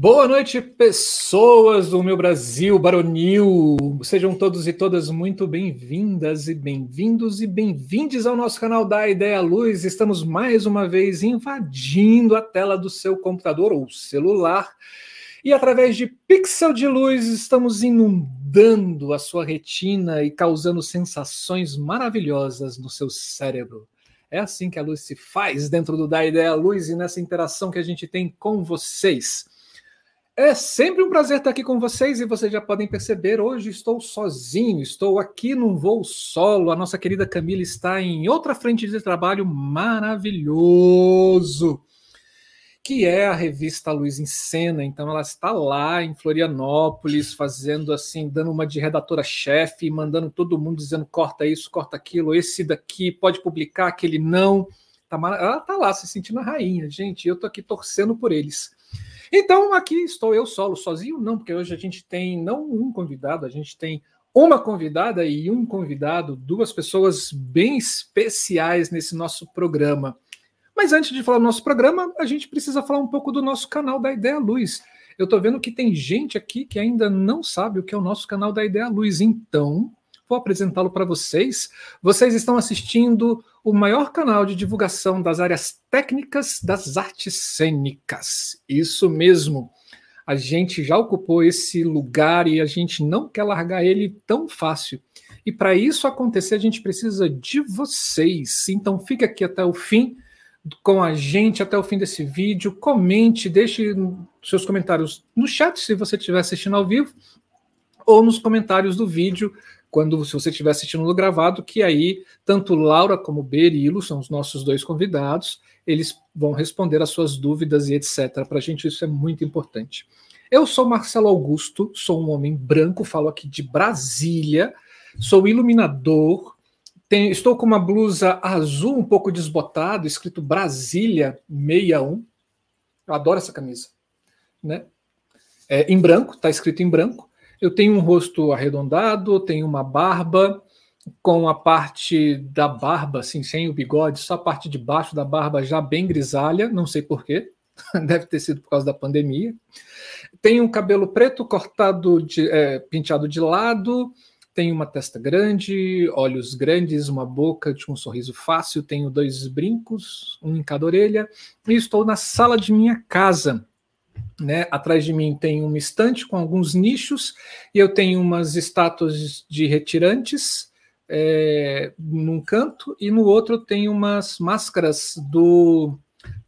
Boa noite, pessoas do meu Brasil baronil. Sejam todos e todas muito bem-vindas e bem-vindos e bem-vindes ao nosso canal da Ideia Luz. Estamos mais uma vez invadindo a tela do seu computador ou celular e através de pixel de luz estamos inundando a sua retina e causando sensações maravilhosas no seu cérebro. É assim que a luz se faz dentro do Da Ideia Luz e nessa interação que a gente tem com vocês. É sempre um prazer estar aqui com vocês e vocês já podem perceber, hoje estou sozinho, estou aqui num voo solo. A nossa querida Camila está em outra frente de trabalho maravilhoso, que é a revista Luz em Cena. Então ela está lá em Florianópolis, fazendo assim, dando uma de redatora-chefe, mandando todo mundo dizendo corta isso, corta aquilo, esse daqui pode publicar, aquele não. Tá ela está lá se sentindo a rainha, gente. Eu estou aqui torcendo por eles. Então, aqui estou eu solo, sozinho, não, porque hoje a gente tem não um convidado, a gente tem uma convidada e um convidado, duas pessoas bem especiais nesse nosso programa. Mas antes de falar do nosso programa, a gente precisa falar um pouco do nosso canal da Ideia Luz. Eu estou vendo que tem gente aqui que ainda não sabe o que é o nosso canal da Ideia Luz, então vou apresentá-lo para vocês. Vocês estão assistindo o maior canal de divulgação das áreas técnicas das artes cênicas. Isso mesmo. A gente já ocupou esse lugar e a gente não quer largar ele tão fácil. E para isso acontecer, a gente precisa de vocês. Então fica aqui até o fim com a gente até o fim desse vídeo. Comente, deixe seus comentários no chat se você estiver assistindo ao vivo ou nos comentários do vídeo quando se você estiver assistindo no gravado, que aí tanto Laura como Berilo são os nossos dois convidados, eles vão responder as suas dúvidas e etc. Para a gente isso é muito importante. Eu sou Marcelo Augusto, sou um homem branco, falo aqui de Brasília, sou iluminador, tenho, estou com uma blusa azul um pouco desbotada, escrito Brasília 61. Eu adoro essa camisa, né? É, em branco, está escrito em branco. Eu tenho um rosto arredondado, tenho uma barba, com a parte da barba, assim, sem o bigode, só a parte de baixo da barba já bem grisalha, não sei porquê, deve ter sido por causa da pandemia. Tenho um cabelo preto cortado, de, é, penteado de lado, tenho uma testa grande, olhos grandes, uma boca de um sorriso fácil, tenho dois brincos, um em cada orelha, e estou na sala de minha casa. Né? Atrás de mim tem uma estante com alguns nichos e eu tenho umas estátuas de retirantes é, num canto e no outro tem umas máscaras do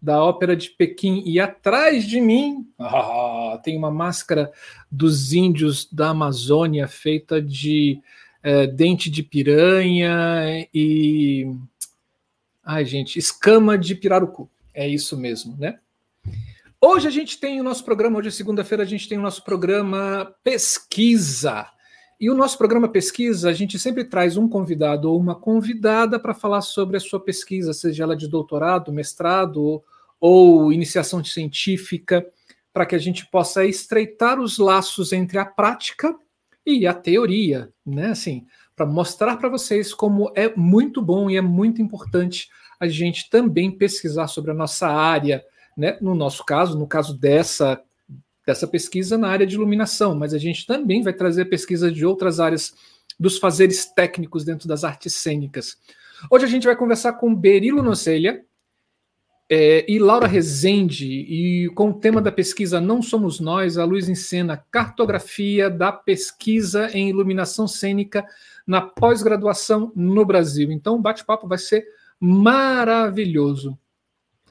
da ópera de Pequim. E atrás de mim ah, tem uma máscara dos índios da Amazônia feita de é, dente de piranha e ai gente escama de pirarucu. É isso mesmo né Hoje a gente tem o nosso programa, hoje é segunda-feira, a gente tem o nosso programa Pesquisa. E o nosso programa Pesquisa, a gente sempre traz um convidado ou uma convidada para falar sobre a sua pesquisa, seja ela de doutorado, mestrado ou iniciação científica, para que a gente possa estreitar os laços entre a prática e a teoria, né? Assim, para mostrar para vocês como é muito bom e é muito importante a gente também pesquisar sobre a nossa área, né, no nosso caso, no caso dessa, dessa pesquisa na área de iluminação, mas a gente também vai trazer pesquisa de outras áreas dos fazeres técnicos dentro das artes cênicas. Hoje a gente vai conversar com Berilo Nocelha é, e Laura Rezende, e com o tema da pesquisa Não Somos Nós, a luz em cena, cartografia da pesquisa em iluminação cênica na pós-graduação no Brasil. Então o bate-papo vai ser maravilhoso.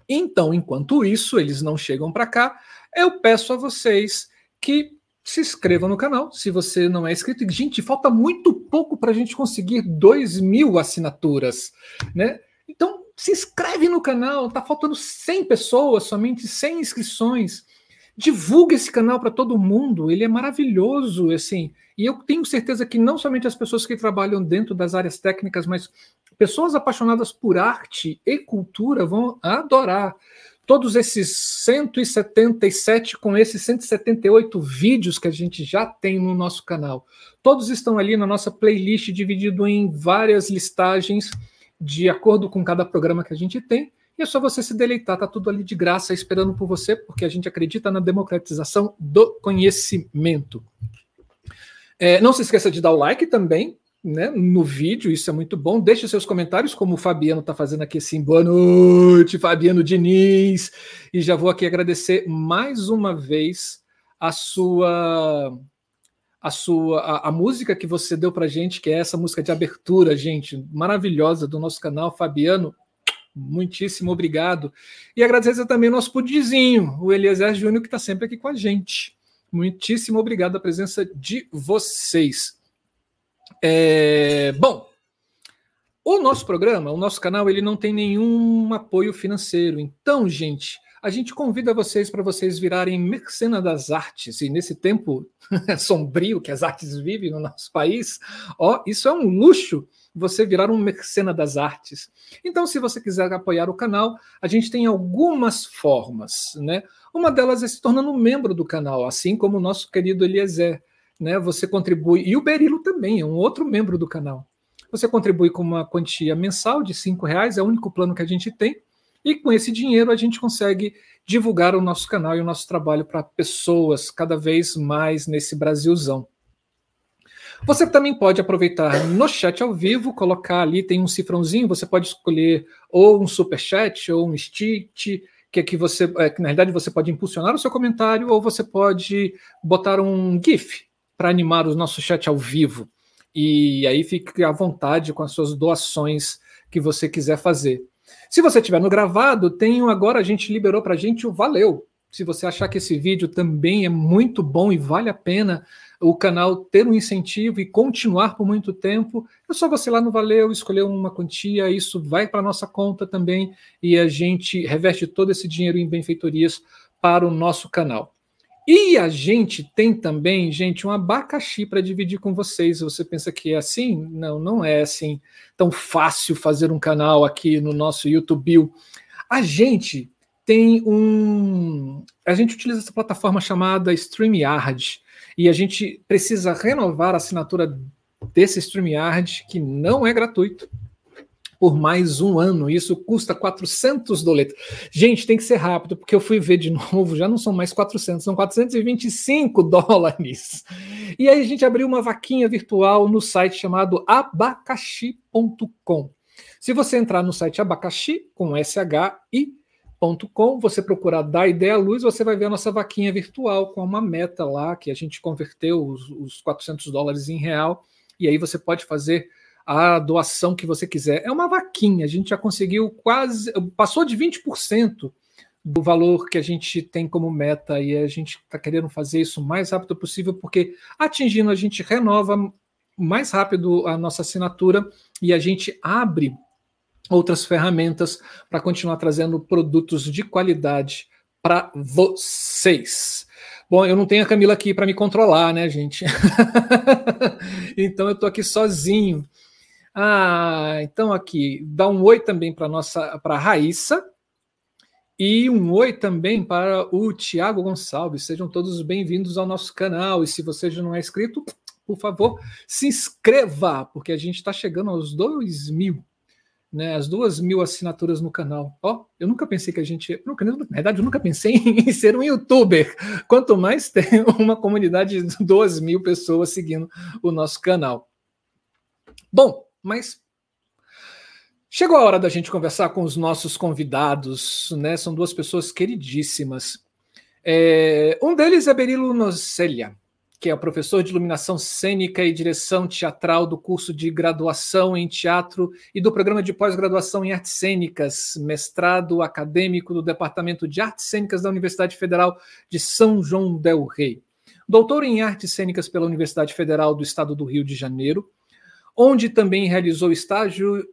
Então, enquanto isso, eles não chegam para cá, eu peço a vocês que se inscrevam no canal, se você não é inscrito. Gente, falta muito pouco para a gente conseguir 2 mil assinaturas, né? Então, se inscreve no canal, tá faltando 100 pessoas, somente 100 inscrições. Divulgue esse canal para todo mundo, ele é maravilhoso, assim. E eu tenho certeza que não somente as pessoas que trabalham dentro das áreas técnicas, mas pessoas apaixonadas por arte e cultura vão adorar. Todos esses 177 com esses 178 vídeos que a gente já tem no nosso canal. Todos estão ali na nossa playlist dividido em várias listagens de acordo com cada programa que a gente tem. E é só você se deleitar, tá tudo ali de graça esperando por você, porque a gente acredita na democratização do conhecimento. É, não se esqueça de dar o like também, né, no vídeo, isso é muito bom. Deixe seus comentários, como o Fabiano está fazendo aqui assim. Boa noite, Fabiano Diniz. E já vou aqui agradecer mais uma vez a sua a sua a, a música que você deu para gente, que é essa música de abertura, gente, maravilhosa do nosso canal, Fabiano. Muitíssimo obrigado. E agradecer também nosso pudizinho, o Eliezer Júnior, que está sempre aqui com a gente. Muitíssimo obrigado a presença de vocês. É, bom, o nosso programa, o nosso canal, ele não tem nenhum apoio financeiro. Então, gente, a gente convida vocês para vocês virarem mercena das artes. E nesse tempo sombrio que as artes vivem no nosso país, ó, isso é um luxo você virar um mercena das artes. Então, se você quiser apoiar o canal, a gente tem algumas formas, né? Uma delas é se tornando membro do canal, assim como o nosso querido Eliezer né, você contribui, e o Berilo também, é um outro membro do canal. Você contribui com uma quantia mensal de cinco reais, é o único plano que a gente tem, e com esse dinheiro a gente consegue divulgar o nosso canal e o nosso trabalho para pessoas cada vez mais nesse Brasilzão. Você também pode aproveitar no chat ao vivo, colocar ali, tem um cifrãozinho, você pode escolher ou um super chat ou um stick, que aqui você, é, que na realidade você pode impulsionar o seu comentário ou você pode botar um GIF, para animar o nosso chat ao vivo. E aí fique à vontade com as suas doações que você quiser fazer. Se você tiver no gravado, tenho agora a gente liberou para a gente o valeu. Se você achar que esse vídeo também é muito bom e vale a pena o canal ter um incentivo e continuar por muito tempo, é só você lá no Valeu escolher uma quantia, isso vai para nossa conta também e a gente reveste todo esse dinheiro em benfeitorias para o nosso canal. E a gente tem também, gente, um abacaxi para dividir com vocês. Você pensa que é assim? Não, não é assim tão fácil fazer um canal aqui no nosso YouTube. A gente tem um. A gente utiliza essa plataforma chamada StreamYard e a gente precisa renovar a assinatura desse StreamYard, que não é gratuito por mais um ano. Isso custa 400 doletas. Gente, tem que ser rápido, porque eu fui ver de novo, já não são mais 400, são 425 dólares. E aí a gente abriu uma vaquinha virtual no site chamado abacaxi.com. Se você entrar no site abacaxi, com SHI.com, você procurar dar ideia à luz, você vai ver a nossa vaquinha virtual com uma meta lá, que a gente converteu os, os 400 dólares em real, e aí você pode fazer a doação que você quiser. É uma vaquinha, a gente já conseguiu quase, passou de 20% do valor que a gente tem como meta e a gente está querendo fazer isso o mais rápido possível, porque atingindo a gente renova mais rápido a nossa assinatura e a gente abre outras ferramentas para continuar trazendo produtos de qualidade para vocês. Bom, eu não tenho a Camila aqui para me controlar, né, gente? então eu estou aqui sozinho. Ah, então aqui, dá um oi também para nossa para Raíssa e um oi também para o Tiago Gonçalves. Sejam todos bem-vindos ao nosso canal. E se você já não é inscrito, por favor, se inscreva, porque a gente está chegando aos dois mil, né? As duas mil assinaturas no canal. Ó, oh, eu nunca pensei que a gente. Na verdade, eu nunca pensei em ser um youtuber. Quanto mais tem uma comunidade de duas mil pessoas seguindo o nosso canal. Bom, mas chegou a hora da gente conversar com os nossos convidados, né? São duas pessoas queridíssimas. É, um deles é Berilo Nocelia, que é professor de iluminação cênica e direção teatral do curso de graduação em teatro e do programa de pós-graduação em artes cênicas, mestrado acadêmico do Departamento de Artes Cênicas da Universidade Federal de São João del Rei. Doutor em artes cênicas pela Universidade Federal do Estado do Rio de Janeiro, onde também realizou estágio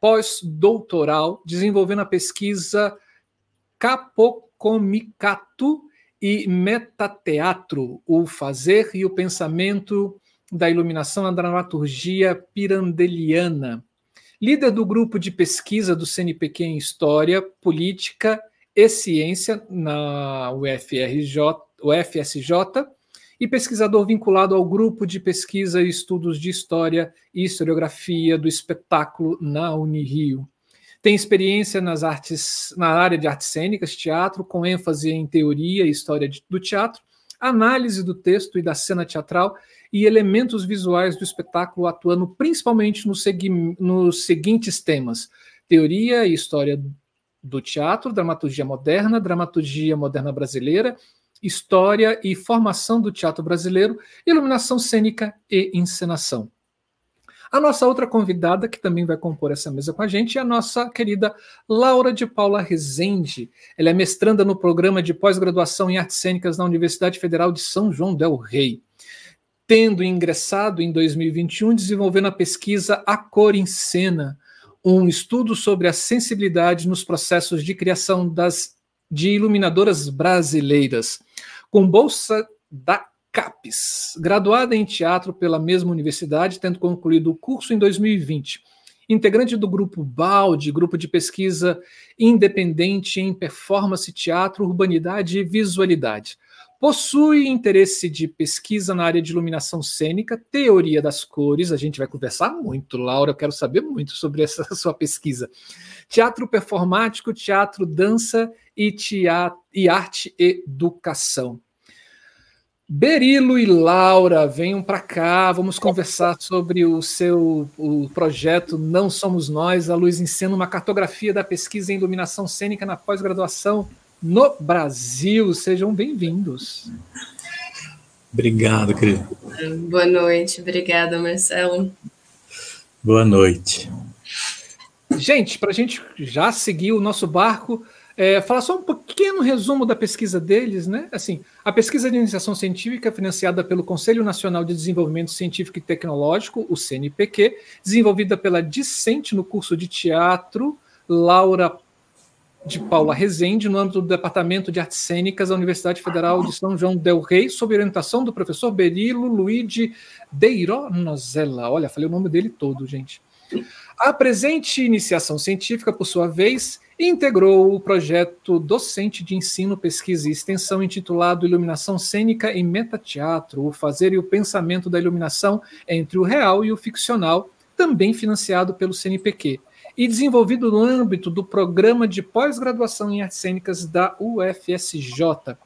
pós-doutoral, desenvolvendo a pesquisa Capocomicato e Metateatro, o fazer e o pensamento da iluminação na dramaturgia pirandeliana. Líder do grupo de pesquisa do CNPq em História, Política e Ciência na UFRJ, UFSJ, e pesquisador vinculado ao grupo de pesquisa e estudos de história e historiografia do espetáculo na Unirio. Tem experiência nas artes, na área de artes cênicas, teatro, com ênfase em teoria e história do teatro, análise do texto e da cena teatral e elementos visuais do espetáculo, atuando principalmente nos, segui nos seguintes temas: teoria e história do teatro, dramaturgia moderna, dramaturgia moderna brasileira, história e formação do teatro brasileiro, iluminação cênica e encenação. A nossa outra convidada, que também vai compor essa mesa com a gente, é a nossa querida Laura de Paula Rezende. Ela é mestranda no programa de pós-graduação em artes cênicas na Universidade Federal de São João del Rei. Tendo ingressado em 2021, desenvolvendo a pesquisa A Cor em Cena, um estudo sobre a sensibilidade nos processos de criação das, de iluminadoras brasileiras, com bolsa da CAPES, graduada em teatro pela mesma universidade, tendo concluído o curso em 2020. Integrante do grupo BALDE, grupo de pesquisa independente em performance, teatro, urbanidade e visualidade. Possui interesse de pesquisa na área de iluminação cênica, teoria das cores. A gente vai conversar muito, Laura. Eu quero saber muito sobre essa sua pesquisa. Teatro performático, teatro, dança e, teatro, e arte educação. Berilo e Laura, venham para cá, vamos conversar sobre o seu o projeto Não Somos Nós. A Luz ensina uma cartografia da pesquisa em iluminação cênica na pós-graduação no Brasil. Sejam bem-vindos. Obrigado, querido. Boa noite, obrigada, Marcelo. Boa noite. Gente, para a gente já seguir o nosso barco, é, falar só um pequeno resumo da pesquisa deles, né? Assim, a pesquisa de iniciação científica financiada pelo Conselho Nacional de Desenvolvimento Científico e Tecnológico, o CNPq, desenvolvida pela discente no curso de teatro Laura de Paula Rezende, no âmbito do Departamento de Artes Cênicas da Universidade Federal de São João del Rei, sob orientação do professor Berilo Luigi Deiro Nozella. Olha, falei o nome dele todo, gente. A presente iniciação científica, por sua vez, integrou o projeto docente de ensino, pesquisa e extensão intitulado Iluminação Cênica em Metateatro, o fazer e o pensamento da iluminação entre o real e o ficcional, também financiado pelo CNPq, e desenvolvido no âmbito do programa de pós-graduação em artes cênicas da UFSJ,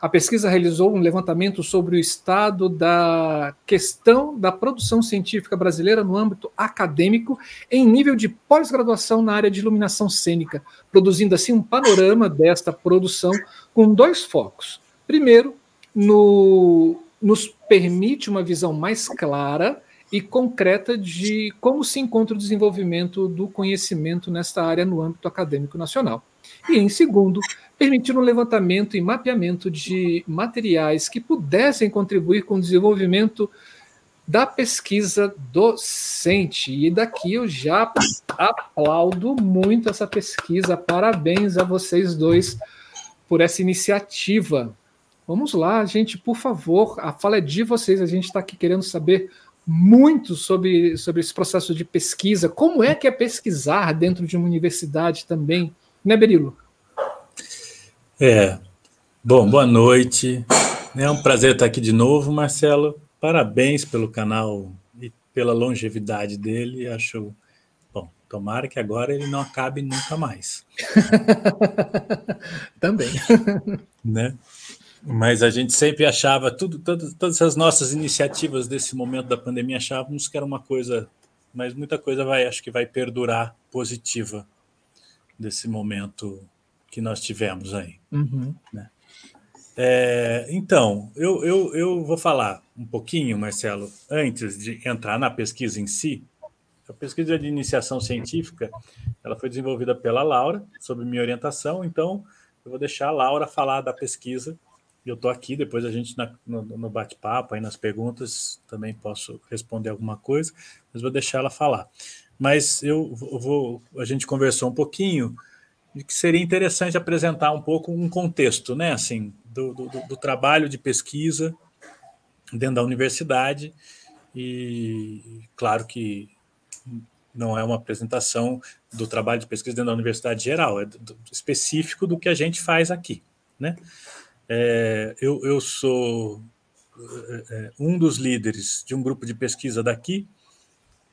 a pesquisa realizou um levantamento sobre o estado da questão da produção científica brasileira no âmbito acadêmico em nível de pós-graduação na área de iluminação cênica, produzindo assim um panorama desta produção com dois focos. Primeiro, no, nos permite uma visão mais clara e concreta de como se encontra o desenvolvimento do conhecimento nesta área no âmbito acadêmico nacional. E, em segundo, permitindo um levantamento e mapeamento de materiais que pudessem contribuir com o desenvolvimento da pesquisa docente. E daqui eu já aplaudo muito essa pesquisa. Parabéns a vocês dois por essa iniciativa. Vamos lá, gente, por favor, a fala é de vocês. A gente está aqui querendo saber muito sobre, sobre esse processo de pesquisa. Como é que é pesquisar dentro de uma universidade também, né, Berilo? É. Bom, boa noite. É um prazer estar aqui de novo, Marcelo. Parabéns pelo canal e pela longevidade dele. Acho. Bom, tomara que agora ele não acabe nunca mais. Também. Né? Mas a gente sempre achava, tudo, todas, todas as nossas iniciativas desse momento da pandemia, achávamos que era uma coisa, mas muita coisa vai, acho que vai perdurar positiva desse momento que nós tivemos aí. Uhum. Né? É, então, eu, eu, eu vou falar um pouquinho, Marcelo, antes de entrar na pesquisa em si. A pesquisa de iniciação científica ela foi desenvolvida pela Laura, sob minha orientação, então eu vou deixar a Laura falar da pesquisa. Eu estou aqui, depois a gente na, no, no bate-papo, aí nas perguntas, também posso responder alguma coisa, mas vou deixar ela falar. Mas eu vou, a gente conversou um pouquinho de que seria interessante apresentar um pouco um contexto, né, assim, do, do, do trabalho de pesquisa dentro da universidade e claro que não é uma apresentação do trabalho de pesquisa dentro da universidade geral, é do, específico do que a gente faz aqui, né? É, eu, eu sou é, é um dos líderes de um grupo de pesquisa daqui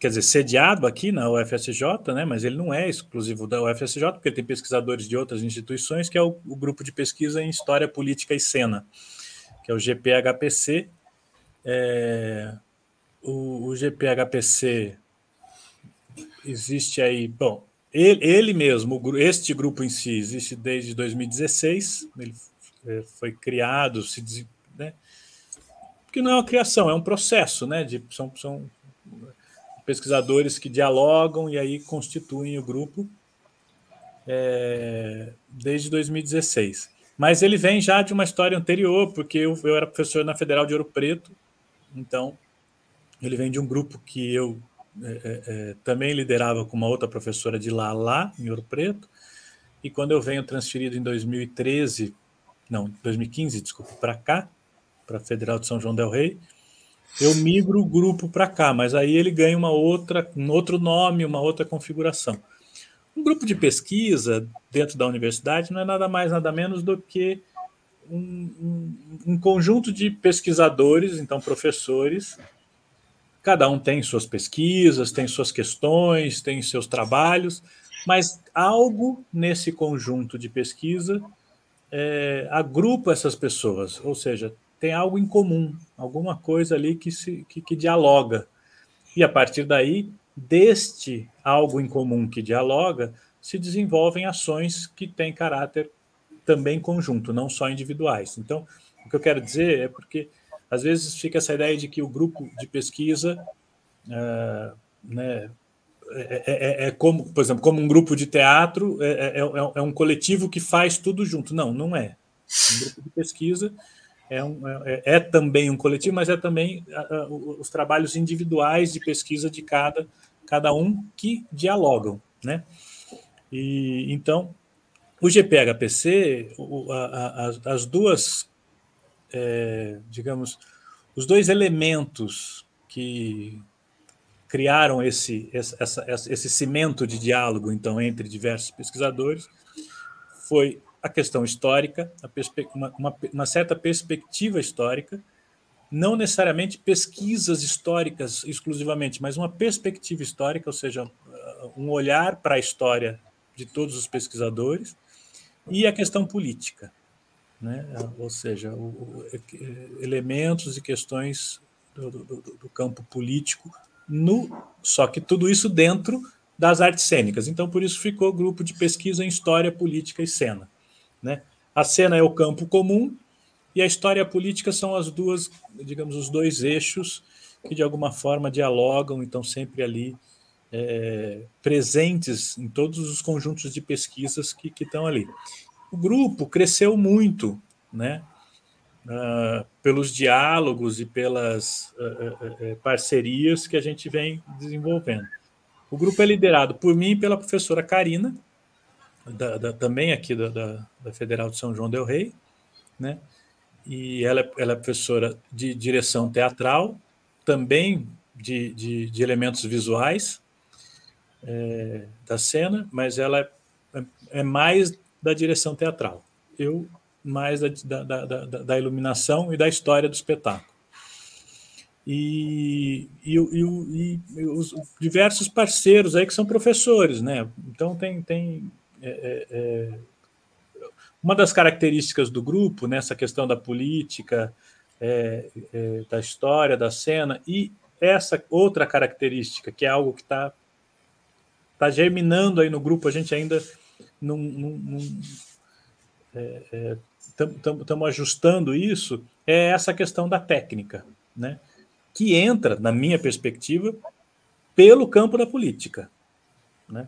quer dizer, sediado aqui na UFSJ, né, mas ele não é exclusivo da UFSJ, porque tem pesquisadores de outras instituições, que é o, o grupo de pesquisa em História Política e Cena, que é o GPHPC. É, o, o GPHPC existe aí, bom, ele, ele mesmo, este grupo em si, existe desde 2016, ele foi criado, se né, porque não é uma criação, é um processo, né? De, são, são pesquisadores que dialogam e aí constituem o grupo é, desde 2016. Mas ele vem já de uma história anterior, porque eu, eu era professor na Federal de Ouro Preto, então ele vem de um grupo que eu é, é, é, também liderava com uma outra professora de lá, lá, em Ouro Preto, e quando eu venho transferido em 2013, não, 2015, desculpa, para cá, para Federal de São João del Rei, eu migro o grupo para cá, mas aí ele ganha uma outra, um outro nome, uma outra configuração. Um grupo de pesquisa dentro da universidade não é nada mais, nada menos do que um, um, um conjunto de pesquisadores, então professores, cada um tem suas pesquisas, tem suas questões, tem seus trabalhos, mas algo nesse conjunto de pesquisa é, agrupa essas pessoas, ou seja, tem algo em comum, alguma coisa ali que, se, que, que dialoga. E a partir daí, deste algo em comum que dialoga, se desenvolvem ações que têm caráter também conjunto, não só individuais. Então, o que eu quero dizer é porque às vezes fica essa ideia de que o grupo de pesquisa uh, né, é, é, é, como, por exemplo, como um grupo de teatro, é, é, é, um coletivo que faz tudo junto. Não, não é. Um grupo de pesquisa é, um, é, é, também um coletivo, mas é também os trabalhos individuais de pesquisa de cada, cada um que dialogam, né? E então o GPHPC, o, a, a, as duas, é, digamos, os dois elementos que criaram esse, essa, esse cimento de diálogo então entre diversos pesquisadores foi a questão histórica, a uma, uma, uma certa perspectiva histórica, não necessariamente pesquisas históricas exclusivamente, mas uma perspectiva histórica, ou seja, um olhar para a história de todos os pesquisadores, e a questão política, né? ou seja, o, o, elementos e questões do, do, do, campo político, no, só que tudo isso dentro das artes cênicas. Então, por isso ficou grupo de pesquisa em História, Política e Cena. Né? A cena é o campo comum e a história e a política são as duas, digamos, os dois eixos que de alguma forma dialogam, então sempre ali é, presentes em todos os conjuntos de pesquisas que, que estão ali. O grupo cresceu muito, né? Uh, pelos diálogos e pelas uh, uh, parcerias que a gente vem desenvolvendo. O grupo é liderado por mim e pela professora Karina, da, da, também aqui da, da, Federal de São João del Rei, né? E ela, é, ela é professora de direção teatral, também de, de, de elementos visuais é, da cena, mas ela é, é, mais da direção teatral. Eu mais da, da, da, da iluminação e da história do espetáculo. E, e, e, e, os diversos parceiros aí que são professores, né? Então tem, tem é, é, é, uma das características do grupo, nessa questão da política, é, é, da história, da cena, e essa outra característica, que é algo que está tá germinando aí no grupo, a gente ainda não. Estamos ajustando isso, é essa questão da técnica, né? que entra, na minha perspectiva, pelo campo da política. Né?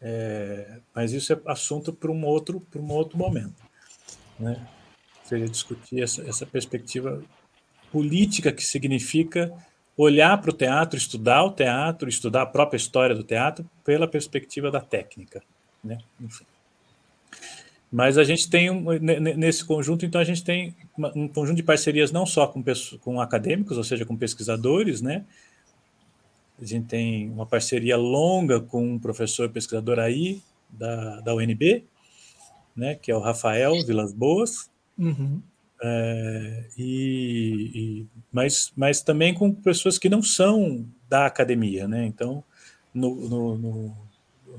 É, mas isso é assunto para um outro, para um outro momento. Né? Seria discutir essa, essa perspectiva política que significa olhar para o teatro, estudar o teatro, estudar a própria história do teatro pela perspectiva da técnica. Né? Enfim. Mas a gente tem, um, nesse conjunto, então, a gente tem um conjunto de parcerias não só com, com acadêmicos, ou seja, com pesquisadores, né? A gente tem uma parceria longa com um professor pesquisador aí, da, da UNB, né, que é o Rafael Vilas Boas, uhum. é, e, e, mas, mas também com pessoas que não são da academia. Né? Então, no, no, no,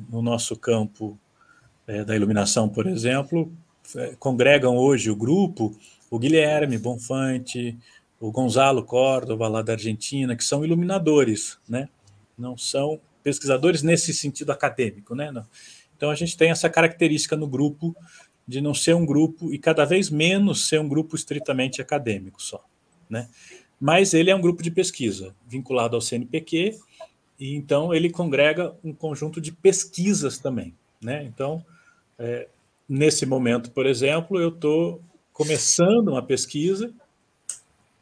no nosso campo é, da iluminação, por exemplo, é, congregam hoje o grupo o Guilherme Bonfante, o Gonzalo Córdova, lá da Argentina, que são iluminadores, né? não são pesquisadores nesse sentido acadêmico. Né? Então, a gente tem essa característica no grupo de não ser um grupo, e cada vez menos ser um grupo estritamente acadêmico só. Né? Mas ele é um grupo de pesquisa, vinculado ao CNPq, e então ele congrega um conjunto de pesquisas também. Né? Então, é, nesse momento, por exemplo, eu estou começando uma pesquisa,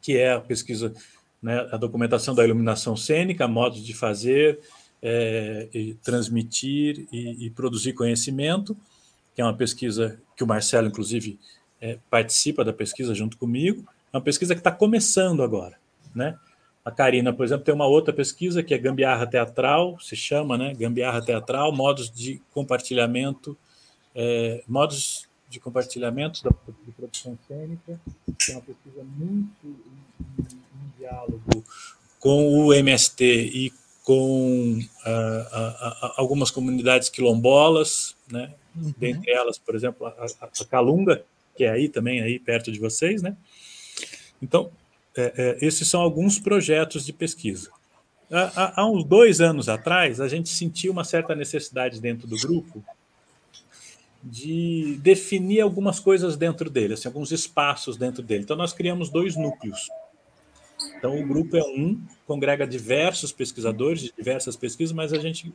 que é a pesquisa, né, a documentação da iluminação cênica, modos de fazer, é, e transmitir e, e, produzir conhecimento, que é uma pesquisa que o Marcelo, inclusive, é, participa da pesquisa junto comigo. É uma pesquisa que está começando agora, né? A Karina, por exemplo, tem uma outra pesquisa que é Gambiarra Teatral, se chama, né? Gambiarra Teatral, modos de compartilhamento, é, modos de compartilhamento da, de produção cênica, que é uma pesquisa muito em, diálogo com o MST e com uh, algumas comunidades quilombolas, né? Uhum. dentre elas, por exemplo, a, a, Calunga, que é aí também, aí perto de vocês, né? Então, é, é, esses são alguns projetos de pesquisa. Há, há, uns dois anos atrás, a gente sentiu uma certa necessidade dentro do grupo de definir algumas coisas dentro dele, assim, alguns espaços dentro dele. Então, nós criamos dois núcleos. Então, o grupo é um, congrega diversos pesquisadores de diversas pesquisas, mas a gente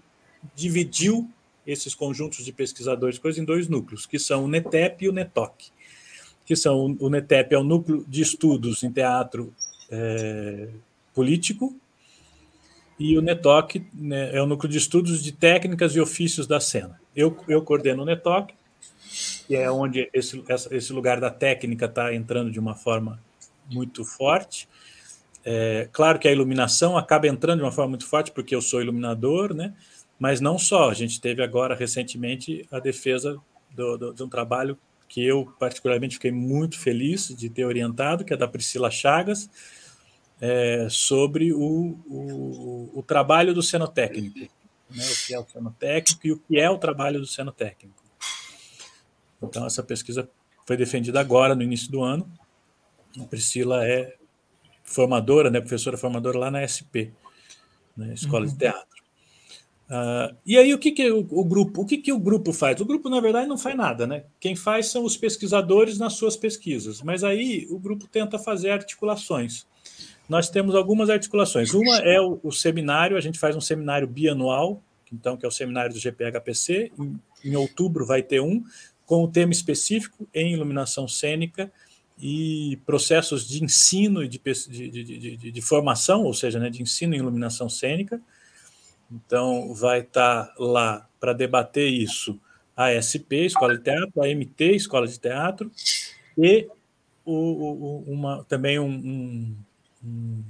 dividiu esses conjuntos de pesquisadores coisas em dois núcleos, que são o NETEP e o NETOC. Que são o NETEP é o núcleo de estudos em teatro é, político e o NETOC né, é o núcleo de estudos de técnicas e ofícios da cena. Eu, eu coordeno o NETOC, que é onde esse, esse lugar da técnica está entrando de uma forma muito forte. É, claro que a iluminação acaba entrando de uma forma muito forte, porque eu sou iluminador, né? mas não só. A gente teve agora, recentemente, a defesa do, do, de um trabalho que eu, particularmente, fiquei muito feliz de ter orientado, que é da Priscila Chagas, é, sobre o, o, o, trabalho do cenotécnico, né? o que é o cenotécnico e o que é o trabalho do cenotécnico. Então, essa pesquisa foi defendida agora, no início do ano. A Priscila é formadora, né, professora formadora lá na SP, né, Escola uhum. de Teatro. Uh, e aí, o que, que o, o, grupo, o que, que o grupo faz? O grupo, na verdade, não faz nada, né? Quem faz são os pesquisadores nas suas pesquisas, mas aí o grupo tenta fazer articulações. Nós temos algumas articulações. Uma é o, o seminário, a gente faz um seminário bianual, então, que é o seminário do GPHPC. Em, em outubro vai ter um, com o tema específico em iluminação cênica e processos de ensino e de, de, de, de, formação, ou seja, né, de ensino em iluminação cênica. Então, vai estar lá para debater isso a SP, Escola de Teatro, a MT, Escola de Teatro, e o, o, uma, também um, um,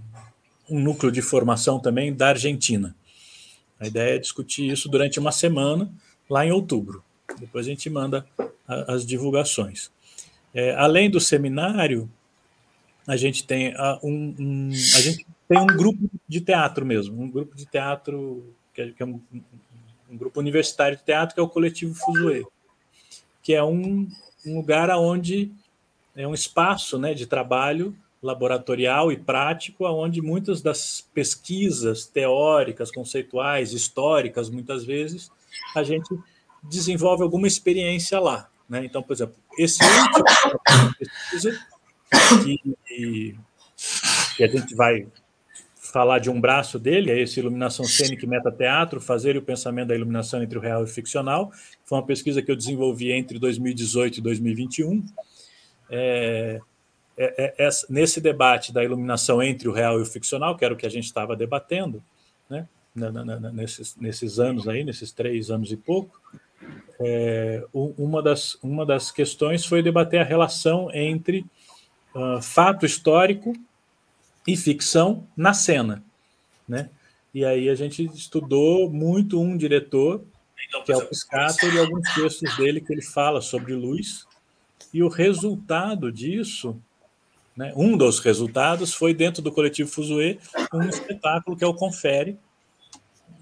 um, núcleo de formação também da Argentina. A ideia é discutir isso durante uma semana, lá em outubro. Depois a gente manda a, as divulgações. É, além do seminário, a gente tem a, um, um, a gente tem um grupo de teatro mesmo, um grupo de teatro que é, que é um, um, grupo universitário de teatro que é o coletivo Fuzue, que é um, um lugar onde é um espaço né, de trabalho laboratorial e prático, onde muitas das pesquisas teóricas, conceituais, históricas, muitas vezes, a gente desenvolve alguma experiência lá. Né? Então, por exemplo, esse último pesquisa que, que a gente vai falar de um braço dele, é esse Iluminação Cênica e Metateatro, fazer o pensamento da iluminação entre o real e o ficcional. Foi uma pesquisa que eu desenvolvi entre 2018 e 2021. É, é, é, nesse debate da iluminação entre o real e o ficcional, que era o que a gente estava debatendo, né? Nesses, nesses anos aí, nesses três anos e pouco, é, uma, das, uma das questões foi debater a relação entre uh, fato histórico e ficção na cena, né? E aí a gente estudou muito um diretor, então, que é o Piscator, e alguns textos dele que ele fala sobre luz, e o resultado disso Né? Um dos resultados foi, dentro do coletivo Fuzue, um espetáculo que é o Confere,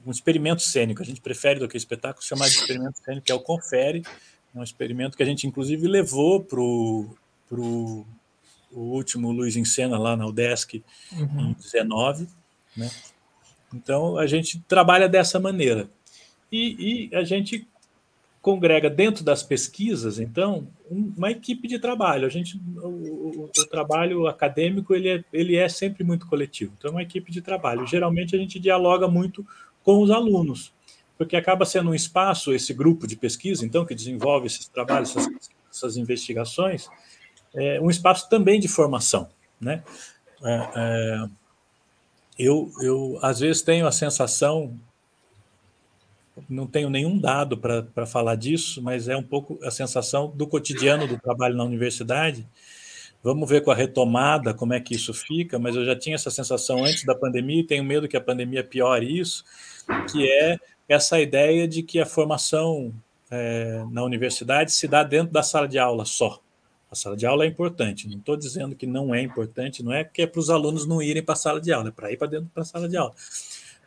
um experimento cênico. A gente prefere do que espetáculo chamar de experimento cênico, que é o Confere, um experimento que a gente, inclusive, levou para o último Luiz em Cena lá na UDESC uhum. em 19. Né? Então, a gente trabalha dessa maneira. E, e a gente congrega dentro das pesquisas, então, uma equipe de trabalho. A gente, o, o, o, trabalho acadêmico ele é, ele é sempre muito coletivo. Então, é uma equipe de trabalho. Geralmente a gente dialoga muito com os alunos, porque acaba sendo um espaço esse grupo de pesquisa, então, que desenvolve esses trabalhos, essas, essas investigações, é um espaço também de formação, né? É, é, eu, eu às vezes tenho a sensação não tenho nenhum dado para falar disso, mas é um pouco a sensação do cotidiano do trabalho na universidade. Vamos ver com a retomada como é que isso fica, mas eu já tinha essa sensação antes da pandemia e tenho medo que a pandemia piore isso, que é essa ideia de que a formação é, na universidade se dá dentro da sala de aula só. A sala de aula é importante, não estou dizendo que não é importante, não é que é para os alunos não irem para a sala de aula, é para ir para dentro da sala de aula.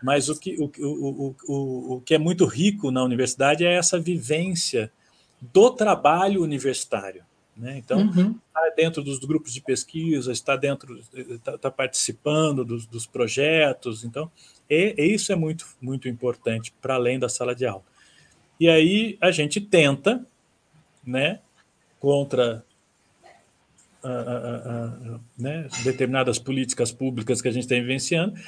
Mas o que, o, o, o, o que é muito rico na universidade é essa vivência do trabalho universitário. Né? Então, uhum. está dentro dos grupos de pesquisa, está dentro, está, está participando dos, dos, projetos. Então, e, e isso é muito, muito importante para além da sala de aula. E aí a gente tenta, né, contra a, a, a, né, determinadas políticas públicas que a gente está vivenciando,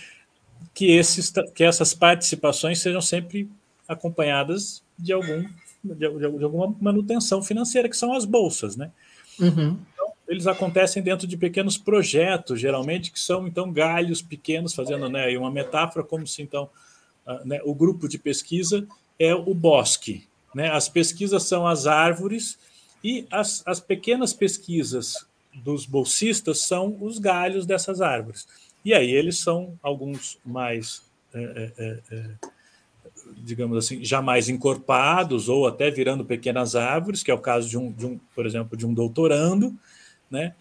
que, esses, que essas participações sejam sempre acompanhadas de, algum, de, de alguma manutenção financeira, que são as bolsas, né? Uhum. Então, eles acontecem dentro de pequenos projetos, geralmente, que são, então, galhos pequenos, fazendo né, uma metáfora, como se, então, uh, né, o grupo de pesquisa é o bosque, né? As pesquisas são as árvores e as, as pequenas pesquisas dos bolsistas são os galhos dessas árvores. E aí eles são alguns mais, é, é, digamos assim, já mais encorpados ou até virando pequenas árvores, que é o caso de um, de um por exemplo, de um doutorando, né?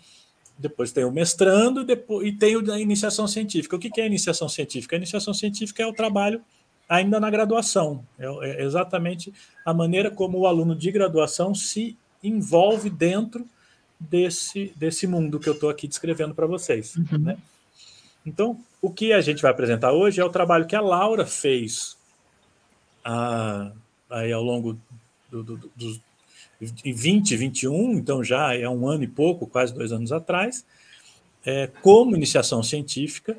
Depois tem o mestrando depois, e tem a iniciação científica. O que é a iniciação científica? A iniciação científica é o trabalho ainda na graduação. É, é exatamente a maneira como o aluno de graduação se envolve dentro desse, desse mundo que eu estou aqui descrevendo para vocês. Uhum. Né? Então, o que a gente vai apresentar hoje é o trabalho que a Laura fez ah, aí ao longo do, do, dos 20, 21, então já é um ano e pouco, quase dois anos atrás, é, como iniciação científica,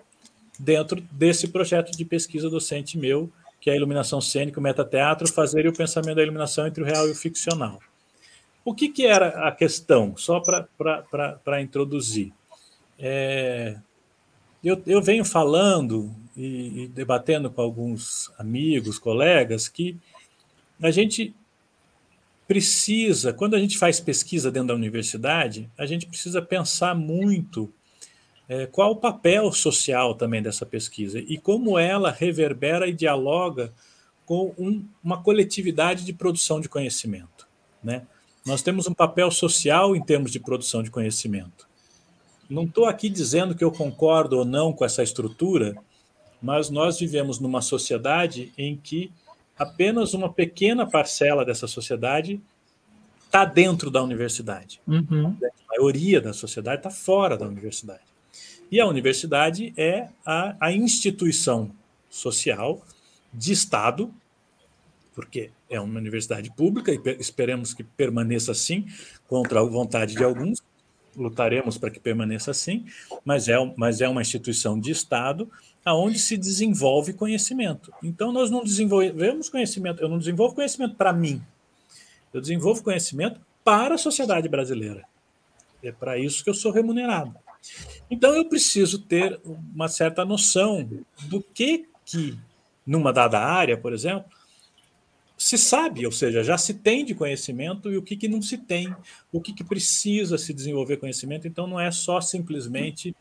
dentro desse projeto de pesquisa docente meu, que é a iluminação cênica, o metateatro, fazer o pensamento da iluminação entre o real e o ficcional. O que, que era a questão? Só para introduzir. É, eu, eu venho falando e, e debatendo com alguns amigos, colegas, que a gente precisa, quando a gente faz pesquisa dentro da universidade, a gente precisa pensar muito é, qual o papel social também dessa pesquisa e como ela reverbera e dialoga com um, uma coletividade de produção de conhecimento. Né? Nós temos um papel social em termos de produção de conhecimento não estou aqui dizendo que eu concordo ou não com essa estrutura, mas nós vivemos numa sociedade em que apenas uma pequena parcela dessa sociedade está dentro da universidade. Uhum. A maioria da sociedade está fora da universidade. E a universidade é a, a instituição social de Estado, porque é uma universidade pública e esperemos que permaneça assim, contra a vontade de alguns, lutaremos para que permaneça assim, mas é, mas é uma instituição de Estado aonde se desenvolve conhecimento. Então, nós não desenvolvemos conhecimento, eu não desenvolvo conhecimento para mim, eu desenvolvo conhecimento para a sociedade brasileira. É para isso que eu sou remunerado. Então, eu preciso ter uma certa noção do que, que numa dada área, por exemplo, se sabe, ou seja, já se tem de conhecimento e o que, que não se tem, o que, que precisa se desenvolver conhecimento. Então, não é só simplesmente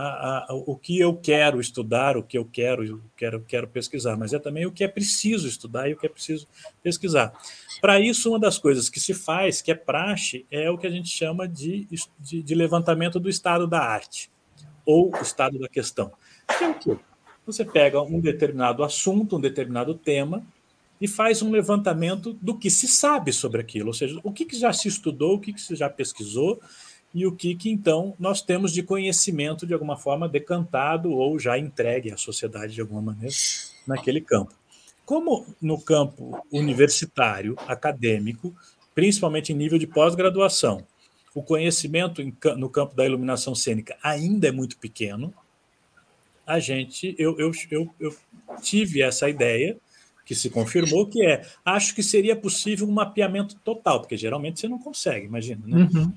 a, a, o que eu quero estudar, o que eu quero, quero, quero pesquisar, mas é também o que é preciso estudar e o que é preciso pesquisar. Para isso, uma das coisas que se faz, que é praxe, é o que a gente chama de, de, de levantamento do estado da arte, ou estado da questão. Que é o quê? Você pega um determinado assunto, um determinado tema, e faz um levantamento do que se sabe sobre aquilo, ou seja, o que, que já se estudou, o que, que se já pesquisou, e o que, que então nós temos de conhecimento de alguma forma decantado ou já entregue à sociedade de alguma maneira naquele campo. Como no campo universitário, acadêmico, principalmente em nível de pós-graduação, o conhecimento no campo da iluminação cênica ainda é muito pequeno, a gente, eu, eu, eu, eu tive essa ideia que se confirmou, que é, acho que seria possível um mapeamento total, porque geralmente você não consegue, imagina, né? Uhum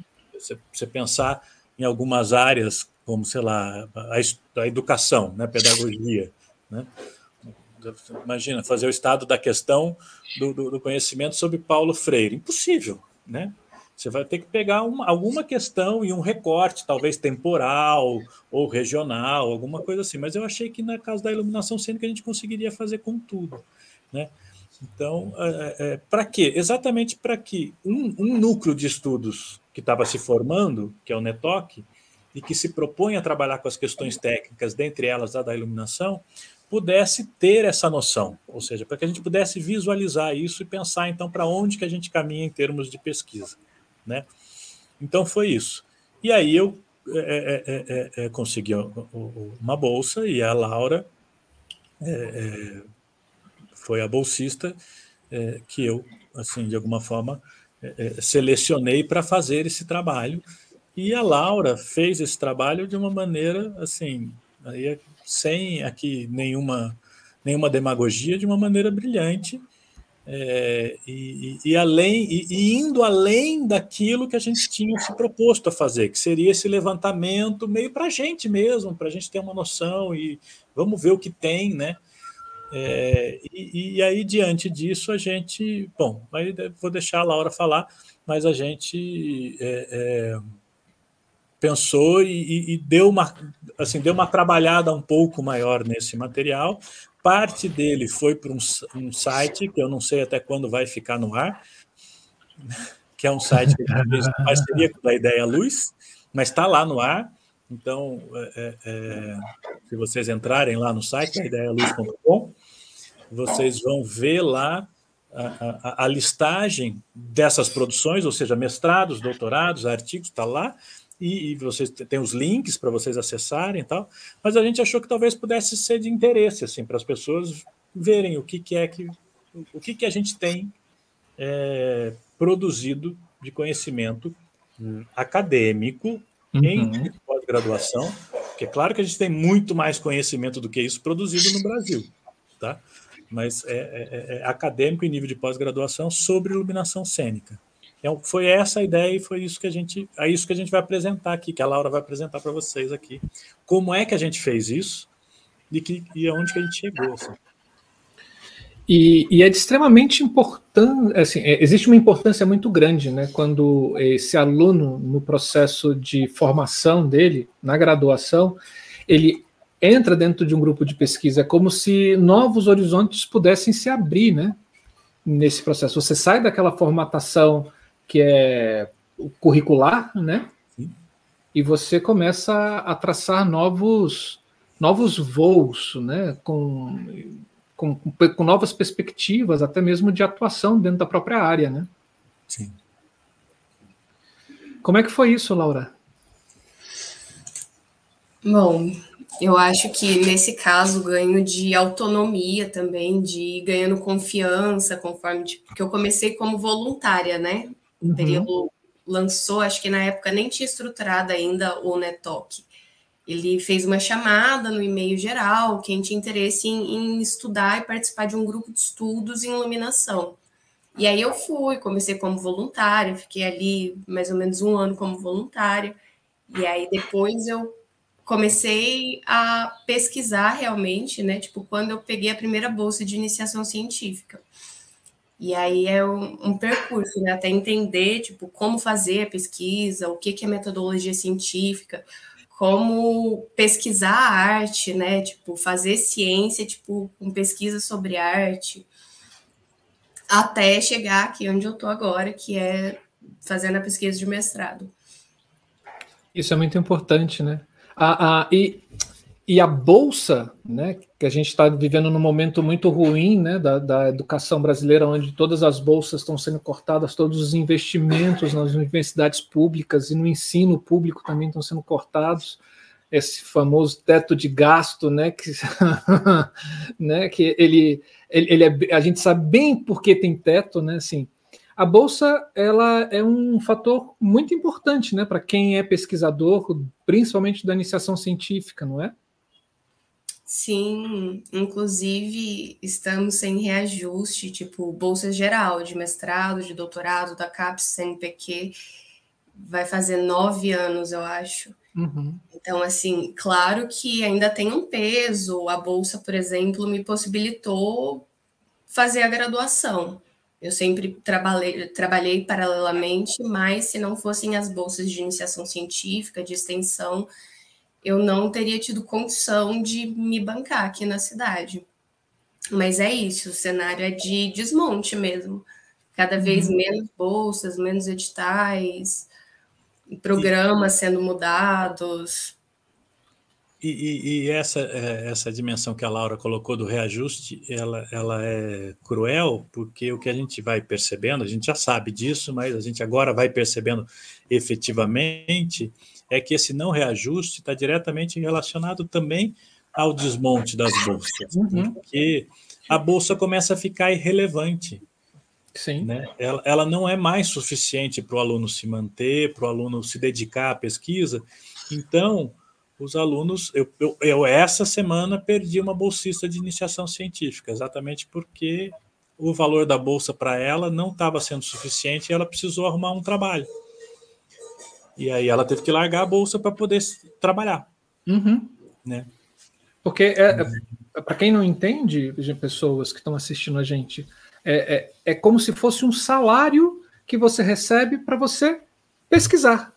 você, você pensar em algumas áreas, como, sei lá, a, a educação, né, pedagogia, né? Imagina, fazer o estado da questão do, do, do, conhecimento sobre Paulo Freire. Impossível, né? Você vai ter que pegar uma, alguma questão e um recorte, talvez temporal ou regional, alguma coisa assim. Mas eu achei que na casa da iluminação cênica a gente conseguiria fazer com tudo, né? Então, é, é, para quê? Exatamente para que um, um núcleo de estudos que estava se formando, que é o NETOC, e que se propõe a trabalhar com as questões técnicas, dentre elas a da iluminação, pudesse ter essa noção, ou seja, para que a gente pudesse visualizar isso e pensar então para onde que a gente caminha em termos de pesquisa, né? Então foi isso. E aí eu é, é, é, é, é consegui uma bolsa e a Laura é, foi a bolsista que eu, assim, de alguma forma, é, é, selecionei para fazer esse trabalho. E a Laura fez esse trabalho de uma maneira assim, aí, sem aqui nenhuma, nenhuma demagogia, de uma maneira brilhante. É, e, e, além e, e, indo além daquilo que a gente tinha se proposto a fazer, que seria esse levantamento meio para a gente mesmo, para a gente ter uma noção e vamos ver o que tem, né? É, e, e, aí, diante disso, a gente. Bom, aí vou deixar a Laura falar, mas a gente é, é, pensou e, e, deu, uma, assim, deu uma trabalhada um pouco maior nesse material. Parte dele foi para um, um, site, que eu não sei até quando vai ficar no ar, que é um site que fez parceria com a Ideia Luz, mas está lá no ar. Então, é, é, se vocês entrarem lá no site, ideialuz.com, vocês vão ver lá a, a, a, listagem dessas produções, ou seja, mestrados, doutorados, artigos, está lá, e, e, vocês têm os links para vocês acessarem e tal, mas a gente achou que talvez pudesse ser de interesse, assim, para as pessoas verem o que, que é que o que, que a gente tem é, produzido de conhecimento hum. acadêmico uhum. em pós-graduação, porque é claro que a gente tem muito mais conhecimento do que isso produzido no Brasil, tá? Mas é, é, é, é acadêmico em nível de pós-graduação sobre iluminação cênica. Então, foi essa a ideia e foi isso que a gente, é isso que a gente vai apresentar aqui, que a Laura vai apresentar para vocês aqui. Como é que a gente fez isso e, que, e aonde que a gente chegou. Assim. E, e, é extremamente importante, assim, é, existe uma importância muito grande, né, quando esse aluno, no processo de formação dele, na graduação, ele entra dentro de um grupo de pesquisa, é como se novos horizontes pudessem se abrir, né? Nesse processo. Você sai daquela formatação que é curricular, né? Sim. E você começa a traçar novos, novos voos, né? Com, com, com novas perspectivas, até mesmo de atuação dentro da própria área, né? Sim. Como é que foi isso, Laura? Bom, eu acho que nesse caso ganho de autonomia também, de ganhando confiança, conforme de, porque eu comecei como voluntária, né? O uhum. período lançou, acho que na época nem tinha estruturado ainda o Netok. Ele fez uma chamada no e-mail geral, quem tinha interesse em, em estudar e participar de um grupo de estudos em iluminação. E aí eu fui, comecei como voluntária, fiquei ali mais ou menos um ano como voluntária. E aí depois eu comecei a pesquisar realmente, né? Tipo, quando eu peguei a primeira bolsa de iniciação científica. E aí é um, um, percurso, né? Até entender, tipo, como fazer a pesquisa, o que, que é metodologia científica, como pesquisar a arte, né? Tipo, fazer ciência, tipo, com pesquisa sobre arte, até chegar aqui onde eu tô agora, que é fazendo a pesquisa de mestrado. Isso é muito importante, né? Ah, ah, e, e a bolsa, né? Que a gente está vivendo num momento muito ruim, né? Da, da educação brasileira, onde todas as bolsas estão sendo cortadas, todos os investimentos nas universidades públicas e no ensino público também estão sendo cortados. Esse famoso teto de gasto, né? Que, né, que ele, ele, ele é, a gente sabe bem por que tem teto, né? Assim, a bolsa ela é um fator muito importante né, para quem é pesquisador, principalmente da iniciação científica, não é? Sim, inclusive estamos sem reajuste, tipo, bolsa geral de mestrado, de doutorado, da CAPES, CNPq, vai fazer nove anos, eu acho. Uhum. Então, assim, claro que ainda tem um peso. A bolsa, por exemplo, me possibilitou fazer a graduação. Eu sempre trabalhei, trabalhei paralelamente, mas se não fossem as bolsas de iniciação científica, de extensão, eu não teria tido condição de me bancar aqui na cidade. Mas é isso, o cenário é de desmonte mesmo. Cada vez uhum. menos bolsas, menos editais, programas sendo mudados. E, e, e, essa, é, essa dimensão que a Laura colocou do reajuste, ela, ela é cruel, porque o que a gente vai percebendo, a gente já sabe disso, mas a gente agora vai percebendo efetivamente, é que esse não reajuste está diretamente relacionado também ao desmonte das bolsas, uhum. porque a bolsa começa a ficar irrelevante. Sim. Né? Ela, ela não é mais suficiente para o aluno se manter, para o aluno se dedicar à pesquisa. Então, os alunos. Eu, eu, eu, essa semana perdi uma bolsista de iniciação científica, exatamente porque o valor da bolsa para ela não estava sendo suficiente e ela precisou arrumar um trabalho. E aí ela teve que largar a bolsa para poder trabalhar. Uhum. Né? Porque, é, é para quem não entende, pessoas que estão assistindo a gente, é, é, é como se fosse um salário que você recebe para você pesquisar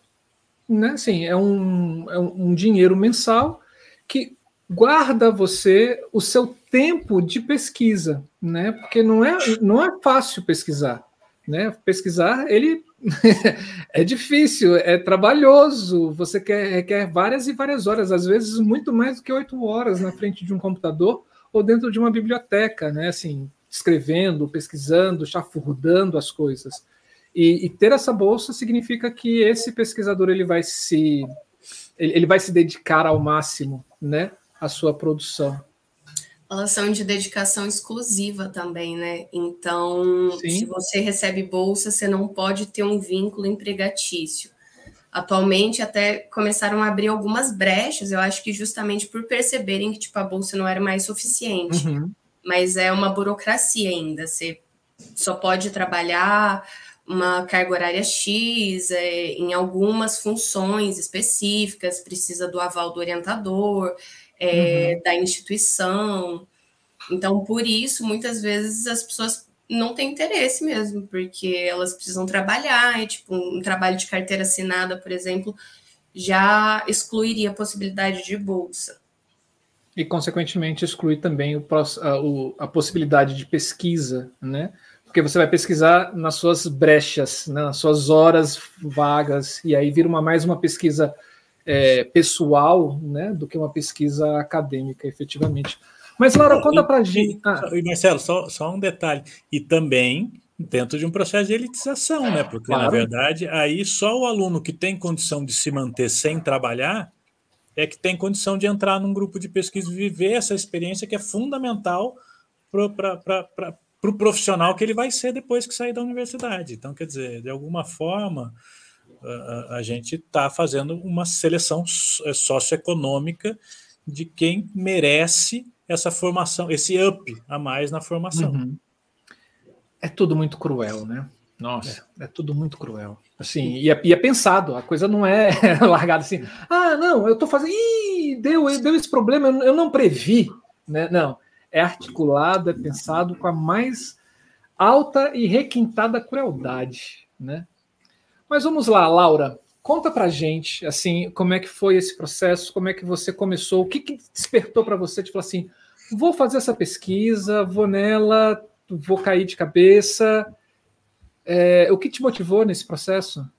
né, assim, é um, é um dinheiro mensal que guarda você o seu tempo de pesquisa, né? Porque não é, não é fácil pesquisar, né? Pesquisar ele é difícil, é trabalhoso. Você quer, requer várias e várias horas, às vezes muito mais do que oito horas na frente de um computador ou dentro de uma biblioteca, né? Assim, escrevendo, pesquisando, chafurdando as coisas. E, e, ter essa bolsa significa que esse pesquisador ele vai se ele, vai se dedicar ao máximo, né, à sua produção. Elas são de dedicação exclusiva também, né? Então, Sim. se você recebe bolsa, você não pode ter um vínculo empregatício. Atualmente até começaram a abrir algumas brechas, eu acho que justamente por perceberem que tipo a bolsa não era mais suficiente. Uhum. Mas é uma burocracia ainda. Você só pode trabalhar uma carga horária X, é, em algumas funções específicas, precisa do aval do orientador, é, uhum. da instituição. Então, por isso, muitas vezes as pessoas não têm interesse mesmo, porque elas precisam trabalhar, e, tipo, um trabalho de carteira assinada, por exemplo, já excluiria a possibilidade de bolsa. E, consequentemente, exclui também o, a, a possibilidade de pesquisa, né? Porque você vai pesquisar nas suas brechas, né, nas suas horas vagas, e aí vira uma, mais uma pesquisa é, pessoal né, do que uma pesquisa acadêmica, efetivamente. Mas, Laura, conta para a gente. Ah. E, Marcelo, só, só um detalhe. E também dentro de um processo de elitização, né? Porque, claro. na verdade, aí só o aluno que tem condição de se manter sem trabalhar é que tem condição de entrar num grupo de pesquisa e viver essa experiência que é fundamental para para o profissional que ele vai ser depois que sair da universidade. Então, quer dizer, de alguma forma, a, a gente está fazendo uma seleção é, socioeconômica de quem merece essa formação, esse up a mais na formação. Uhum. É tudo muito cruel, né? Nossa, é, é tudo muito cruel. Assim, e é, e é, pensado, a coisa não é largada assim, ah, não, eu estou fazendo, ih, deu, deu esse problema, eu não previ, né? Não, é articulado, é pensado com a mais alta e requintada crueldade, né? Mas vamos lá, Laura. conta pra gente, assim, como é que foi esse processo, como é que você começou, o que, que despertou para você de falar assim, vou fazer essa pesquisa, vou nela, vou cair de cabeça. É, o que te motivou nesse processo?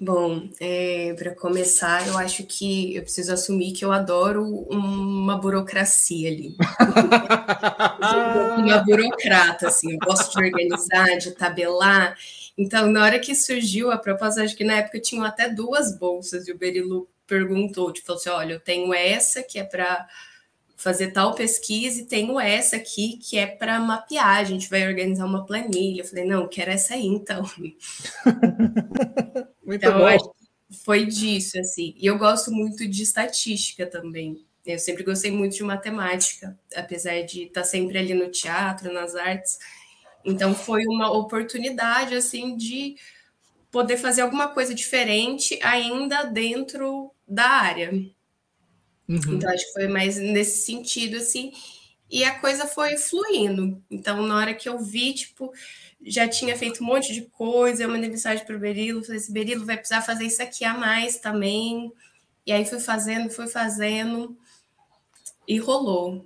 Bom, é, para começar, eu acho que eu preciso assumir que eu adoro uma burocracia ali. uma burocrata, assim, eu gosto de organizar, de tabelar. Então, na hora que surgiu a proposta, acho que na época tinham até duas bolsas, e o Berilu perguntou, tipo, assim, olha, eu tenho essa que é para fazer tal pesquisa e tenho essa aqui que é para mapear, a gente vai organizar uma planilha. Eu falei, não, quero essa aí, então. Muito então, bom. foi disso, assim. E eu gosto muito de estatística também. Eu sempre gostei muito de matemática, apesar de estar sempre ali no teatro, nas artes. Então, foi uma oportunidade, assim, de poder fazer alguma coisa diferente ainda dentro da área. Uhum. Então, acho que foi mais nesse sentido, assim. E a coisa foi fluindo. Então, na hora que eu vi, tipo, já tinha feito um monte de coisa, eu mandei mensagem para o Berilo, falei assim, Berilo, vai precisar fazer isso aqui a mais também. E aí fui fazendo, fui fazendo, e rolou.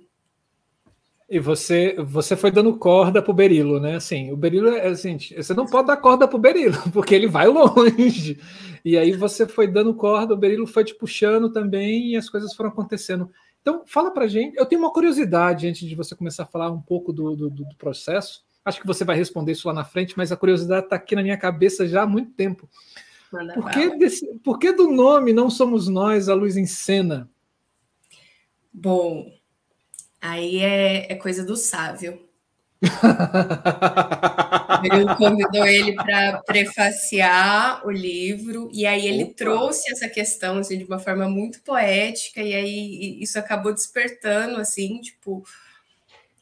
E você, você foi dando corda pro Berilo, né? Assim, o Berilo é assim, você não pode dar corda pro Berilo, porque ele vai longe. E aí você foi dando corda, o Berilo foi te puxando também e as coisas foram acontecendo. Então, fala pra gente. Eu tenho uma curiosidade antes de você começar a falar um pouco do, do, do processo. Acho que você vai responder isso lá na frente, mas a curiosidade está aqui na minha cabeça já há muito tempo. Por que, desse, por que do nome Não Somos Nós, a Luz em Cena? Bom, Aí é, é coisa do sábio. ele convidou ele para prefaciar o livro, e aí ele Opa. trouxe essa questão assim, de uma forma muito poética, e aí isso acabou despertando, assim, tipo,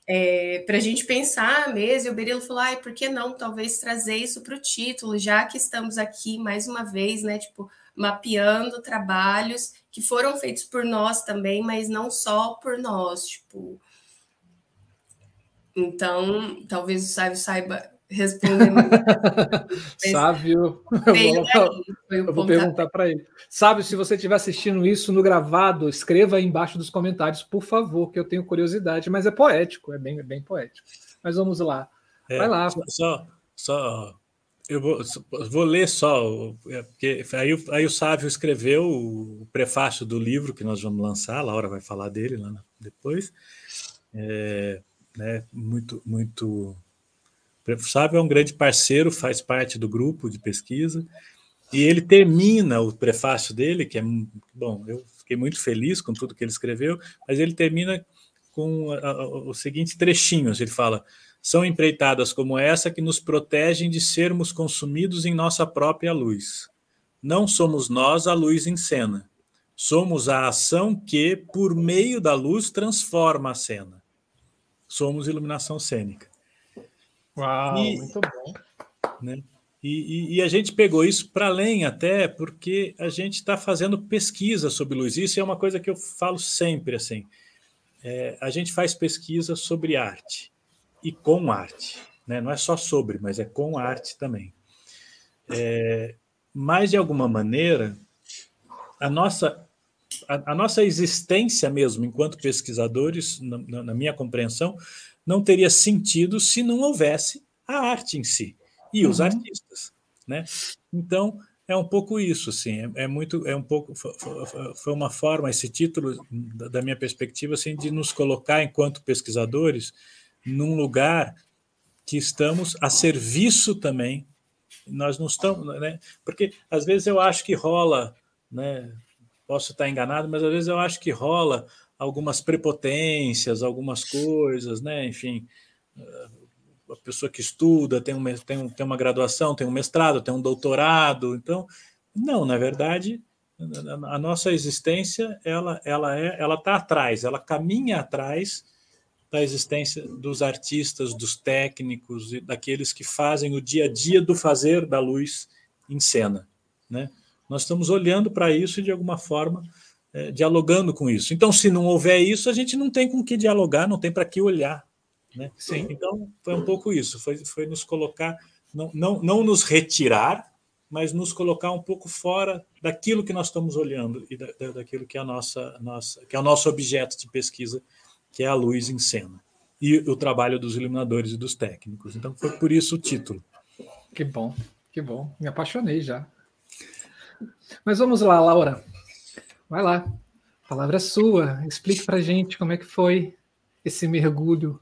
é, para a gente pensar mesmo. E o Berilo falou: ai, por que não talvez trazer isso para o título, já que estamos aqui mais uma vez, né? Tipo, mapeando trabalhos que foram feitos por nós também, mas não só por nós, tipo. Então, talvez o Sávio saiba responder. Sávio, eu vou, eu vou perguntar para ele. Sávio, se você estiver assistindo isso no gravado, escreva aí embaixo dos comentários, por favor, que eu tenho curiosidade, mas é poético, é bem, é bem poético. Mas vamos lá. É, Vai lá. Só, só eu vou, vou ler só, é, porque aí, aí o Sávio escreveu o prefácio do livro que nós vamos lançar, a Laura vai falar dele lá depois. É, né, muito, muito. O Sávio é um grande parceiro, faz parte do grupo de pesquisa, e ele termina o prefácio dele, que é bom, eu fiquei muito feliz com tudo que ele escreveu, mas ele termina com os seguintes trechinhos. Ele fala: são empreitadas como essa que nos protegem de sermos consumidos em nossa própria luz. Não somos nós a luz em cena. Somos a ação que, por meio da luz, transforma a cena. Somos iluminação cênica. Uau, e, muito bom. Né? E, e, e, a gente pegou isso para além até porque a gente está fazendo pesquisa sobre luz. Isso é uma coisa que eu falo sempre assim. É, a gente faz pesquisa sobre arte e com arte. Né? Não é só sobre, mas é com arte também. É, mas, de alguma maneira, a nossa, a, a nossa existência mesmo, enquanto pesquisadores, na, na, minha compreensão, não teria sentido se não houvesse a arte em si e os uhum. artistas. Né? Então, é um pouco isso, assim, é, é, muito, é um pouco, foi uma forma, esse título, da minha perspectiva, assim, de nos colocar enquanto pesquisadores num lugar que estamos a serviço também. Nós não estamos, né? Porque às vezes eu acho que rola, né? Posso estar enganado, mas às vezes eu acho que rola algumas prepotências, algumas coisas, né? Enfim, a pessoa que estuda tem, um, tem, um, tem uma graduação, tem um mestrado, tem um doutorado, então não, na verdade, a nossa existência ela ela é ela está atrás, ela caminha atrás da existência dos artistas, dos técnicos e daqueles que fazem o dia a dia do fazer da luz em cena. Né? Nós estamos olhando para isso e, de alguma forma, é, dialogando com isso. Então, se não houver isso, a gente não tem com que dialogar, não tem para que olhar. Né? Sim. Então, foi um pouco isso, foi, foi nos colocar, não, não, não nos retirar, mas nos colocar um pouco fora daquilo que nós estamos olhando e da, daquilo que é, a nossa, nossa, que é o nosso objeto de pesquisa, que é a luz em cena. E o trabalho dos iluminadores e dos técnicos. Então, foi por isso o título. Que bom, que bom. Me apaixonei já. Mas vamos lá, Laura. Vai lá. A palavra é sua. Explique para gente como é que foi esse mergulho.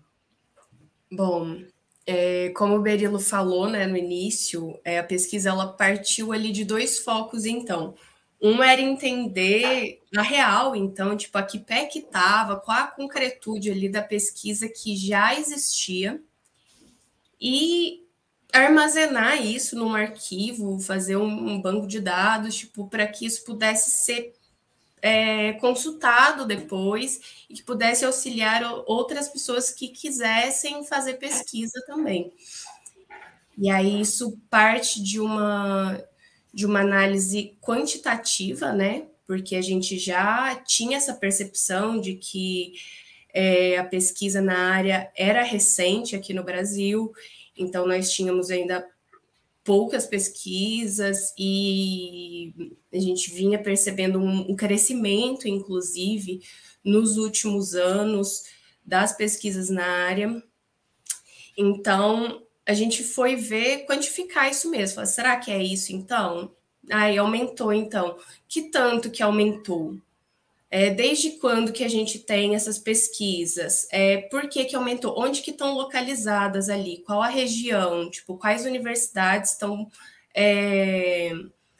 Bom, é, como o Berilo falou né, no início, é, a pesquisa ela partiu ali de dois focos, então. Um era entender na real, então, tipo, a que pé que estava, qual a concretude ali da pesquisa que já existia, e armazenar isso num arquivo, fazer um, um banco de dados, tipo, para que isso pudesse ser é, consultado depois e que pudesse auxiliar outras pessoas que quisessem fazer pesquisa também. E aí isso parte de uma de uma análise quantitativa, né? Porque a gente já tinha essa percepção de que é, a pesquisa na área era recente aqui no Brasil, então nós tínhamos ainda poucas pesquisas e a gente vinha percebendo um, um crescimento, inclusive, nos últimos anos das pesquisas na área. Então, a gente foi ver, quantificar isso mesmo. Será que é isso então? Aí aumentou, então. Que tanto que aumentou? É, desde quando que a gente tem essas pesquisas? É, por que, que aumentou? Onde que estão localizadas ali? Qual a região? Tipo, quais universidades estão é,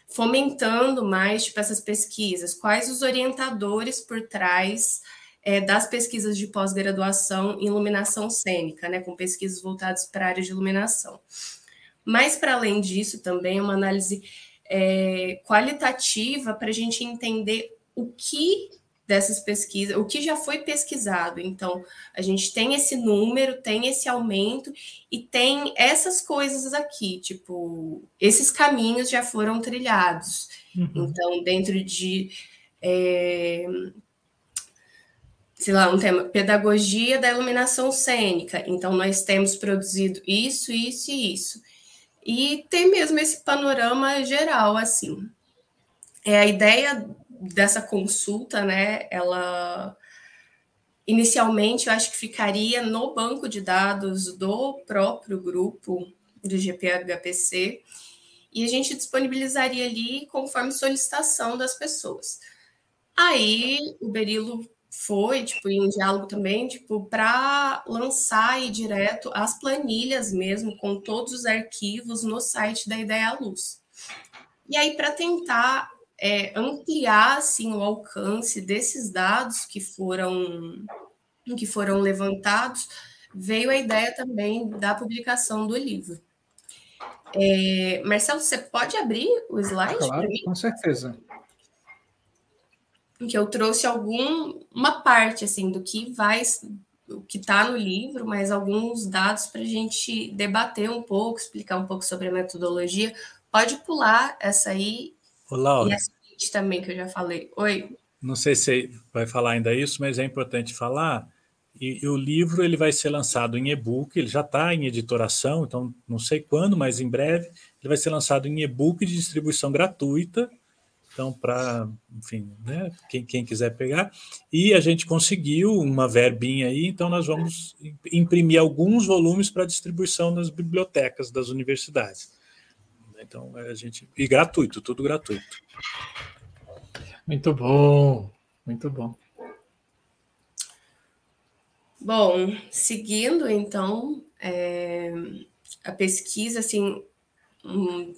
fomentando mais tipo, essas pesquisas? Quais os orientadores por trás é, das pesquisas de pós-graduação em iluminação cênica, né, com pesquisas voltadas para a área de iluminação? Mas, para além disso, também uma análise é, qualitativa para a gente entender o que dessas pesquisas, o que já foi pesquisado. Então, a gente tem esse número, tem esse aumento e tem essas coisas aqui, tipo, esses caminhos já foram trilhados. Uhum. Então, dentro de. É, sei lá, um tema, pedagogia da iluminação cênica. Então, nós temos produzido isso, isso e isso. E tem mesmo esse panorama geral, assim. É a ideia dessa consulta, né, ela inicialmente eu acho que ficaria no banco de dados do próprio grupo do GPHPC e a gente disponibilizaria ali conforme solicitação das pessoas. Aí o Berilo foi, tipo, em diálogo também, tipo, para lançar aí direto as planilhas mesmo, com todos os arquivos no site da Ideia Luz. E aí, para tentar é, ampliar assim, o alcance desses dados que foram, que foram levantados, veio a ideia também da publicação do livro. É, Marcelo, você pode abrir o slide? Claro, com certeza. Que eu trouxe alguma parte assim do que vai, o que está no livro, mas alguns dados para a gente debater um pouco, explicar um pouco sobre a metodologia. Pode pular essa aí Olá. E a seguinte também, que eu já falei. Oi. Não sei se vai falar ainda isso, mas é importante falar. E, e o livro ele vai ser lançado em e-book, ele já está em editoração, então não sei quando, mas em breve ele vai ser lançado em e-book de distribuição gratuita. Então, para, enfim, né, quem, quem quiser pegar. E a gente conseguiu uma verbinha aí, então nós vamos imprimir alguns volumes para distribuição nas bibliotecas das universidades. Então, a gente. E gratuito, tudo gratuito. Muito bom, muito bom. Bom, seguindo então é, a pesquisa, assim, um,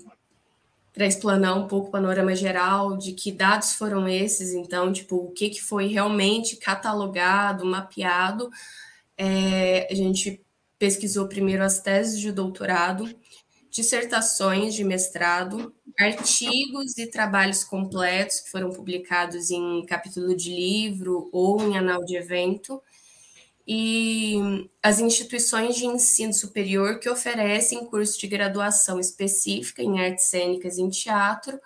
para explanar um pouco o panorama geral de que dados foram esses, então, tipo, o que, que foi realmente catalogado, mapeado. É, a gente pesquisou primeiro as teses de doutorado, dissertações de mestrado, artigos e trabalhos completos que foram publicados em capítulo de livro ou em anal de evento, e as instituições de ensino superior que oferecem curso de graduação específica em artes cênicas e em teatro,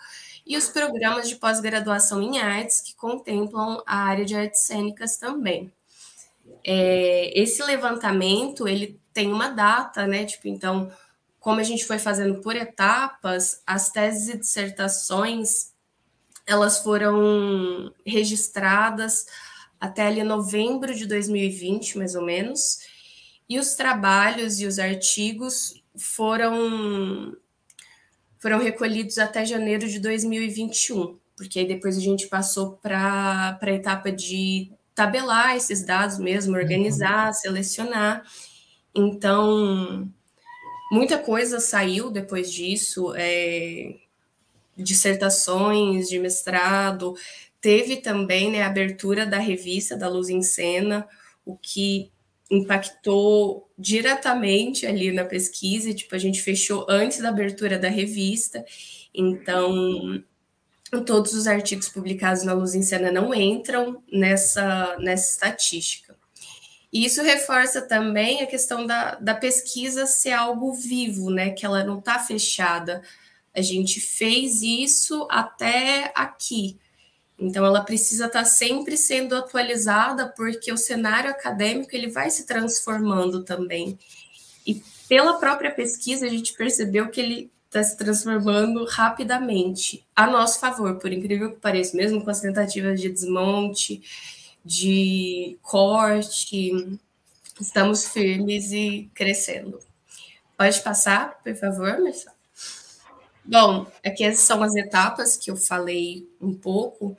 e os programas de pós-graduação em artes que contemplam a área de artes cênicas também. É, esse levantamento ele tem uma data, né? Tipo, então como a gente foi fazendo por etapas, as teses e dissertações elas foram registradas até ali novembro de 2020, mais ou menos, e os trabalhos e os artigos foram foram recolhidos até janeiro de 2021, porque aí depois a gente passou para a etapa de tabelar esses dados mesmo, organizar, uhum. selecionar. Então, muita coisa saiu depois disso, é, dissertações de mestrado, teve também né, a abertura da revista da Luz em Cena, o que impactou diretamente ali na pesquisa, tipo, a gente fechou antes da abertura da revista, então todos os artigos publicados na Luz em Cena não entram nessa, nessa estatística. E isso reforça também a questão da, da pesquisa ser algo vivo, né? Que ela não está fechada. A gente fez isso até aqui. Então ela precisa estar tá sempre sendo atualizada porque o cenário acadêmico ele vai se transformando também. E pela própria pesquisa a gente percebeu que ele está se transformando rapidamente a nosso favor, por incrível que pareça, mesmo com as tentativas de desmonte, de corte, estamos firmes e crescendo. Pode passar, por favor, Marcelo? Bom, aqui são as etapas que eu falei um pouco.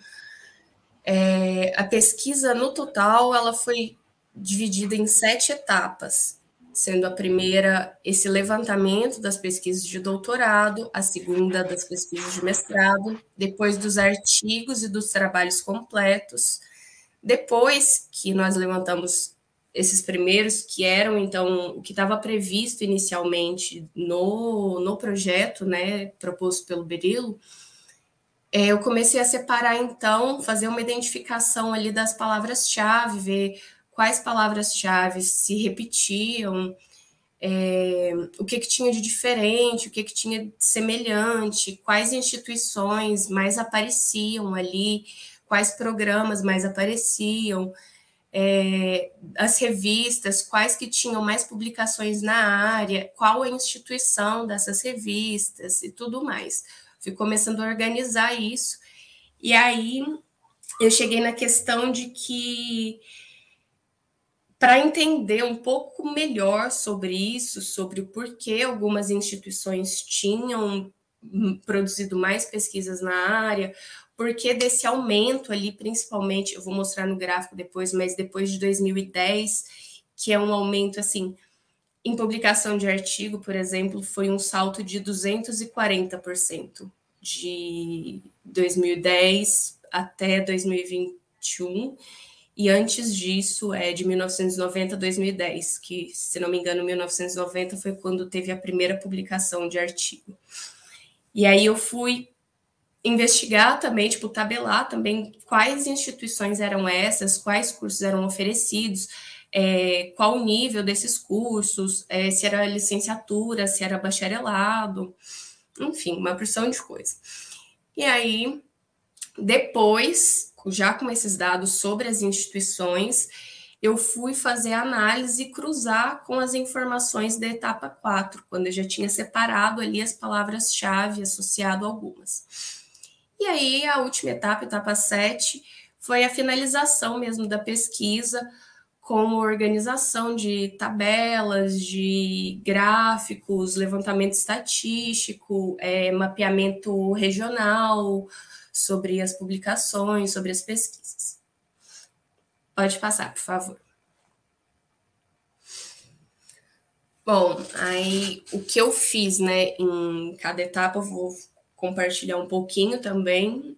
É, a pesquisa, no total, ela foi dividida em sete etapas, sendo a primeira esse levantamento das pesquisas de doutorado, a segunda das pesquisas de mestrado, depois dos artigos e dos trabalhos completos. Depois que nós levantamos esses primeiros, que eram, então, o que estava previsto inicialmente no, no projeto, né, proposto pelo Berilo, é, eu comecei a separar, então, fazer uma identificação ali das palavras-chave, ver quais palavras-chave se repetiam, é, o que, que tinha de diferente, o que, que tinha de semelhante, quais instituições mais apareciam ali, quais programas mais apareciam, é, as revistas, quais que tinham mais publicações na área, qual a instituição dessas revistas e tudo mais. Fui começando a organizar isso, e aí eu cheguei na questão de que para entender um pouco melhor sobre isso, sobre o porquê algumas instituições tinham produzido mais pesquisas na área, porque desse aumento ali, principalmente, eu vou mostrar no gráfico depois, mas depois de 2010, que é um aumento assim, em publicação de artigo, por exemplo, foi um salto de 240% de 2010 até 2021. E antes disso, é de 1990 a 2010, que, se não me engano, 1990 foi quando teve a primeira publicação de artigo. E aí eu fui investigar também, tipo, tabelar também quais instituições eram essas, quais cursos eram oferecidos, é, qual o nível desses cursos, é, se era licenciatura, se era bacharelado, enfim, uma porção de coisa. E aí, depois, já com esses dados sobre as instituições, eu fui fazer análise e cruzar com as informações da etapa 4, quando eu já tinha separado ali as palavras-chave associado a algumas. E aí, a última etapa, etapa 7, foi a finalização mesmo da pesquisa, com organização de tabelas, de gráficos, levantamento estatístico, é, mapeamento regional sobre as publicações, sobre as pesquisas. Pode passar, por favor. Bom, aí o que eu fiz, né, em cada etapa, eu vou compartilhar um pouquinho também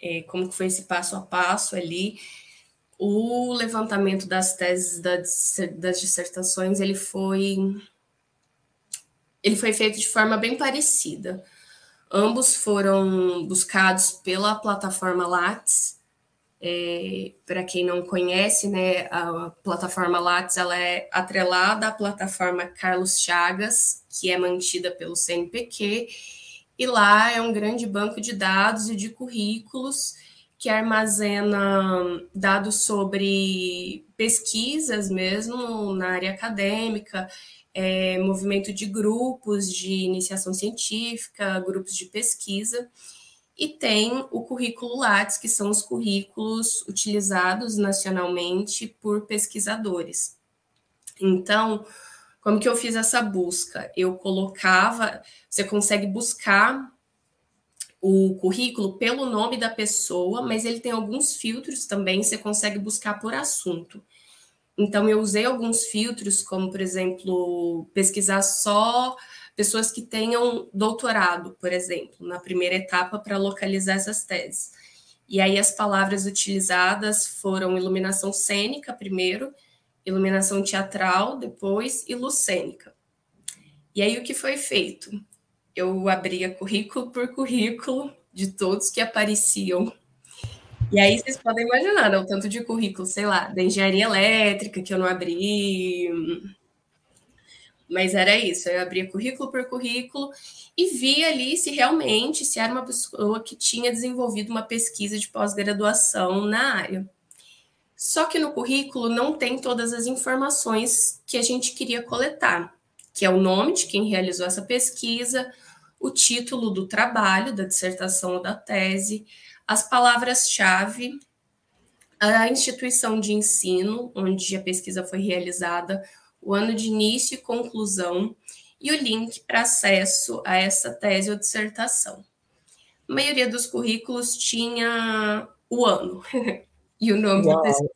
é, como foi esse passo a passo ali. O levantamento das teses das, das dissertações ele foi ele foi feito de forma bem parecida. Ambos foram buscados pela plataforma Lattes. É, Para quem não conhece, né, a plataforma Lattes ela é atrelada à plataforma Carlos Chagas, que é mantida pelo CNPq, e lá é um grande banco de dados e de currículos que armazena dados sobre pesquisas mesmo na área acadêmica, é, movimento de grupos de iniciação científica, grupos de pesquisa, e tem o currículo Lattes, que são os currículos utilizados nacionalmente por pesquisadores. Então, como que eu fiz essa busca? Eu colocava, você consegue buscar o currículo pelo nome da pessoa, mas ele tem alguns filtros também, você consegue buscar por assunto. Então, eu usei alguns filtros, como, por exemplo, pesquisar só pessoas que tenham doutorado, por exemplo, na primeira etapa, para localizar essas teses. E aí, as palavras utilizadas foram iluminação cênica, primeiro, iluminação teatral, depois, e luz cênica. E aí, o que foi feito? Eu abria currículo por currículo de todos que apareciam e aí vocês podem imaginar, né, o tanto de currículo, sei lá, da engenharia elétrica que eu não abri. Mas era isso, eu abria currículo por currículo e via ali se realmente se era uma pessoa que tinha desenvolvido uma pesquisa de pós-graduação na área. Só que no currículo não tem todas as informações que a gente queria coletar, que é o nome de quem realizou essa pesquisa, o título do trabalho, da dissertação ou da tese, as palavras-chave, a instituição de ensino, onde a pesquisa foi realizada, o ano de início e conclusão, e o link para acesso a essa tese ou dissertação. A maioria dos currículos tinha o ano e o nome Uau. do pesquisador.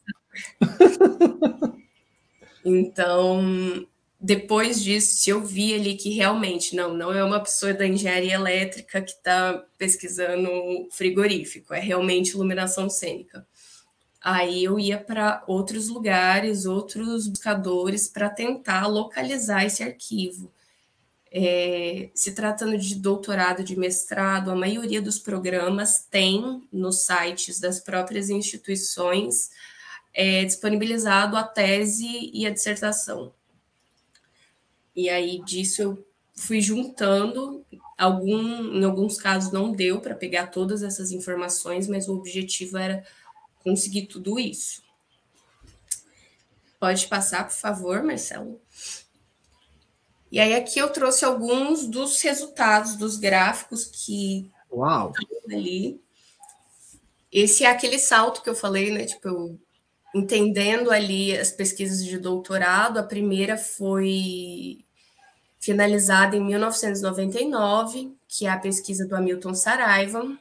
Então, depois disso, se eu vi ali que realmente não, não é uma pessoa da engenharia elétrica que está pesquisando frigorífico, é realmente iluminação cênica. Aí eu ia para outros lugares, outros buscadores para tentar localizar esse arquivo. É, se tratando de doutorado, de mestrado, a maioria dos programas tem nos sites das próprias instituições é, disponibilizado a tese e a dissertação. E aí disso eu fui juntando. Algum, em alguns casos não deu para pegar todas essas informações, mas o objetivo era conseguir tudo isso. Pode passar, por favor, Marcelo. E aí aqui eu trouxe alguns dos resultados dos gráficos que Uau. ali. Esse é aquele salto que eu falei, né? Tipo, eu entendendo ali as pesquisas de doutorado, a primeira foi finalizada em 1999, que é a pesquisa do Hamilton Saraiva,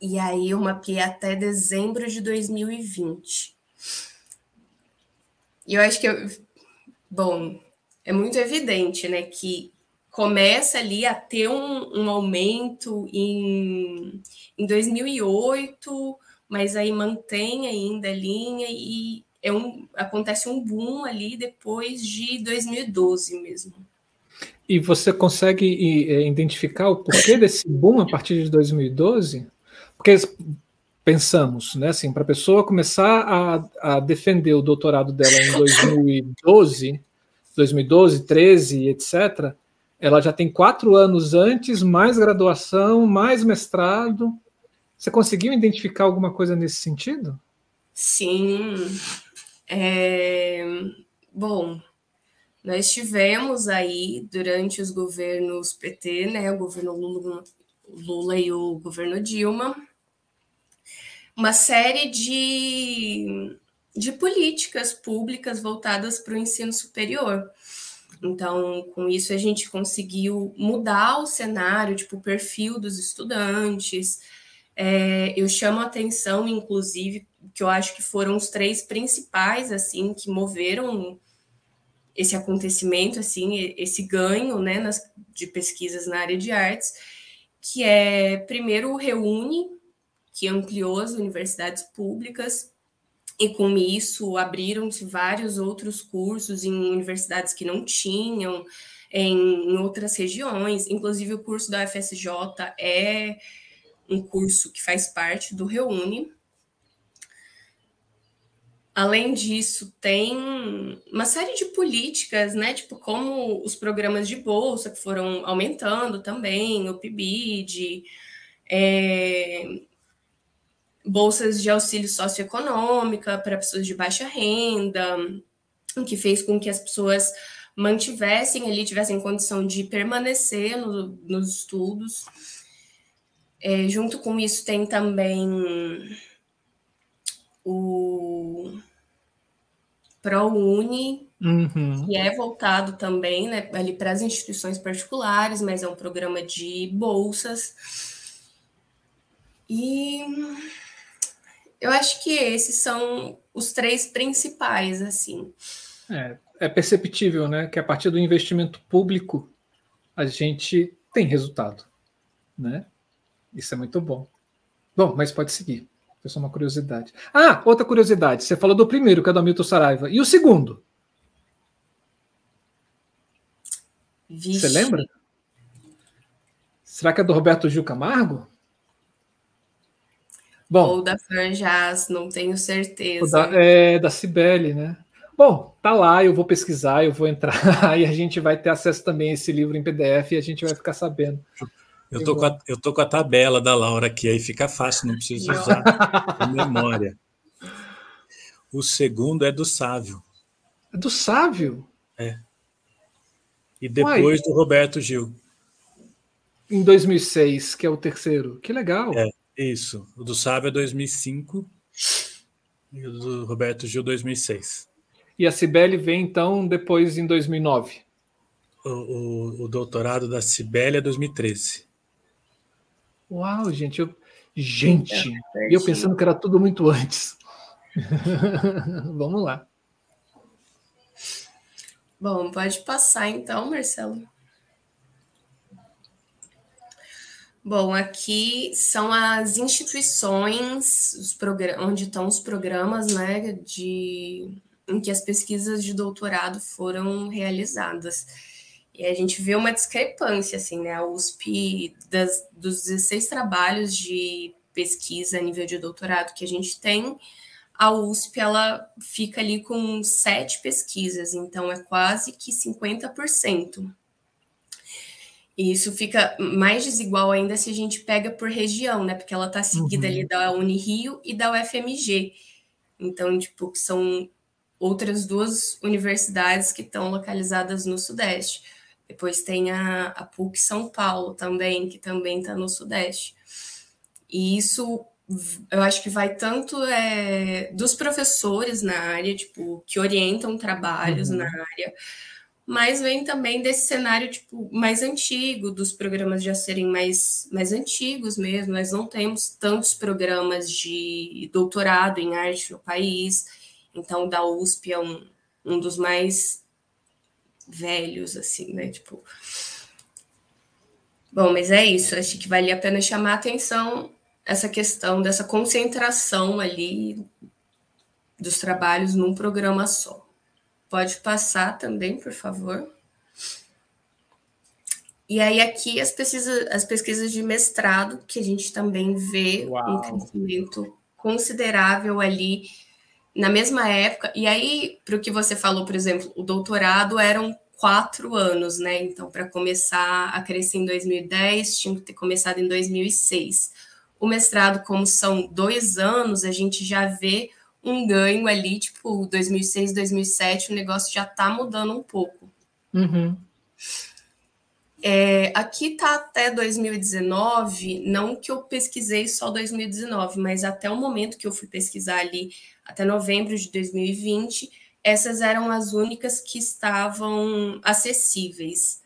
e aí eu mapeei até dezembro de 2020. E eu acho que, eu, bom, é muito evidente, né, que começa ali a ter um, um aumento em, em 2008, mas aí mantém ainda a linha e é um, acontece um boom ali depois de 2012 mesmo. E você consegue é, identificar o porquê desse boom a partir de 2012? Porque pensamos, né, assim, para a pessoa começar a, a, defender o doutorado dela em 2012, 2012, 13, etc., ela já tem quatro anos antes, mais graduação, mais mestrado. Você conseguiu identificar alguma coisa nesse sentido? Sim. É, bom, nós tivemos aí, durante os governos PT, né, o governo Lula, Lula e o governo Dilma, uma série de, de políticas públicas voltadas para o ensino superior. Então, com isso, a gente conseguiu mudar o cenário, tipo, o perfil dos estudantes, é, eu chamo a atenção, inclusive, que eu acho que foram os três principais, assim, que moveram esse acontecimento, assim, esse ganho, né, nas, de pesquisas na área de artes, que é, primeiro, o Reúne, que ampliou as universidades públicas, e com isso abriram-se vários outros cursos em universidades que não tinham, em, outras regiões, inclusive o curso da UFSJ é um curso que faz parte do Reúne. Além disso, tem uma série de políticas, né? Tipo, como os programas de bolsa que foram aumentando também, o PIBID, é, bolsas de auxílio socioeconômica para pessoas de baixa renda, que fez com que as pessoas mantivessem ali, tivessem condição de permanecer no, nos estudos. É, junto com isso, tem também o ProUni, uhum. que é voltado também né, ali para as instituições particulares, mas é um programa de bolsas. E eu acho que esses são os três principais, assim. É, é perceptível, né, que a partir do investimento público a gente tem resultado, né? Isso é muito bom. Bom, mas pode seguir. Foi só uma curiosidade. Ah, outra curiosidade. Você falou do primeiro, que é do Hamilton Saraiva. E o segundo? Vixe. Você lembra? Será que é do Roberto Gil Camargo? Bom, Ou da Franjas, não tenho certeza. Da, é da Cibele, né? Bom, tá lá, eu vou pesquisar, eu vou entrar e a gente vai ter acesso também a esse livro em PDF e a gente vai ficar sabendo. Eu tô, com a, eu tô com a tabela da Laura aqui, aí fica fácil, não preciso usar a memória. O segundo é do Sávio. É do Sávio? É. E depois Uai. do Roberto Gil. Em 2006, que é o terceiro. Que legal. É, isso. O do Sávio é 2005 e o do Roberto Gil 2006. E a Cibele vem, então, depois em 2009? O, o, o doutorado da Cibele é 2013. Uau, gente, eu, gente, é, eu pensando que era tudo muito antes. Vamos lá. Bom, pode passar então, Marcelo. Bom, aqui são as instituições, onde estão os programas, né, de em que as pesquisas de doutorado foram realizadas. E a gente vê uma discrepância, assim, né? A USP, das, dos 16 trabalhos de pesquisa a nível de doutorado que a gente tem, a USP ela fica ali com sete pesquisas, então é quase que 50%. E isso fica mais desigual ainda se a gente pega por região, né? Porque ela está seguida uhum. ali da Unirio e da UFMG. Então, tipo, são outras duas universidades que estão localizadas no Sudeste. Depois tem a, a PUC São Paulo também, que também está no Sudeste. E isso eu acho que vai tanto é, dos professores na área, tipo, que orientam trabalhos uhum. na área, mas vem também desse cenário tipo mais antigo, dos programas já serem mais, mais antigos mesmo. Nós não temos tantos programas de doutorado em arte no país, então o da USP é um, um dos mais velhos, assim, né? Tipo. Bom, mas é isso. Acho que vale a pena chamar a atenção essa questão dessa concentração ali dos trabalhos num programa só. Pode passar também, por favor. E aí, aqui, as pesquisas, as pesquisas de mestrado, que a gente também vê Uau. um crescimento considerável ali na mesma época. E aí, para o que você falou, por exemplo, o doutorado eram quatro anos, né? Então, para começar a crescer em 2010, tinha que ter começado em 2006. O mestrado, como são dois anos, a gente já vê um ganho ali, tipo, 2006, 2007, o negócio já está mudando um pouco. Uhum. É, aqui está até 2019, não que eu pesquisei só 2019, mas até o momento que eu fui pesquisar ali até novembro de 2020, essas eram as únicas que estavam acessíveis.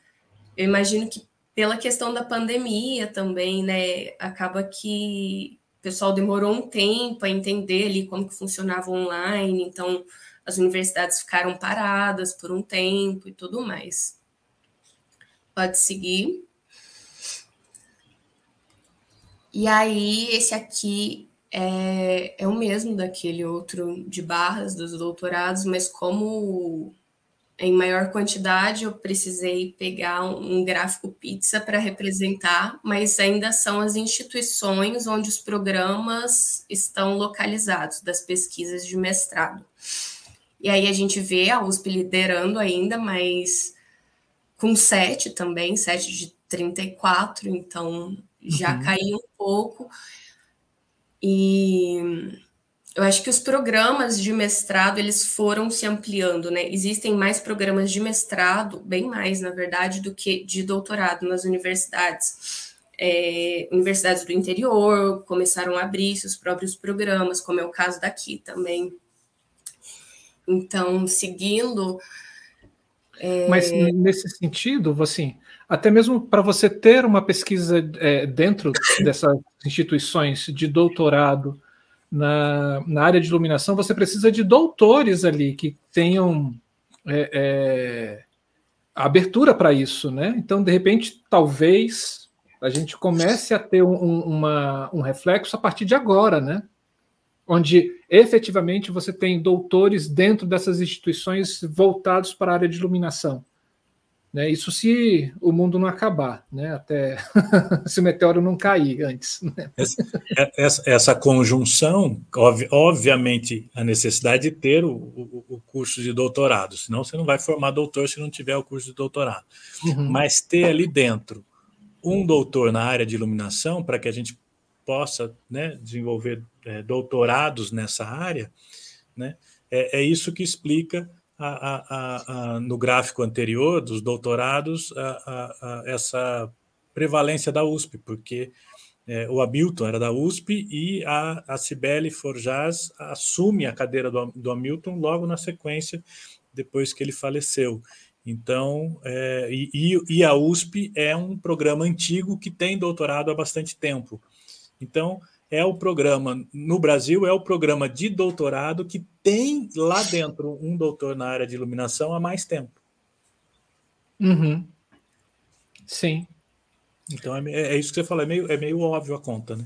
Eu imagino que pela questão da pandemia também, né, acaba que o pessoal demorou um tempo a entender ali como que funcionava online, então as universidades ficaram paradas por um tempo e tudo mais. Pode seguir. E aí, esse aqui é, é o mesmo daquele outro de barras dos doutorados, mas como em maior quantidade eu precisei pegar um, um gráfico pizza para representar, mas ainda são as instituições onde os programas estão localizados das pesquisas de mestrado. E aí a gente vê a USP liderando ainda, mas com 7 também, 7 de 34, então já uhum. caiu um pouco. E eu acho que os programas de mestrado eles foram se ampliando, né? Existem mais programas de mestrado, bem mais, na verdade, do que de doutorado nas universidades. É, universidades do interior começaram a abrir seus próprios programas, como é o caso daqui também. Então, seguindo. É... Mas nesse sentido, assim, até mesmo para você ter uma pesquisa é, dentro dessas instituições de doutorado na, na área de iluminação, você precisa de doutores ali que tenham é, é, abertura para isso, né? Então, de repente, talvez a gente comece a ter um, uma, um reflexo a partir de agora, né? Onde efetivamente você tem doutores dentro dessas instituições voltados para a área de iluminação. Né? Isso se o mundo não acabar, né? até se o meteoro não cair antes. Né? Essa, essa, essa, conjunção, ob, obviamente, a necessidade de ter o, o, o, curso de doutorado, senão você não vai formar doutor se não tiver o curso de doutorado. Uhum. Mas ter ali dentro um doutor na área de iluminação, para que a gente possa né, desenvolver é, doutorados nessa área, né, é, é isso que explica a, a, no gráfico anterior dos doutorados essa prevalência da USP, porque é, o Hamilton era da USP e a, a Cibele Forjaz assume a cadeira do, do Hamilton logo na sequência, depois que ele faleceu. Então, é, e, e, a USP é um programa antigo que tem doutorado há bastante tempo. Então, é o programa, no Brasil, é o programa de doutorado que tem lá dentro um doutor na área de iluminação há mais tempo. Uhum. Sim. Então é, é, isso que você falou, é meio, é meio óbvio a conta, né?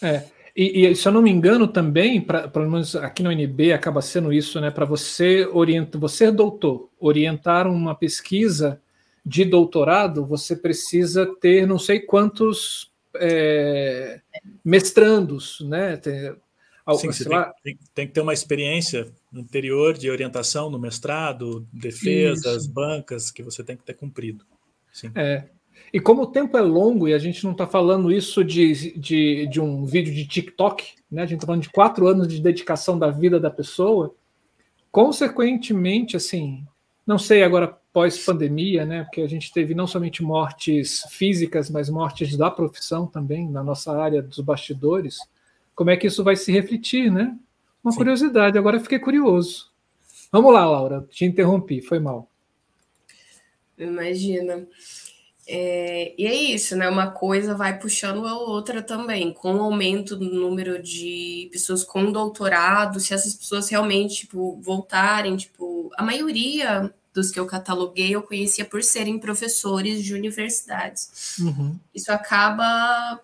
É. E, e se eu não me engano também, pra, pelo menos aqui no UNB acaba sendo isso, né? Para você orientar, você é doutor, orientar uma pesquisa de doutorado, você precisa ter não sei quantos é, mestrandos, né? Tem, Sim, você tem, tem, tem, que ter uma experiência anterior de orientação no mestrado, defesas, Isso. bancas, que você tem que ter cumprido. Sim. É. E como o tempo é longo e a gente não está falando isso de, de, de, um vídeo de TikTok, né? A gente está falando de quatro anos de dedicação da vida da pessoa, consequentemente, assim, não sei agora pós-pandemia, né? Porque a gente teve não somente mortes físicas, mas mortes da profissão também, na nossa área dos bastidores. Como é que isso vai se refletir, né? Uma Sim. curiosidade, agora fiquei curioso. Vamos lá, Laura, te interrompi, foi mal. Imagina. É, e é isso, né? Uma coisa vai puxando a outra também, com o aumento do número de pessoas com doutorado, se essas pessoas realmente tipo, voltarem, tipo, a maioria dos que eu cataloguei eu conhecia por serem professores de universidades. Uhum. Isso acaba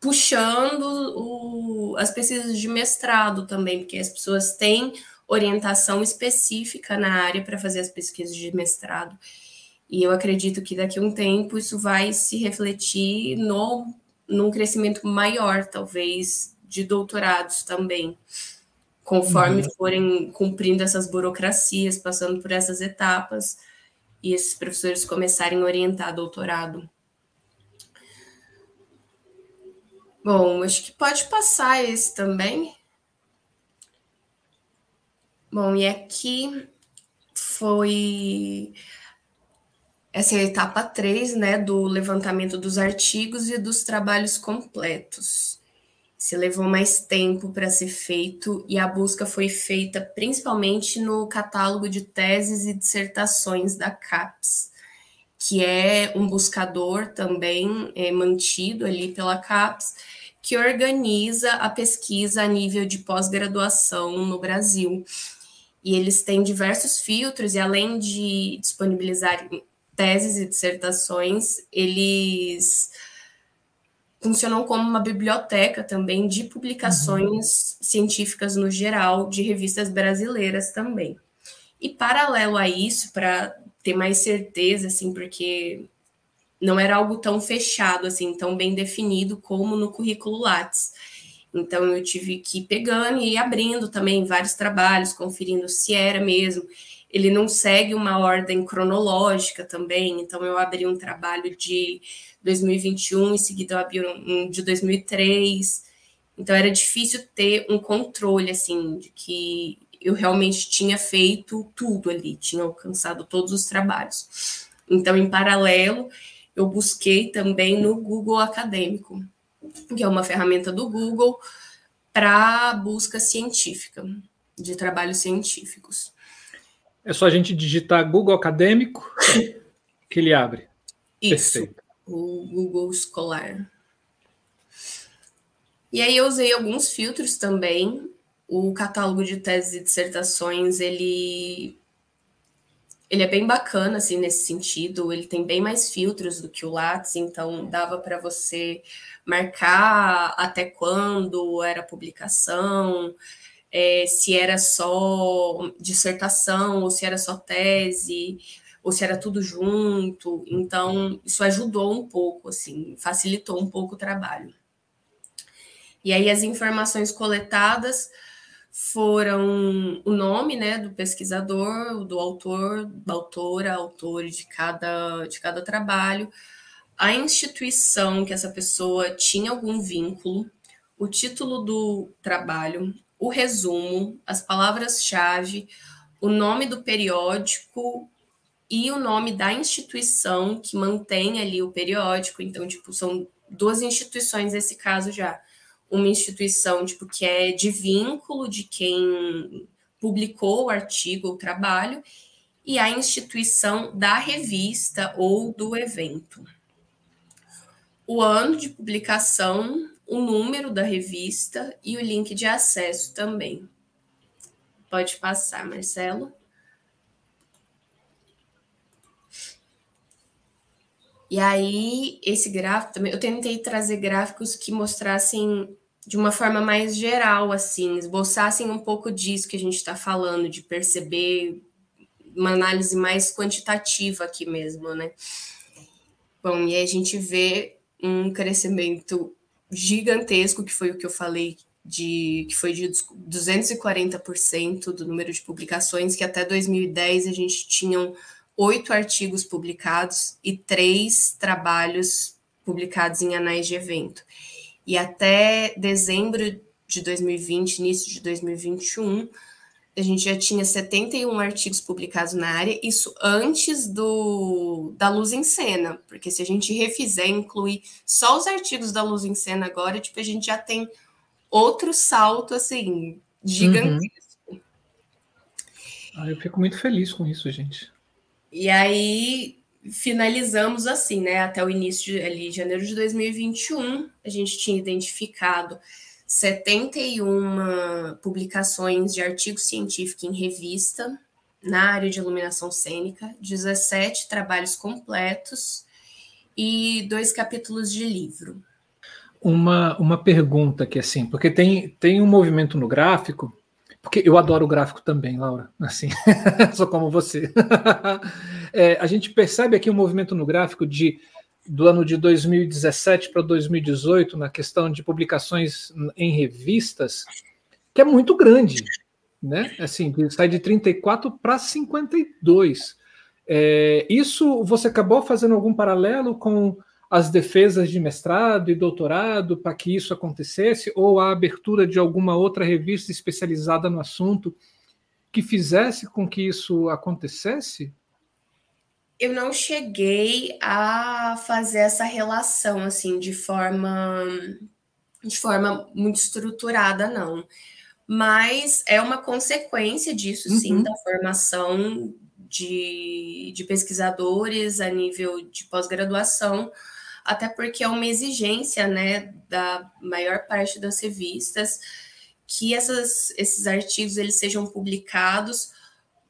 puxando o, as pesquisas de mestrado também, porque as pessoas têm orientação específica na área para fazer as pesquisas de mestrado. E eu acredito que daqui a um tempo isso vai se refletir no, num crescimento maior, talvez, de doutorados também conforme uhum. forem cumprindo essas burocracias, passando por essas etapas, e esses professores começarem a orientar doutorado. Bom, acho que pode passar esse também. Bom, e aqui foi essa é a etapa 3, né, do levantamento dos artigos e dos trabalhos completos se levou mais tempo para ser feito e a busca foi feita principalmente no catálogo de teses e dissertações da CAPES, que é um buscador também é, mantido ali pela CAPES, que organiza a pesquisa a nível de pós-graduação no Brasil. E eles têm diversos filtros, e além de disponibilizar teses e dissertações, eles funcionam como uma biblioteca também de publicações uhum. científicas no geral, de revistas brasileiras também. E paralelo a isso, para ter mais certeza, assim, porque não era algo tão fechado, assim, tão bem definido como no currículo Lattes. Então eu tive que ir pegando e abrindo também vários trabalhos, conferindo se era mesmo. Ele não segue uma ordem cronológica também, então eu abri um trabalho de 2021, em seguida eu abri um de 2003. Então era difícil ter um controle assim de que eu realmente tinha feito tudo ali, tinha alcançado todos os trabalhos. Então, em paralelo, eu busquei também no Google Acadêmico, que é uma ferramenta do Google para busca científica, de trabalhos científicos. É só a gente digitar Google Acadêmico que ele abre. Isso, Perfeito. O Google Escolar. E aí eu usei alguns filtros também. O catálogo de teses e dissertações, ele ele é bem bacana assim nesse sentido, ele tem bem mais filtros do que o Lattes, então dava para você marcar até quando era publicação, é, se era só dissertação ou se era só tese ou se era tudo junto. Então isso ajudou um pouco, assim, facilitou um pouco o trabalho. E aí as informações coletadas foram o nome né, do pesquisador, do autor, da autora, autor de cada, de cada trabalho, a instituição que essa pessoa tinha algum vínculo, o título do trabalho, o resumo, as palavras-chave, o nome do periódico e o nome da instituição que mantém ali o periódico. Então, tipo, são duas instituições nesse caso já uma instituição tipo, que é de vínculo de quem publicou o artigo ou trabalho, e a instituição da revista ou do evento. O ano de publicação, o número da revista e o link de acesso também. Pode passar, Marcelo. E aí, esse gráfico também, eu tentei trazer gráficos que mostrassem de uma forma mais geral, assim, esboçassem um pouco disso que a gente está falando, de perceber uma análise mais quantitativa aqui mesmo, né? Bom, e aí a gente vê um crescimento gigantesco, que foi o que eu falei, de que foi de 240% do número de publicações, que até 2010 a gente tinha oito artigos publicados e três trabalhos publicados em anais de evento. E até dezembro de 2020, início de 2021, a gente já tinha 71 artigos publicados na área, isso antes do da Luz em Cena, porque se a gente refizer, incluir só os artigos da Luz em Cena agora, tipo, a gente já tem outro salto, assim, gigantesco. Uhum. Ah, eu fico muito feliz com isso, gente. E aí finalizamos assim, né? Até o início de ali, janeiro de 2021, a gente tinha identificado 71 publicações de artigo científico em revista na área de iluminação cênica, 17 trabalhos completos e dois capítulos de livro. Uma, uma pergunta que assim, porque tem, tem um movimento no gráfico porque eu adoro o gráfico também, Laura. Assim, sou como você. é, a gente percebe aqui um movimento no gráfico de do ano de 2017 para 2018 na questão de publicações em revistas, que é muito grande, né? Assim, sai de 34 para 52. É, isso você acabou fazendo algum paralelo com as defesas de mestrado e doutorado para que isso acontecesse, ou a abertura de alguma outra revista especializada no assunto que fizesse com que isso acontecesse? Eu não cheguei a fazer essa relação assim de forma de forma muito estruturada, não. Mas é uma consequência disso, uhum. sim, da formação de, de pesquisadores a nível de pós-graduação, até porque é uma exigência né, da maior parte das revistas que essas, esses artigos eles sejam publicados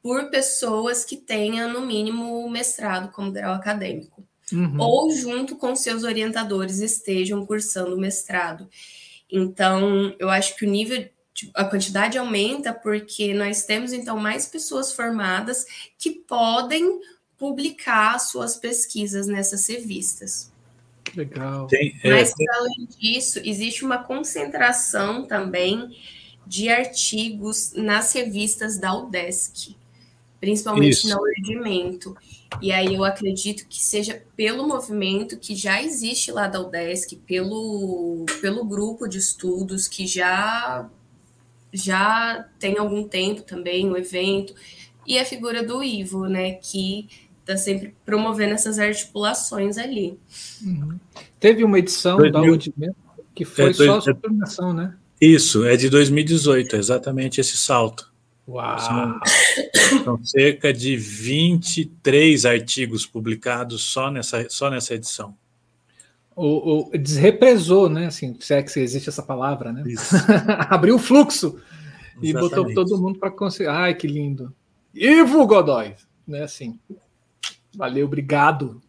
por pessoas que tenham, no mínimo, mestrado como grau acadêmico. Uhum. Ou junto com seus orientadores estejam cursando mestrado. Então, eu acho que o nível, a quantidade aumenta porque nós temos, então, mais pessoas formadas que podem publicar suas pesquisas nessas revistas. Legal. Tem, é, Mas, tem... além disso, existe uma concentração também de artigos nas revistas da UDESC. principalmente Isso. no rendimento. E aí eu acredito que seja pelo movimento que já existe lá da UDESC, pelo, pelo grupo de estudos que já já tem algum tempo também o evento, e a figura do Ivo, né, que está sempre promovendo essas articulações ali. Uhum. Teve uma edição 2000... da UDM que foi é, só sobre iluminação, né? Isso, é de 2018, exatamente esse salto. Uau! São, são, cerca de 23 artigos publicados só nessa, só nessa edição. O, o desrepresou, né? Assim, se é que existe essa palavra, né? Abriu o fluxo Exatamente. e botou todo mundo para conseguir. Ai, que lindo! Ivo Godoy, né? Assim, valeu, obrigado.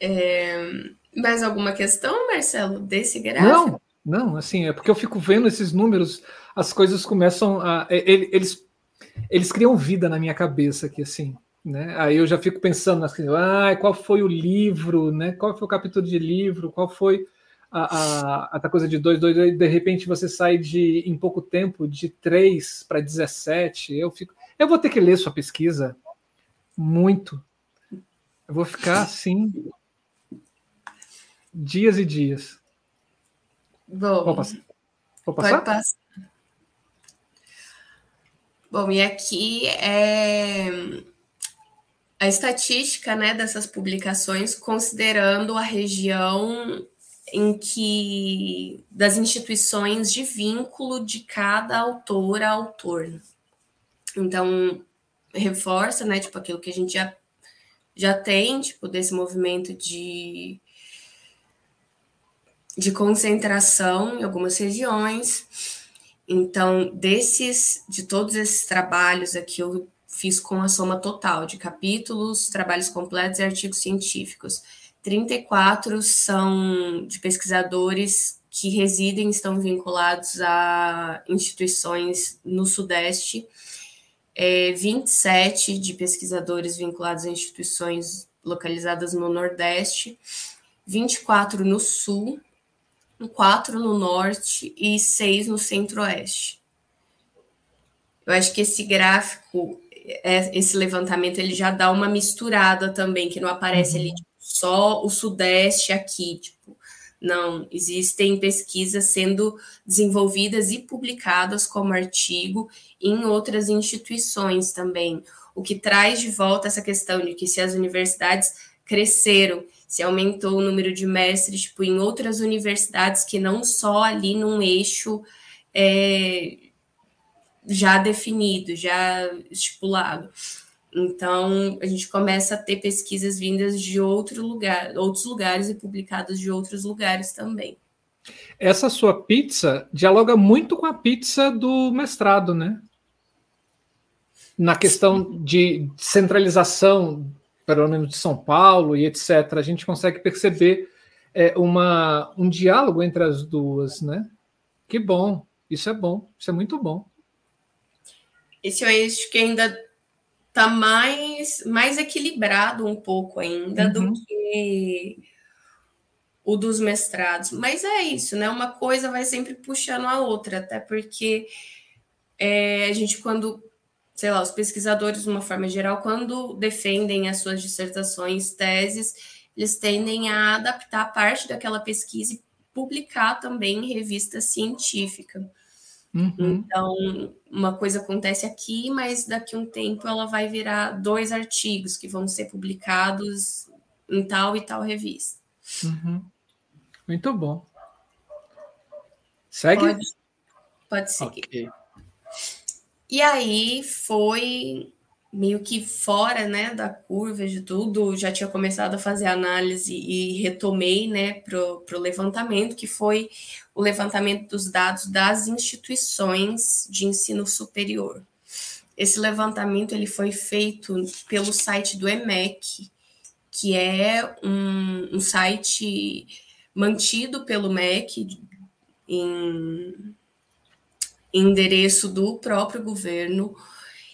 É, mais alguma questão, Marcelo, desse gráfico? Não, não, assim, é porque eu fico vendo esses números, as coisas começam a. Eles, eles criam vida na minha cabeça aqui, assim. Né? Aí eu já fico pensando assim, ah, qual foi o livro, né? Qual foi o capítulo de livro, qual foi a, a, a coisa de dois, dois, dois, de repente você sai de em pouco tempo de 3 para 17. Eu fico. Eu vou ter que ler sua pesquisa muito. Eu vou ficar assim dias e dias. Bom, Vou passar? Vou passar? Bom, e aqui é a estatística né, dessas publicações, considerando a região em que das instituições de vínculo de cada autor a autor. Então, reforça, né, tipo aquilo que a gente já já tem, tipo desse movimento de de concentração em algumas regiões. Então, desses, de todos esses trabalhos aqui, eu fiz com a soma total de capítulos, trabalhos completos e artigos científicos. 34 são de pesquisadores que residem, estão vinculados a instituições no Sudeste, é, 27 de pesquisadores vinculados a instituições localizadas no Nordeste, 24 no Sul, quatro no norte e seis no centro-oeste. Eu acho que esse gráfico, é, esse levantamento, ele já dá uma misturada também, que não aparece uhum. ali tipo, só o sudeste aqui, tipo, não, existem pesquisas sendo desenvolvidas e publicadas como artigo em outras instituições também, o que traz de volta essa questão de que se as universidades cresceram se aumentou o número de mestres tipo, em outras universidades que não só ali num eixo é, já definido, já estipulado. Então, a gente começa a ter pesquisas vindas de outro lugar, outros lugares e publicadas de outros lugares também. Essa sua pizza dialoga muito com a pizza do mestrado, né? Na questão Sim. de centralização pelo menos de São Paulo e etc., a gente consegue perceber é, uma, um diálogo entre as duas, né? Que bom, isso é bom, isso é muito bom. Esse eu acho que ainda está mais, mais equilibrado um pouco ainda uhum. do que o dos mestrados. Mas é isso, né? Uma coisa vai sempre puxando a outra, até porque é, a gente, quando sei lá, os pesquisadores, de uma forma geral, quando defendem as suas dissertações, teses, eles tendem a adaptar parte daquela pesquisa e publicar também em revista científica. Uhum. Então, uma coisa acontece aqui, mas daqui a um tempo ela vai virar dois artigos que vão ser publicados em tal e tal revista. Uhum. Muito bom. Segue? Pode, pode seguir. Okay. E aí foi meio que fora, né, da curva de tudo, já tinha começado a fazer análise e retomei, né, pro, pro levantamento, que foi o levantamento dos dados das instituições de ensino superior. Esse levantamento ele foi feito pelo site do EMEC, que é um, um site mantido pelo MEC em endereço do próprio governo,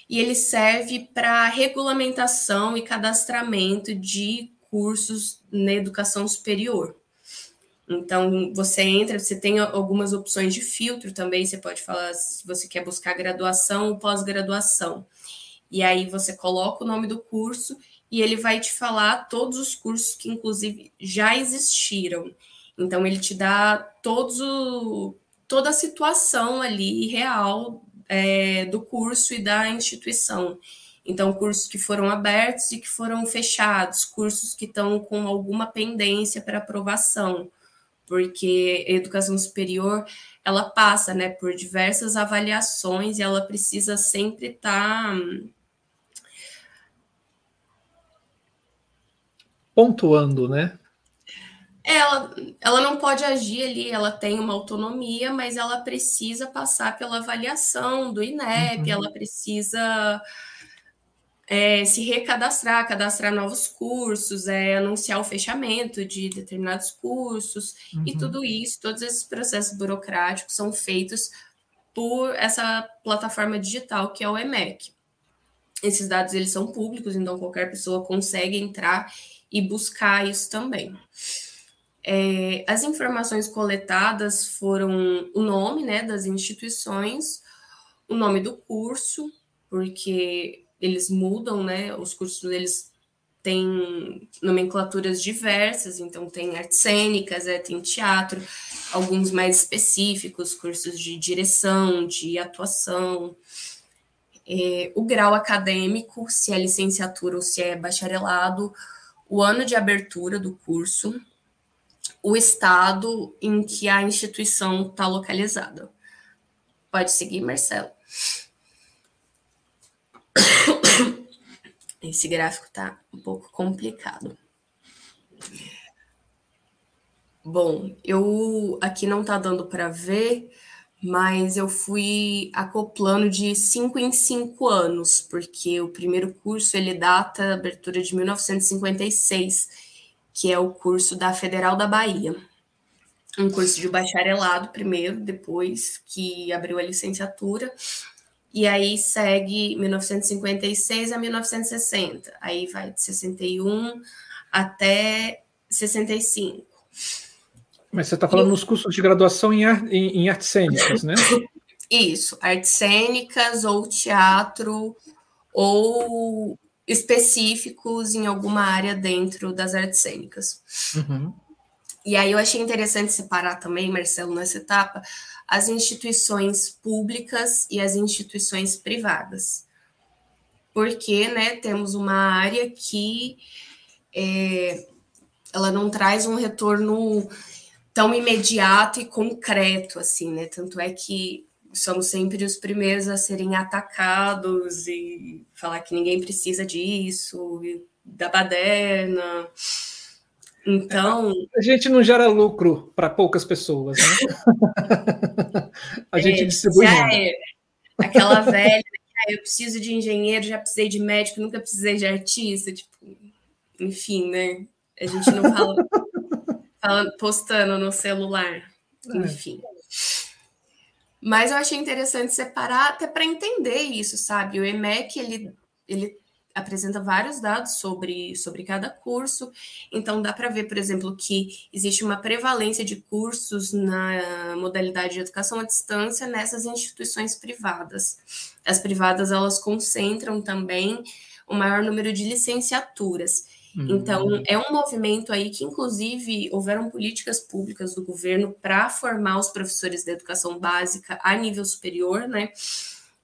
e ele serve para regulamentação e cadastramento de cursos na educação superior. Então, você entra, você tem algumas opções de filtro também. Você pode falar se você quer buscar graduação ou pós-graduação. E aí você coloca o nome do curso e ele vai te falar todos os cursos que, inclusive, já existiram. Então, ele te dá todos o, toda a situação ali real é, do curso e da instituição. Então, cursos que foram abertos e que foram fechados, cursos que estão com alguma pendência para aprovação, porque a educação superior ela passa né, por diversas avaliações e ela precisa sempre estar. Tá, pontuando, né? Ela, ela não pode agir ali, ela tem uma autonomia, mas ela precisa passar pela avaliação do INEP, uhum. ela precisa é, se recadastrar, cadastrar novos cursos, é, anunciar o fechamento de determinados cursos, uhum. e tudo isso, todos esses processos burocráticos são feitos por essa plataforma digital que é o EMEC. Esses dados eles são públicos, então qualquer pessoa consegue entrar e buscar isso também. É, as informações coletadas foram o nome né, das instituições, o nome do curso, porque eles mudam, né? Os cursos eles têm nomenclaturas diversas, então tem artes cênicas, é, tem teatro, alguns mais específicos, cursos de direção, de atuação, é, o grau acadêmico, se é licenciatura ou se é bacharelado, o ano de abertura do curso, o estado em que a instituição está localizada. Pode seguir, Marcelo. Esse gráfico está um pouco complicado. Bom, eu aqui não está dando para ver, mas eu fui acoplando de cinco em cinco anos, porque o primeiro curso ele data abertura de 1956 que é o curso da Federal da Bahia. Um curso de bacharelado primeiro, depois que abriu a licenciatura, e aí segue 1956 a 1960. Aí vai de 61 até 65. Mas você está falando e... nos cursos de graduação em, ar, em, em artes cênicas, né? Isso, artes cênicas ou teatro ou específicos em alguma área dentro das artes cênicas. Uhum. E aí eu achei interessante separar também, Marcelo, nessa etapa, as instituições públicas e as instituições privadas. Porque, né, temos uma área que é, ela não traz um retorno tão imediato e concreto assim, né? Tanto é que somos sempre os primeiros a serem atacados e falar que ninguém precisa disso, da baderna. Então. A gente não gera lucro para poucas pessoas, né? a gente é, distribui. Já é. Aquela velha, ah, eu preciso de engenheiro, já precisei de médico, nunca precisei de artista, tipo, enfim, né? A gente não fala, fala postando no celular, é. Mas eu achei interessante separar até para entender isso, sabe? O EMEC, ele, ele apresenta vários dados sobre, sobre cada curso, então dá para ver, por exemplo, que existe uma prevalência de cursos na modalidade de educação à distância nessas instituições privadas. As privadas, elas concentram também o maior número de licenciaturas. Então, uhum. é um movimento aí que, inclusive, houveram políticas públicas do governo para formar os professores da educação básica a nível superior, né?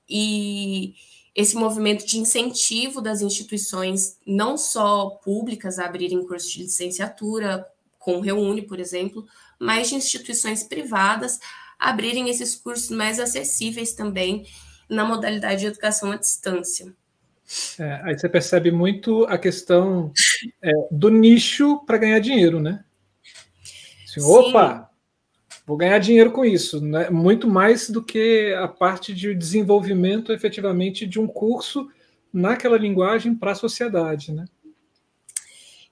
E esse movimento de incentivo das instituições, não só públicas, a abrirem cursos de licenciatura, com o Reúne, por exemplo, mas de instituições privadas abrirem esses cursos mais acessíveis também na modalidade de educação à distância. É, aí você percebe muito a questão é, do nicho para ganhar dinheiro, né? Assim, opa, vou ganhar dinheiro com isso, né? muito mais do que a parte de desenvolvimento efetivamente de um curso naquela linguagem para a sociedade, né?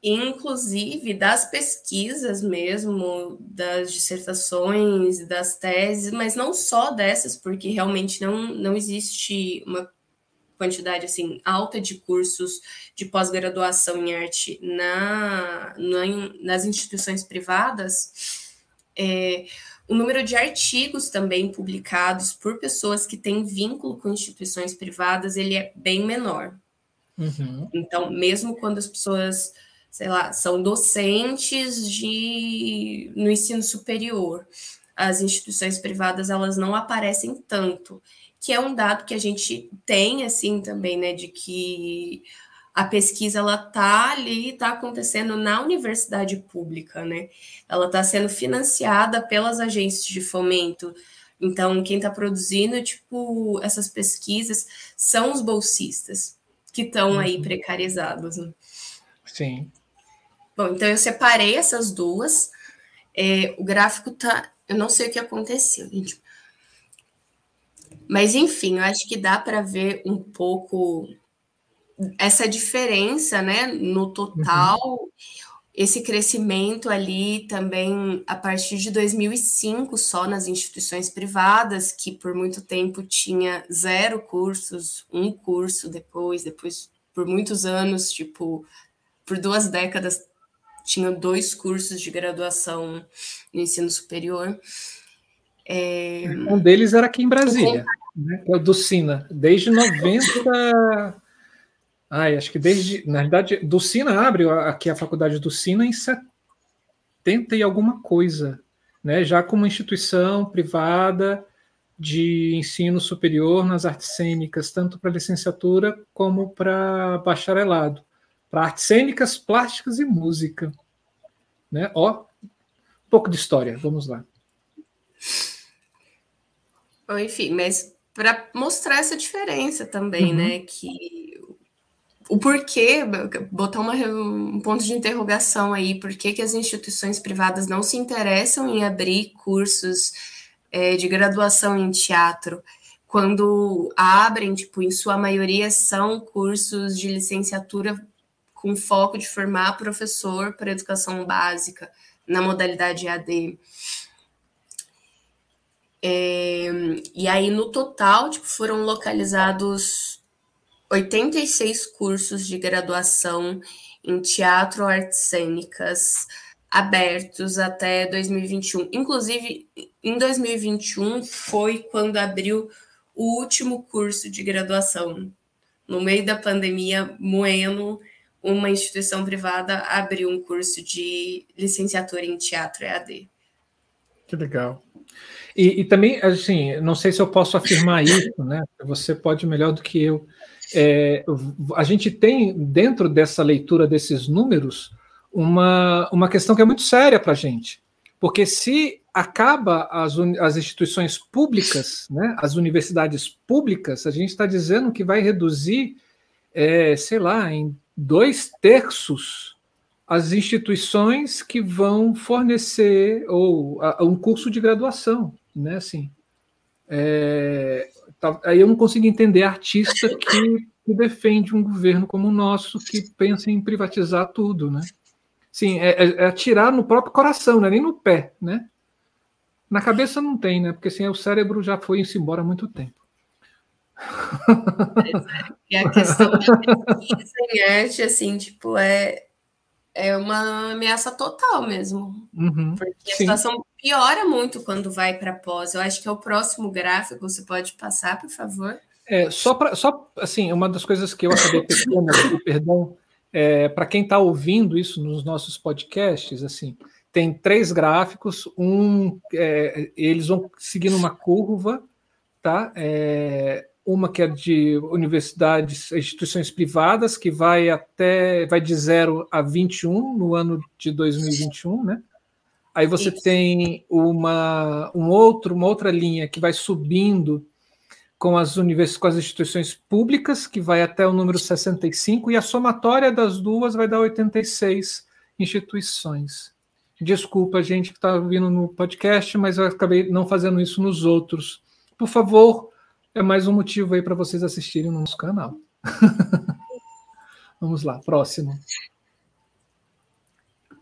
Inclusive das pesquisas mesmo, das dissertações, das teses, mas não só dessas, porque realmente não, não existe uma quantidade assim alta de cursos de pós-graduação em arte na, na, nas instituições privadas, É, o número de artigos também publicados por pessoas que têm vínculo com instituições privadas, ele é bem menor. Uhum. Então, mesmo quando as pessoas, sei lá, são docentes de no ensino superior, as instituições privadas elas não aparecem tanto, que é um dado que a gente tem assim também, né, de que a pesquisa ela tá ali, está acontecendo na universidade pública, né? Ela está sendo financiada pelas agências de fomento. Então, quem está produzindo, tipo, essas pesquisas são os bolsistas que estão uhum. aí precarizados. Né? Sim. Bom, então eu separei essas duas. É, o gráfico tá. Eu não sei o que aconteceu, gente. Mas enfim, eu acho que dá para ver um pouco essa diferença, né, no total, uhum. esse crescimento ali também a partir de 2005 só nas instituições privadas, que por muito tempo tinha zero cursos, um curso depois, depois por muitos anos, tipo, por duas décadas tinha dois cursos de graduação no ensino superior. É... Um deles era aqui em Brasília, né, é o do Sina, desde 90 Ai, acho que desde. Na verdade, do Sina abre aqui a faculdade do Sina em 70 e alguma coisa, né? Já como instituição privada de ensino superior nas artes cênicas, tanto para licenciatura como para bacharelado, para artes cênicas, plásticas e música. Né? Ó, um pouco de história, vamos lá. Enfim, mas para mostrar essa diferença também, uhum. né? Que o porquê, botar uma, um ponto de interrogação aí, por que, que as instituições privadas não se interessam em abrir cursos é, de graduação em teatro, quando abrem, tipo, em sua maioria são cursos de licenciatura com foco de formar professor para educação básica na modalidade AD. É, e aí, no total, tipo, foram localizados 86 cursos de graduação em teatro artes cênicas abertos até 2021. Inclusive, em 2021 foi quando abriu o último curso de graduação. No meio da pandemia, Moeno, uma instituição privada, abriu um curso de licenciatura em teatro EAD. Que legal. E, e também, assim, não sei se eu posso afirmar isso, né? Você pode melhor do que eu é, a gente tem dentro dessa leitura desses números uma, uma questão que é muito séria para a gente. Porque se acaba as, as instituições públicas, né, as universidades públicas, a gente está dizendo que vai reduzir, é, sei lá, em dois terços as instituições que vão fornecer ou a, um curso de graduação, né? Assim, é, Tá, aí eu não consigo entender artista que, que, defende um governo como o nosso, que pensa em privatizar tudo, né? Sim, é, é, é atirar no próprio coração, não é nem no pé, né? Na cabeça não tem, né? Porque assim, o cérebro já foi embora há muito tempo. E a questão da pesquisa em arte, assim, tipo, é, é uma ameaça total mesmo. Uhum, porque a sim. situação piora muito quando vai para pós. Eu acho que é o próximo gráfico, você pode passar, por favor? É, só para só assim, uma das coisas que eu acabei pegando aqui, perdão, é, para quem está ouvindo isso nos nossos podcasts, assim, tem três gráficos, um é, eles vão seguindo uma curva, tá? É, uma que é de universidades, instituições privadas, que vai até vai de 0 a 21 no ano de 2021, né? Aí você Isso. tem uma, um outro, uma outra linha que vai subindo com as universidades, com as instituições públicas, que vai até o número 65, e a somatória das duas vai dar 86 instituições. Desculpa, gente que está ouvindo no podcast, mas eu acabei não fazendo isso nos outros. Por favor, é mais um motivo aí para vocês assistirem no nosso canal. Vamos lá, próximo.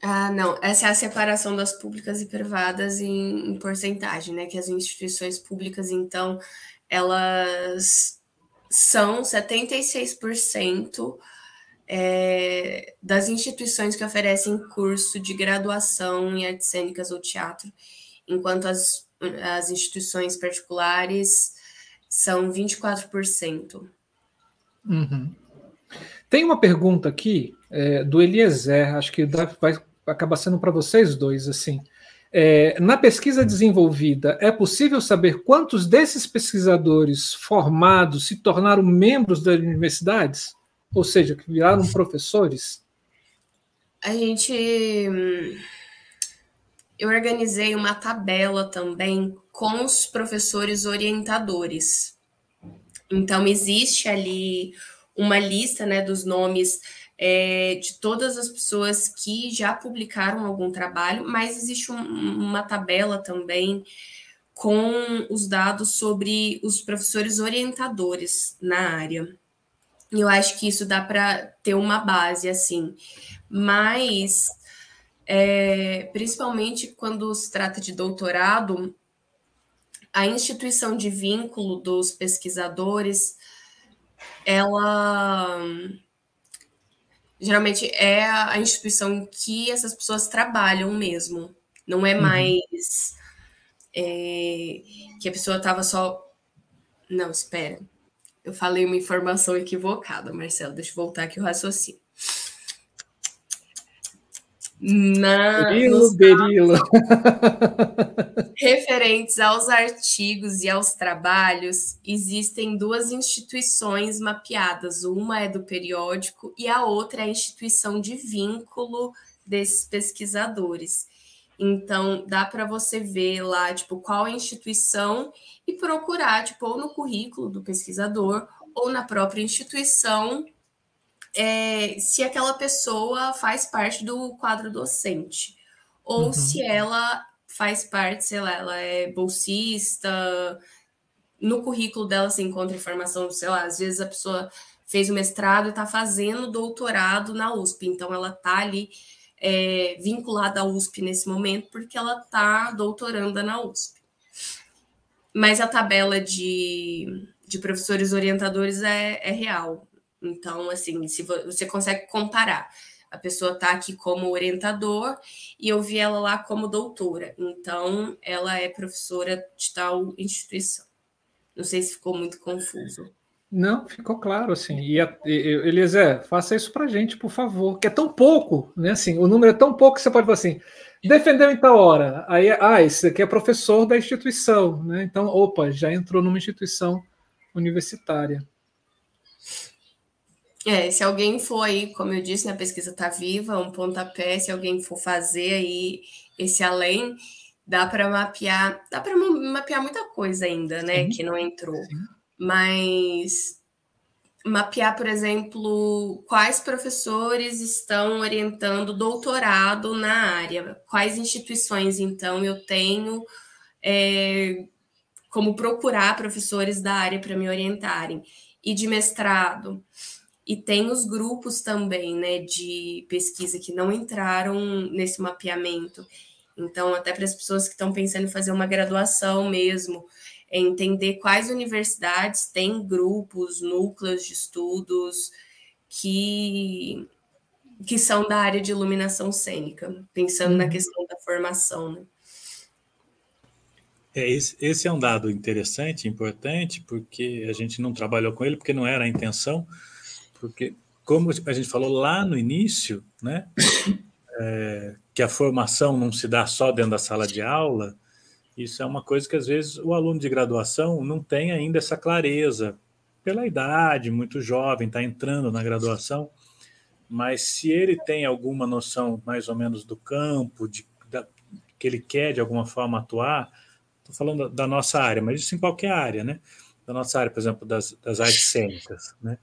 Ah, não. Essa é a separação das públicas e privadas em, em porcentagem, né? Que as instituições públicas, então, elas são 76% é, das instituições que oferecem curso de graduação em artes cênicas ou teatro. enquanto as, as instituições particulares são 24%. Uhum. Tem uma pergunta aqui é, do Eliezer, acho que vai acabar sendo para vocês dois assim. É, na pesquisa desenvolvida, é possível saber quantos desses pesquisadores formados se tornaram membros das universidades? Ou seja, que viraram professores? A gente. Eu organizei uma tabela também com os professores orientadores. Então, existe ali uma lista né, dos nomes é, de todas as pessoas que já publicaram algum trabalho, mas existe um, uma tabela também com os dados sobre os professores orientadores na área. Eu acho que isso dá para ter uma base assim, mas é, principalmente quando se trata de doutorado, a instituição de vínculo dos pesquisadores, ela geralmente é a instituição que essas pessoas trabalham mesmo. Não é uhum. mais é, que a pessoa estava só. Não, espera. Eu falei uma informação equivocada, Marcelo. Deixa eu voltar aqui o raciocínio. Na, berilo, berilo. referentes aos artigos e aos trabalhos, existem duas instituições mapeadas. Uma é do periódico e a outra é a instituição de vínculo desses pesquisadores. Então, dá para você ver lá, tipo, qual é a instituição e procurar, tipo, ou no currículo do pesquisador ou na própria instituição é, se aquela pessoa faz parte do quadro docente, ou uhum. se ela faz parte, sei lá, ela é bolsista, no currículo dela se encontra informação, sei lá, às vezes a pessoa fez o mestrado e está fazendo doutorado na USP, então ela está ali é, vinculada à USP nesse momento, porque ela está doutoranda na USP. Mas a tabela de, de professores orientadores é, é real. Então, assim, se você consegue comparar. A pessoa está aqui como orientador e eu vi ela lá como doutora. Então, ela é professora de tal instituição. Não sei se ficou muito confuso. Não, ficou claro, assim. E, Eliezer, faça isso para gente, por favor, que é tão pouco, né? Assim, o número é tão pouco que você pode falar assim, defendeu em tal hora. Aí, ah, esse aqui é professor da instituição, né? Então, opa, já entrou numa instituição universitária. É, se alguém for aí, como eu disse, né, a pesquisa está viva, um pontapé, se alguém for fazer aí esse além, dá para mapear, dá para mapear muita coisa ainda, né, Sim. que não entrou. Sim. Mas mapear, por exemplo, quais professores estão orientando doutorado na área, quais instituições, então, eu tenho é, como procurar professores da área para me orientarem. E de mestrado, e tem os grupos também, né, de pesquisa que não entraram nesse mapeamento. Então, até para as pessoas que estão pensando em fazer uma graduação mesmo, é entender quais universidades têm grupos, núcleos de estudos que, que são da área de iluminação cênica, pensando uhum. na questão da formação. Né? É, esse, esse é um dado interessante, importante, porque a gente não trabalhou com ele, porque não era a intenção, porque, como a gente falou lá no início, né, é, que a formação não se dá só dentro da sala de aula, isso é uma coisa que às vezes o aluno de graduação não tem ainda essa clareza, pela idade, muito jovem, está entrando na graduação, mas se ele tem alguma noção mais ou menos do campo, de, da, que ele quer de alguma forma atuar, estou falando da, da, nossa área, mas isso em qualquer área, né? Da nossa área, por exemplo, das, das artes cênicas, né?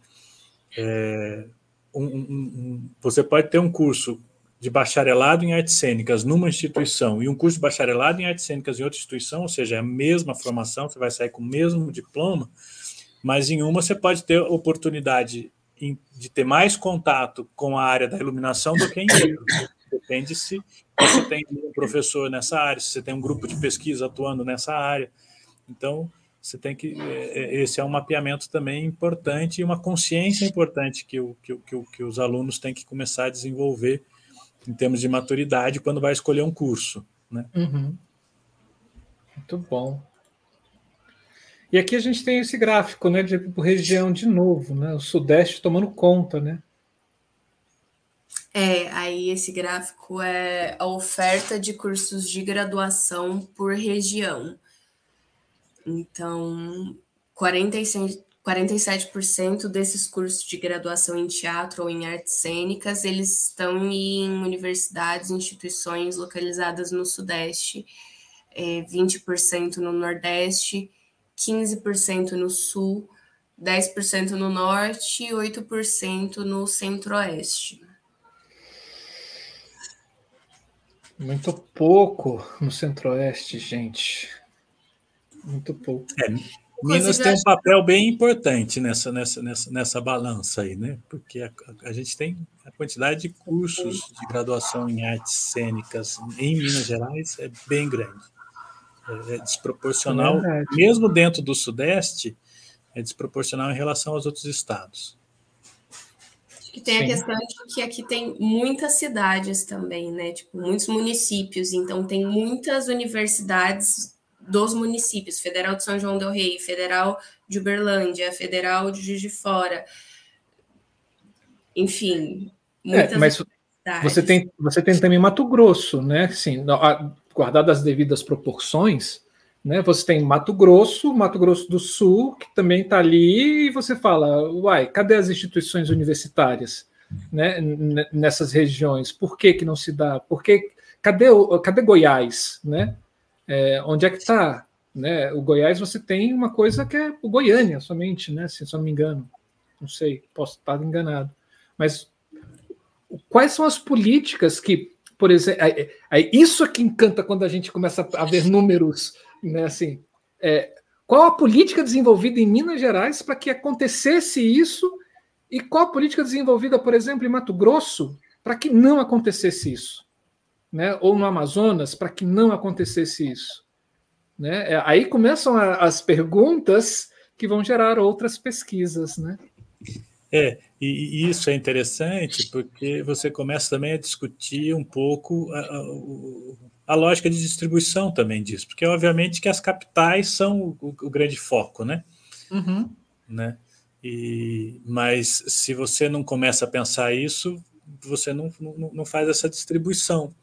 É, um, um, você pode ter um curso de bacharelado em artes cênicas numa instituição e um curso de bacharelado em artes cênicas em outra instituição, ou seja, é a mesma formação, você vai sair com o mesmo diploma, mas em uma você pode ter oportunidade de ter mais contato com a área da iluminação do que em outra. Depende se você tem um professor nessa área, se você tem um grupo de pesquisa atuando nessa área. Então, você tem que é, é, esse é um mapeamento também importante e uma consciência importante que, o, que, que, que os alunos têm que começar a desenvolver em termos de maturidade quando vai escolher um curso, né? Uhum. Muito bom. E aqui a gente tem esse gráfico, né, de região de novo, né, o Sudeste tomando conta, né? É, aí esse gráfico é a oferta de cursos de graduação por região. Então, 46, 47% desses cursos de graduação em teatro ou em artes cênicas, eles estão em universidades, instituições localizadas no Sudeste, é, 20% no Nordeste, 15% no Sul, 10% no Norte e 8% no Centro-Oeste. Muito pouco no Centro-Oeste, gente. Muito pouco. É, Minas tem um papel bem importante nessa, nessa, nessa, nessa balança aí, né? Porque a, a, gente tem a quantidade de cursos de graduação em artes cênicas em Minas Gerais é bem grande. É, é desproporcional, é mesmo dentro do Sudeste, é desproporcional em relação aos outros estados. Que tem Sim. a questão de que aqui tem muitas cidades também, né? Tipo, muitos municípios, então tem muitas universidades dos municípios, Federal de São João del Rei, Federal de Uberlândia, Federal de Juiz de Fora, enfim, muitas é, mas você tem, você tem também Mato Grosso, né? Assim, guardadas as devidas proporções, né? Você tem Mato Grosso, Mato Grosso do Sul, que também está ali, e você fala, uai, cadê as instituições universitárias, né? Nessas regiões, por que que não se dá? Por que, cadê, cadê Goiás, né? É, onde é que está? Né? O Goiás você tem uma coisa que é o Goiânia somente, né? Se, eu não me engano. Não sei, posso estar enganado. Mas quais são as políticas que, por exemplo, é, é isso que encanta quando a gente começa a ver números, né? Assim, é, qual a política desenvolvida em Minas Gerais para que acontecesse isso e qual a política desenvolvida, por exemplo, em Mato Grosso para que não acontecesse isso? Né, ou no Amazonas, para que não acontecesse isso. Né? É, aí começam a, as perguntas que vão gerar outras pesquisas. Né? É, e, isso é interessante porque você começa também a discutir um pouco a, a, a, lógica de distribuição também disso, porque obviamente que as capitais são o, o grande foco, né? Uhum. né? E, mas se você não começa a pensar isso, você não, não, não faz essa distribuição.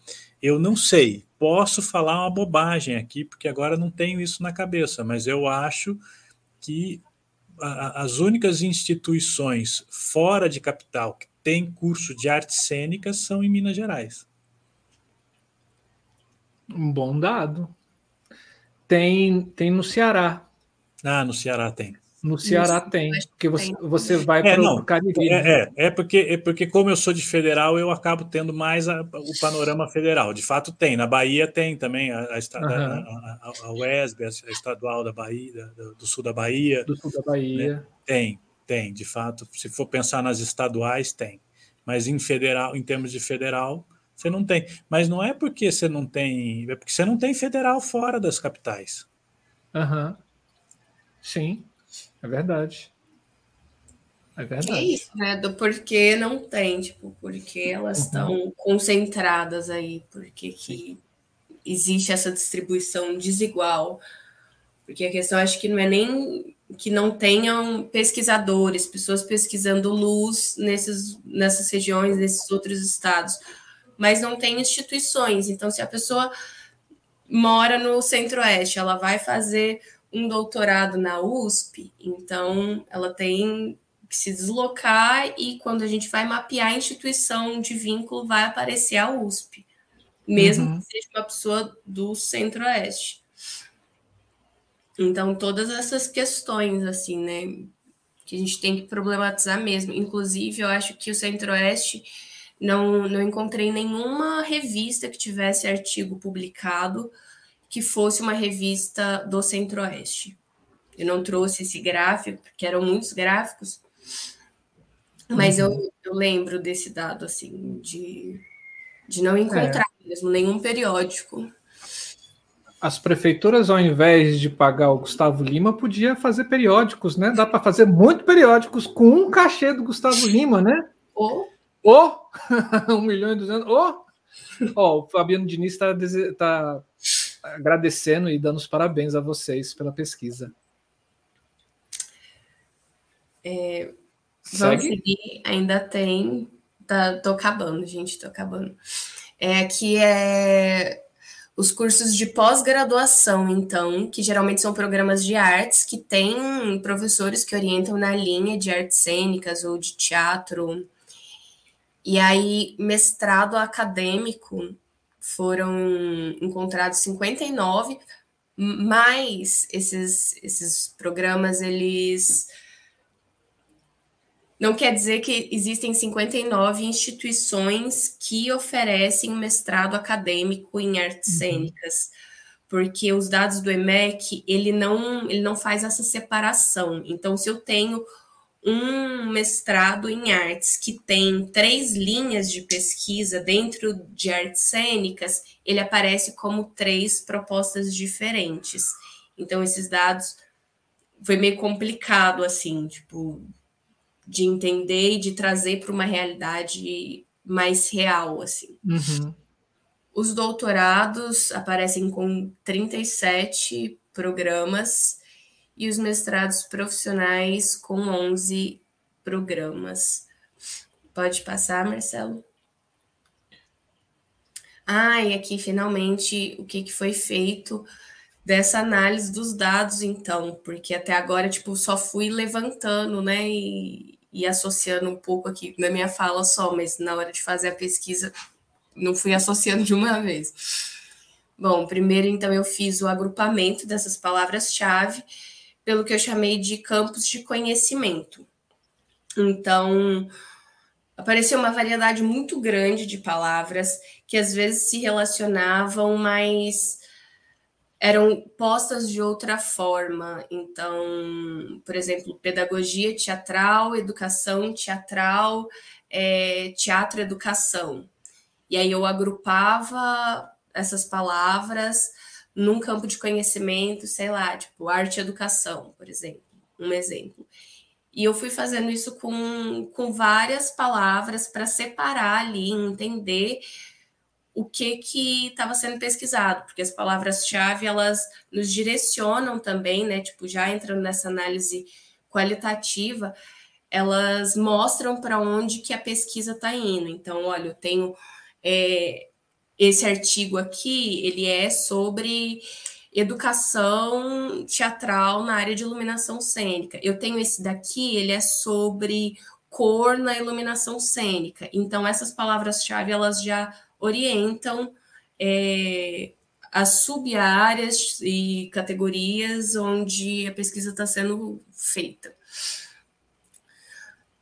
Eu não sei, posso falar uma bobagem aqui, porque agora não tenho isso na cabeça, mas eu acho que a, as únicas instituições fora de capital que têm curso de artes cênicas são em Minas Gerais. Um bom dado. Tem, tem no Ceará. Ah, no Ceará tem. No Ceará Isso, tem, porque você, você vai é, para o Caribe. É, é, é, porque, é porque, como eu sou de federal, eu acabo tendo mais a, o panorama federal. De fato, tem. Na Bahia tem também a, a, a, a UESB, a estadual da Bahia, do sul da Bahia. Do sul da Bahia. Né? Tem, tem, de fato. Se for pensar nas estaduais, tem. Mas em federal, em termos de federal, você não tem. Mas não é porque você não tem. É porque você não tem federal fora das capitais. Aham. Uhum. Sim. É verdade. É verdade. É isso, né? Do porquê não tem, tipo, porque elas uhum. estão concentradas aí, porque que existe essa distribuição desigual. Porque a questão acho que não é nem que não tenham pesquisadores, pessoas pesquisando luz nesses, nessas regiões, nesses outros estados, mas não tem instituições. Então, se a pessoa mora no centro-oeste, ela vai fazer um doutorado na USP, então ela tem que se deslocar e quando a gente vai mapear a instituição de vínculo, vai aparecer a USP, mesmo uhum. que seja uma pessoa do Centro-Oeste. Então, todas essas questões, assim, né, que a gente tem que problematizar mesmo. Inclusive, eu acho que o Centro-Oeste não, não encontrei nenhuma revista que tivesse artigo publicado que fosse uma revista do Centro-Oeste. Eu não trouxe esse gráfico, porque eram muitos gráficos, mas uhum. eu, eu, lembro desse dado, assim, de, de não encontrar é. mesmo nenhum periódico. As prefeituras, ao invés de pagar o Gustavo Lima, podia fazer periódicos, né? Dá para fazer muito periódicos com um cachê do Gustavo Lima, né? Ou. Ou! um milhão e duzentos. Ou! Ó, o Fabiano Diniz está tá agradecendo e dando os parabéns a vocês pela pesquisa. É, vamos seguir, ainda tem. Tá, tô acabando, gente, tô acabando. É, que é os cursos de pós-graduação, então, que geralmente são programas de artes que têm professores que orientam na linha de artes cênicas ou de teatro. E aí, mestrado acadêmico, foram encontrados 59, mas esses, esses programas, eles não quer dizer que existem 59 instituições que oferecem mestrado acadêmico em artes uhum. cênicas, porque os dados do EMEC, ele não, ele não faz essa separação. Então, se eu tenho um mestrado em artes que tem três linhas de pesquisa dentro de artes cênicas, ele aparece como três propostas diferentes. Então, esses dados foi meio complicado, assim, tipo, de entender e de trazer para uma realidade mais real, assim. Uhum. Os doutorados aparecem com 37 programas e os mestrados profissionais com 11 programas. Pode passar, Marcelo? Ah, e aqui finalmente o que, que foi feito dessa análise dos dados, então, porque até agora, tipo, só fui levantando, né, e, e associando um pouco aqui na minha fala só, mas na hora de fazer a pesquisa não fui associando de uma vez. Bom, primeiro então eu fiz o agrupamento dessas palavras-chave pelo que eu chamei de campos de conhecimento. Então, apareceu uma variedade muito grande de palavras que às vezes se relacionavam, mas eram postas de outra forma. Então, por exemplo, pedagogia teatral, educação teatral, é, teatro educação. E aí eu agrupava essas palavras num campo de conhecimento, sei lá, tipo arte educação, por exemplo, um exemplo. E eu fui fazendo isso com, com várias palavras para separar ali, entender o que que estava sendo pesquisado, porque as palavras-chave elas nos direcionam também, né? Tipo, já entrando nessa análise qualitativa, elas mostram para onde que a pesquisa está indo. Então, olha, eu tenho é, esse artigo aqui, ele é sobre educação teatral na área de iluminação cênica. Eu tenho esse daqui, ele é sobre cor na iluminação cênica. Então, essas palavras-chave, elas já orientam é, as sub-áreas e categorias onde a pesquisa está sendo feita.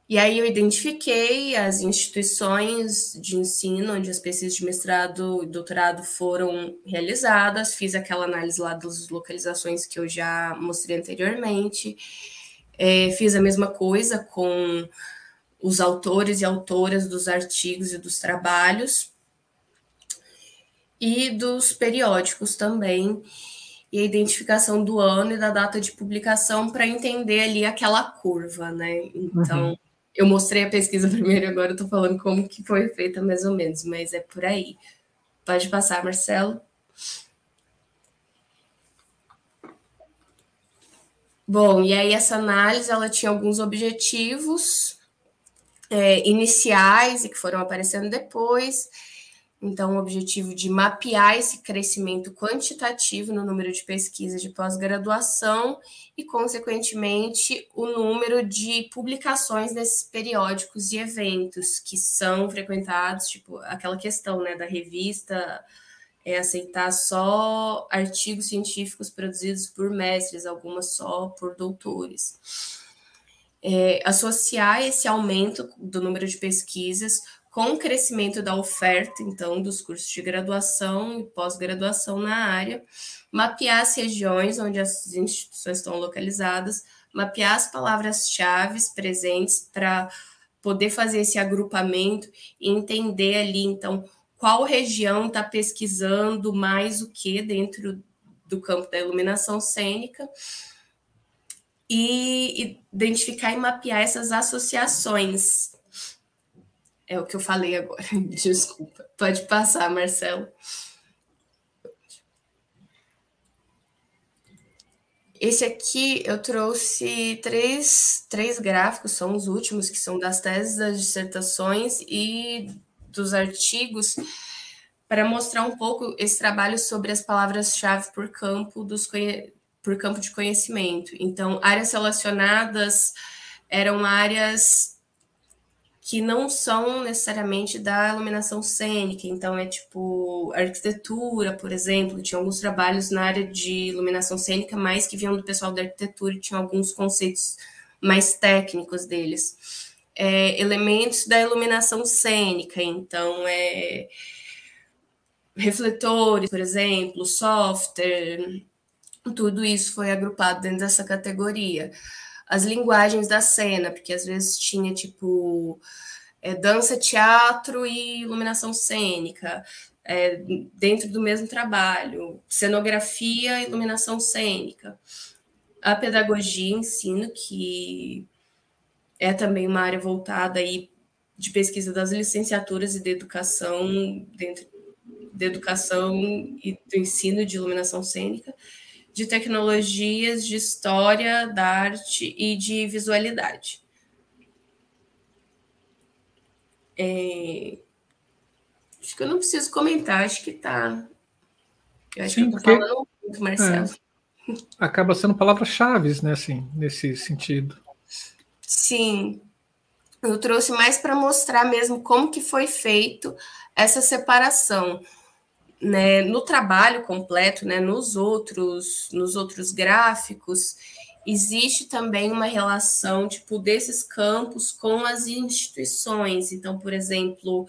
E aí eu identifiquei as instituições de ensino onde as pesquisas de mestrado e doutorado foram realizadas, fiz aquela análise lá das localizações que eu já mostrei anteriormente, é, fiz a mesma coisa com os autores e autoras dos artigos e dos trabalhos, e dos periódicos também, e a identificação do ano e da data de publicação para entender ali aquela curva, né? Então, uhum. Eu mostrei a pesquisa primeiro, agora eu estou falando como que foi feita mais ou menos, mas é por aí. Pode passar, Marcelo. Bom, e aí essa análise ela tinha alguns objetivos é, iniciais e que foram aparecendo depois então, o objetivo de mapear esse crescimento quantitativo no número de pesquisas de pós-graduação e, consequentemente, o número de publicações nesses periódicos e eventos que são frequentados, tipo aquela questão né, da revista é aceitar só artigos científicos produzidos por mestres, algumas só por doutores. É, associar esse aumento do número de pesquisas com o crescimento da oferta, então, dos cursos de graduação e pós-graduação na área, mapear as regiões onde as instituições estão localizadas, mapear as palavras-chave presentes para poder fazer esse agrupamento e entender ali, então, qual região está pesquisando mais o que dentro do campo da iluminação cênica e identificar e mapear essas associações é o que eu falei agora. Desculpa. Pode passar, Marcelo. Esse aqui eu trouxe três, três gráficos, são os últimos, que são das teses, das dissertações e dos artigos, para mostrar um pouco esse trabalho sobre as palavras-chave por campo dos por campo de conhecimento. Então, áreas relacionadas eram áreas que não são necessariamente da iluminação cênica, então é tipo arquitetura, por exemplo, tinha alguns trabalhos na área de iluminação cênica, mais que vinham do pessoal da arquitetura e tinha alguns conceitos mais técnicos deles. É, elementos da iluminação cênica, então é refletores, por exemplo, software, tudo isso foi agrupado dentro dessa categoria as linguagens da cena, porque às vezes tinha tipo é, dança, teatro e iluminação cênica é, dentro do mesmo trabalho, cenografia iluminação cênica. A pedagogia ensino, que é também uma área voltada aí de pesquisa das licenciaturas e de educação, dentro de educação e do ensino de iluminação cênica de tecnologias, de história da arte e de visualidade. É... Acho que eu não preciso comentar, acho que tá. Eu acho Sim, que eu tô porque... falando muito, Marcelo. É, acaba sendo palavras-chave, né, assim, nesse sentido. Sim. Eu trouxe mais para mostrar mesmo como que foi feito essa separação né, no trabalho completo, né, nos outros, nos outros gráficos, existe também uma relação tipo desses campos com as instituições. Então, por exemplo,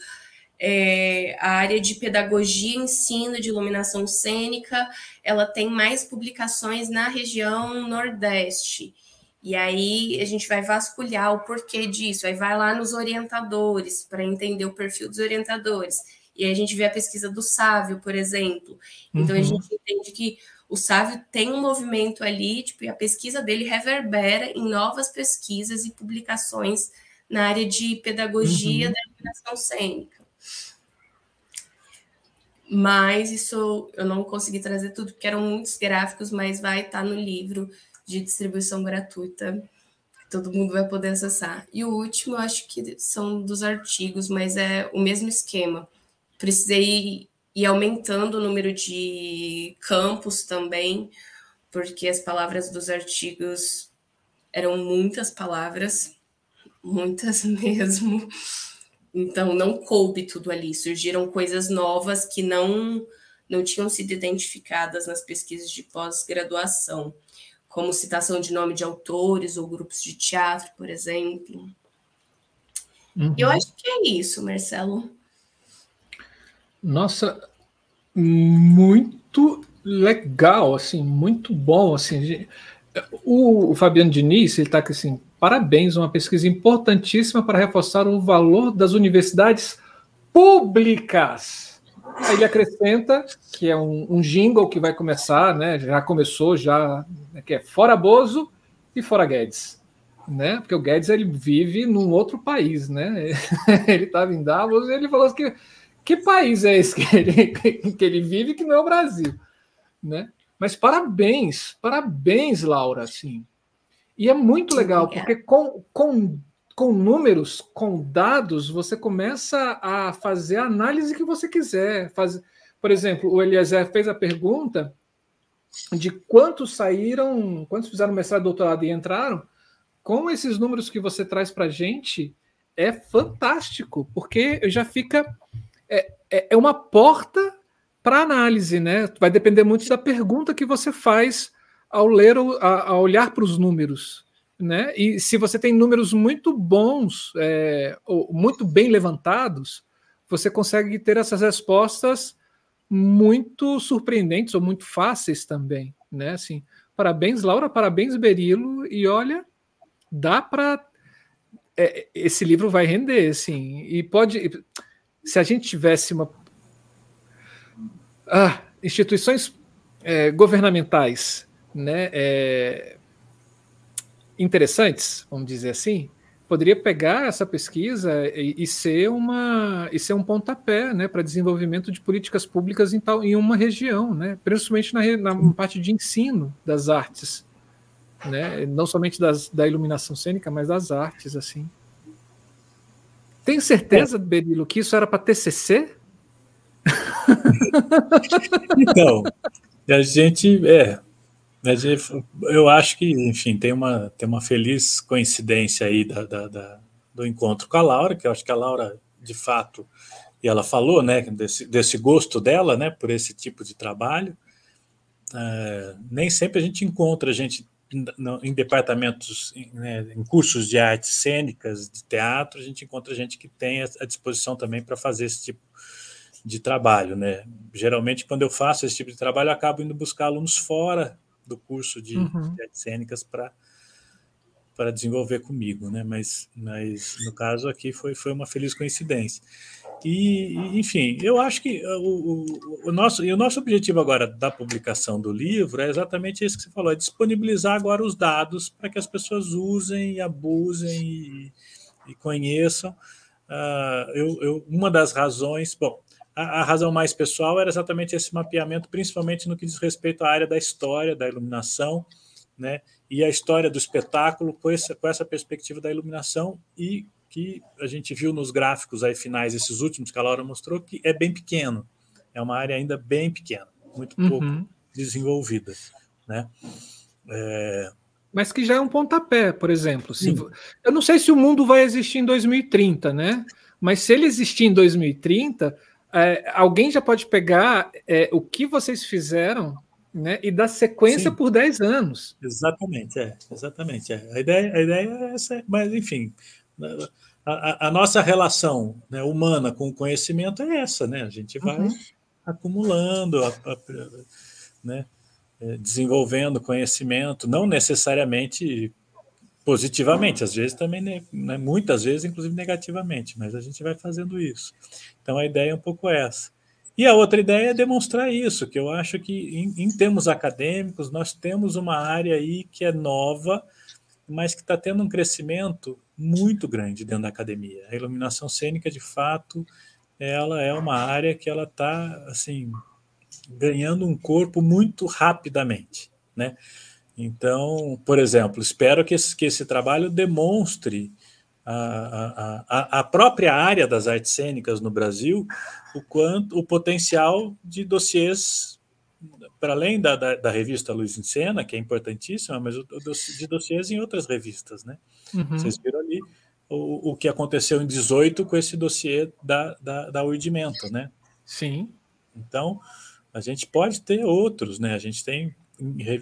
é, a área de pedagogia ensino de iluminação cênica, ela tem mais publicações na região Nordeste. E aí a gente vai vasculhar o porquê disso, aí vai lá nos orientadores para entender o perfil dos orientadores e aí a gente vê a pesquisa do Sávio, por exemplo. Então uhum. a gente entende que o Sávio tem um movimento ali, tipo, e a pesquisa dele reverbera em novas pesquisas e publicações na área de pedagogia uhum. da iluminação cênica. Mas isso eu não consegui trazer tudo, porque eram muitos gráficos, mas vai estar no livro de distribuição gratuita. Todo mundo vai poder acessar. E o último, eu acho que são dos artigos, mas é o mesmo esquema precisei ir aumentando o número de campos também, porque as palavras dos artigos eram muitas palavras, muitas mesmo. Então não coube tudo ali, surgiram coisas novas que não não tinham sido identificadas nas pesquisas de pós-graduação, como citação de nome de autores ou grupos de teatro, por exemplo. Uhum. Eu acho que é isso, Marcelo. Nossa, muito legal, assim, muito bom, assim. O, Fabiano Diniz, ele está aqui assim, parabéns, uma pesquisa importantíssima para reforçar o valor das universidades públicas. Aí ele acrescenta que é um, um jingle que vai começar, né? Já começou, já né, que é fora Bozo e fora Guedes, né? Porque o Guedes ele vive num outro país, né? ele estava em Davos e ele falou que que país é esse que ele, que ele vive que não é o Brasil, né? Mas parabéns, parabéns, Laura, assim. E é muito legal, porque com, com, com números, com dados, você começa a fazer a análise que você quiser. Faz, por exemplo, o Eliezer fez a pergunta de quantos saíram, quantos fizeram mestrado, doutorado e entraram. Com esses números que você traz para a gente, é fantástico, porque já fica é, é, é uma porta para análise, né? Vai depender muito da pergunta que você faz ao ler, ao olhar para os números, né? E se você tem números muito bons, é, ou muito bem levantados, você consegue ter essas respostas muito surpreendentes ou muito fáceis também, né? Assim, parabéns Laura, parabéns Berilo e olha, dá para é, esse livro vai render, assim, e pode se a gente tivesse uma ah, instituições é, governamentais né, é, interessantes, vamos dizer assim, poderia pegar essa pesquisa e, e, ser uma e ser um pontapé né, para desenvolvimento de políticas públicas em, tal, em uma região, né, principalmente na, na parte de ensino das artes. né? Não somente das, da iluminação cênica, mas das artes, assim. Tenho certeza, é. Berilo, que isso era para TCC? então, a gente é, eu acho que, enfim, tem uma, tem uma feliz coincidência aí da, da, da, do encontro com a Laura, que eu acho que a Laura, de fato, e ela falou, né, desse, desse gosto dela, né, por esse tipo de trabalho. É, nem sempre a gente encontra a gente em departamentos, né, em cursos de artes cênicas, de teatro, a gente encontra gente que tem a disposição também para fazer esse tipo de trabalho, né? Geralmente, quando eu faço esse tipo de trabalho, eu acabo indo buscar alunos fora do curso de, uhum. de artes cênicas para para desenvolver comigo, né? Mas, mas no caso aqui foi, foi uma feliz coincidência. E, enfim, eu acho que uh, o, o, o, nosso, o nosso objetivo agora da publicação do livro é exatamente isso que você falou: é disponibilizar agora os dados para que as pessoas usem abusem e, e conheçam. Uh, eu, eu, uma das razões, bom, a, a, razão mais pessoal era exatamente esse mapeamento, principalmente no que diz respeito à área da história, da iluminação, né? E a história do espetáculo com essa, com essa perspectiva da iluminação e que a gente viu nos gráficos aí finais, esses últimos que a Laura mostrou, que é bem pequeno. É uma área ainda bem pequena, muito pouco uhum. desenvolvida. Né? É... Mas que já é um pontapé, por exemplo. Se... Eu não sei se o mundo vai existir em 2030, né? Mas se ele existir em 2030, é, alguém já pode pegar é, o que vocês fizeram né, e dar sequência Sim. por 10 anos. Exatamente, é, exatamente. É. A, ideia, a ideia é essa, mas enfim, a, a nossa relação né, humana com o conhecimento é essa, né? A gente vai uhum. acumulando, a, né, é, desenvolvendo conhecimento, não necessariamente positivamente, às vezes também, né, muitas vezes, inclusive negativamente, mas a gente vai fazendo isso. Então a ideia é um pouco essa. E a outra ideia é demonstrar isso, que eu acho que em, em termos acadêmicos nós temos uma área aí que é nova, mas que está tendo um crescimento muito grande dentro da academia. A iluminação cênica, de fato, ela é uma área que ela está assim ganhando um corpo muito rapidamente, né? Então, por exemplo, espero que esse, que esse trabalho demonstre a, a, a própria área das artes cênicas no Brasil, o quanto o potencial de dossiês para além da, da, da, revista Luz em Cena, que é importantíssima, mas o, de dossiês em outras revistas, né? Uhum. Vocês viram ali o, o que aconteceu em 18 com esse dossiê da, da, da Urdimento, né? Sim. Então, a gente pode ter outros, né? A gente tem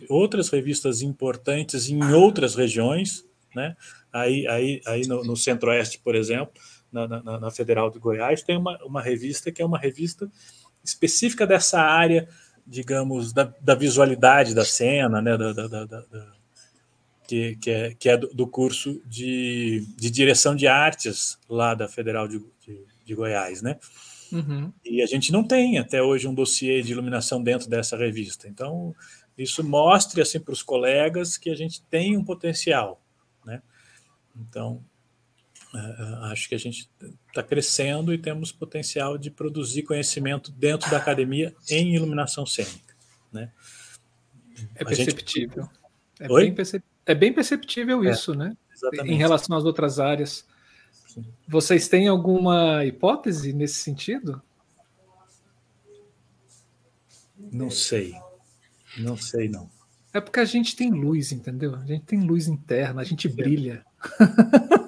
outras revistas importantes em outras regiões, né? Aí, aí, aí no, no Centro-Oeste, por exemplo, na, na, na, Federal de Goiás, tem uma, uma revista que é uma revista específica dessa área digamos, da, da visualidade da cena, né, da, da, da que, que, é, que é do, do curso de, de, direção de artes lá da Federal de, de, de Goiás, né? Uhum. E a gente não tem até hoje um dossiê de iluminação dentro dessa revista. Então, isso mostra assim, para os colegas que a gente tem um potencial. Né? Então, acho que a gente está crescendo e temos potencial de produzir conhecimento dentro da academia em iluminação cênica. Né? É perceptível. Gente... É, bem percep... é, bem perceptível é, isso, né? Exatamente. Em relação às outras áreas. Sim. Vocês têm alguma hipótese nesse sentido? Não sei. Não sei, não. É porque a gente tem luz, entendeu? A gente tem luz interna, a gente brilha.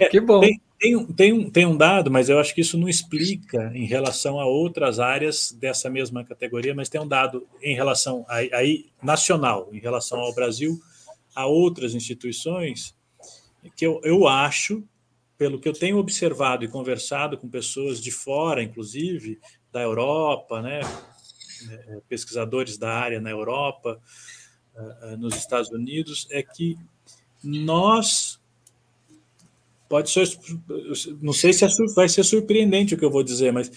É, que bom. Tem, tem, tem, um, tem um dado, mas eu acho que isso não explica em relação a outras áreas dessa mesma categoria, mas tem um dado em relação aí nacional, em relação ao Brasil, a outras instituições, que eu, eu acho, pelo que eu tenho observado e conversado com pessoas de fora, inclusive, da Europa, né, é, pesquisadores da área na Europa, é, é, nos Estados Unidos, é que nós pode ser, não sei se é, vai ser surpreendente o que eu vou dizer, mas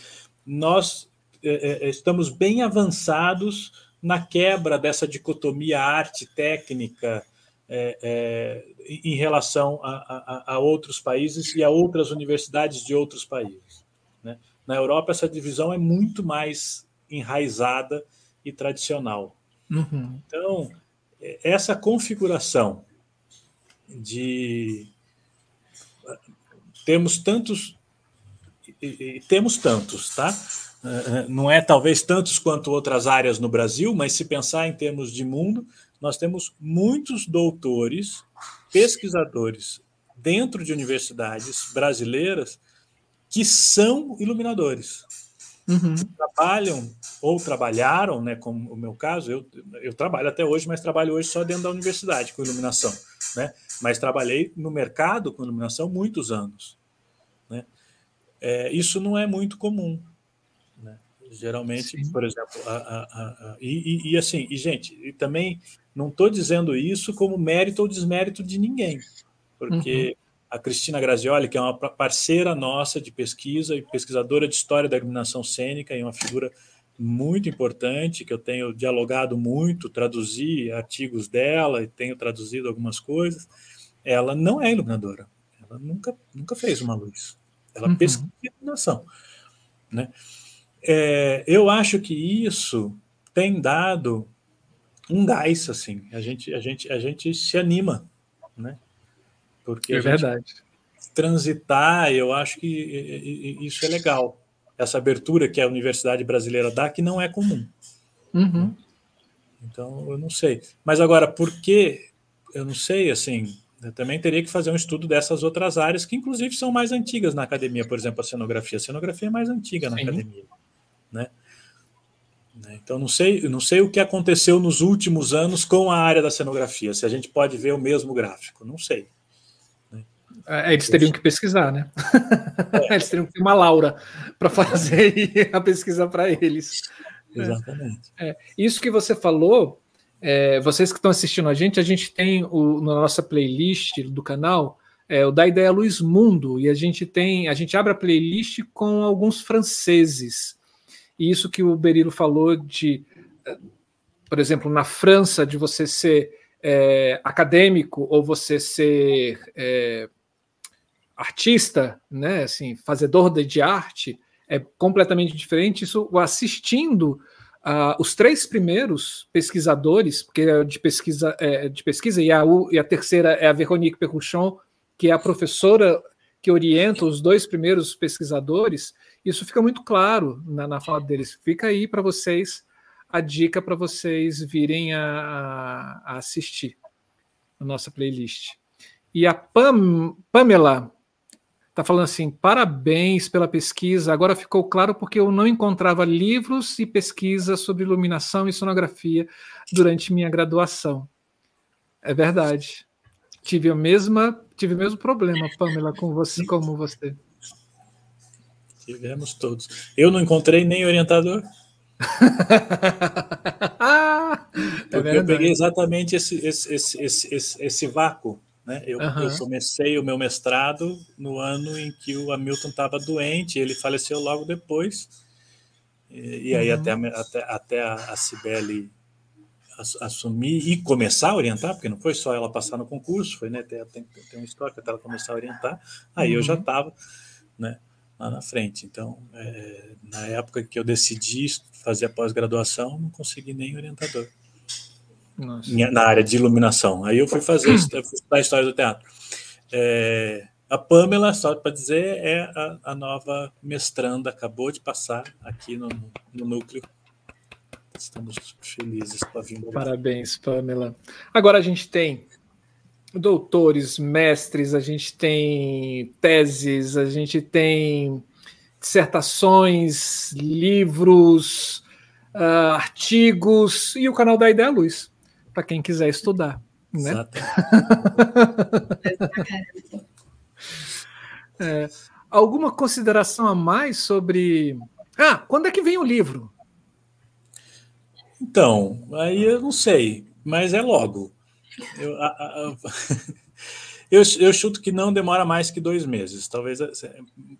nós é, é, estamos bem avançados na quebra dessa dicotomia arte-técnica é, é, em relação a, a, a, outros países e a outras universidades de outros países. Né? Na Europa, essa divisão é muito mais enraizada e tradicional. Uhum. Então, essa configuração de temos tantos e, temos tantos, tá? Eh, não é talvez tantos quanto outras áreas no Brasil, mas se pensar em termos de mundo, nós temos muitos doutores, pesquisadores dentro de universidades brasileiras que são iluminadores. Uhum. Trabalham ou trabalharam, né, como o meu caso, eu, eu trabalho até hoje, mas trabalho hoje só dentro da universidade com iluminação, né? Mas trabalhei no mercado com iluminação muitos anos? É, isso não é muito comum, né? Geralmente, Sim. por exemplo, a, a, a, e, e, assim, e gente, e também não estou dizendo isso como mérito ou desmérito de ninguém, porque uhum a Cristina Grazioli, que é uma parceira nossa de pesquisa e pesquisadora de história da iluminação cênica e uma figura muito importante, que eu tenho dialogado muito, traduzi artigos dela e tenho traduzido algumas coisas. Ela não é iluminadora, ela nunca, nunca fez uma luz, ela uhum. pesquisa iluminação. Né? É, eu acho que isso tem dado um gás, assim, a gente, a gente, a gente se anima, né? Porque é verdade. Transitar, eu acho que isso é legal. Essa abertura que a universidade brasileira dá, que não é comum. Uhum. Então, eu não sei. Mas agora, por que? Eu não sei, assim, eu também teria que fazer um estudo dessas outras áreas, que inclusive são mais antigas na academia, por exemplo, a cenografia. A cenografia é mais antiga na Sim. academia, né? né? Então, não sei, não sei o que aconteceu nos últimos anos com a área da cenografia, se a gente pode ver o mesmo gráfico, não sei. É, eles teriam que pesquisar, né? É. Eles teriam que ter uma Laura para fazer a pesquisa para eles. Exatamente. É. Isso que você falou, é, vocês que estão assistindo a gente, a gente tem o, na nossa playlist do canal é, o da ideia Luiz Mundo e a gente tem, a gente abre a playlist com alguns franceses. E isso que o Berilo falou de, por exemplo, na França, de você ser é, acadêmico ou você ser é, artista, né, assim, fazedor de arte, é completamente diferente. Isso assistindo uh, os três primeiros pesquisadores, porque é de pesquisa, é, de pesquisa e, a, e a terceira é a Veronique Perruchon, que é a professora que orienta os dois primeiros pesquisadores, isso fica muito claro na, na fala deles. Fica aí para vocês a dica para vocês virem a, a, assistir a nossa playlist. E a Pam, Pamela Está falando assim: parabéns pela pesquisa. Agora ficou claro porque eu não encontrava livros e pesquisas sobre iluminação e sonografia durante minha graduação. É verdade. Tive a mesma, tive o mesmo problema, Pamela, com você, como você. Tivemos todos. Eu não encontrei nem orientador. ah, é eu peguei exatamente esse, esse, esse, esse, esse vácuo né? Eu, uhum. eu, comecei o meu mestrado no ano em que o Hamilton estava doente, ele faleceu logo depois. E, e aí, uhum. até, até, até a, Cibele assumir e começar a orientar, porque não foi só ela passar no concurso, foi né, tem, tem, tem uma história até ela começar a orientar. Aí uhum. eu já estava né, lá na frente. Então, é, na época que eu decidi fazer a pós-graduação, não consegui nem orientador. Nossa. na área de iluminação. Aí eu fui fazer a história do teatro. É, a Pamela, só para dizer, é a, a, nova mestranda, acabou de passar aqui no, no núcleo. Estamos felizes com a vinda. Parabéns, Pamela. Agora a gente tem doutores, mestres, a gente tem teses, a gente tem dissertações, livros, uh, artigos e o canal da Ideia Luz para quem quiser estudar. Né? é, alguma consideração a mais sobre. Ah, quando é que vem o livro? Então, aí eu não sei, mas é logo. Eu, a, a, eu, eu, chuto que não demora mais que dois meses. Talvez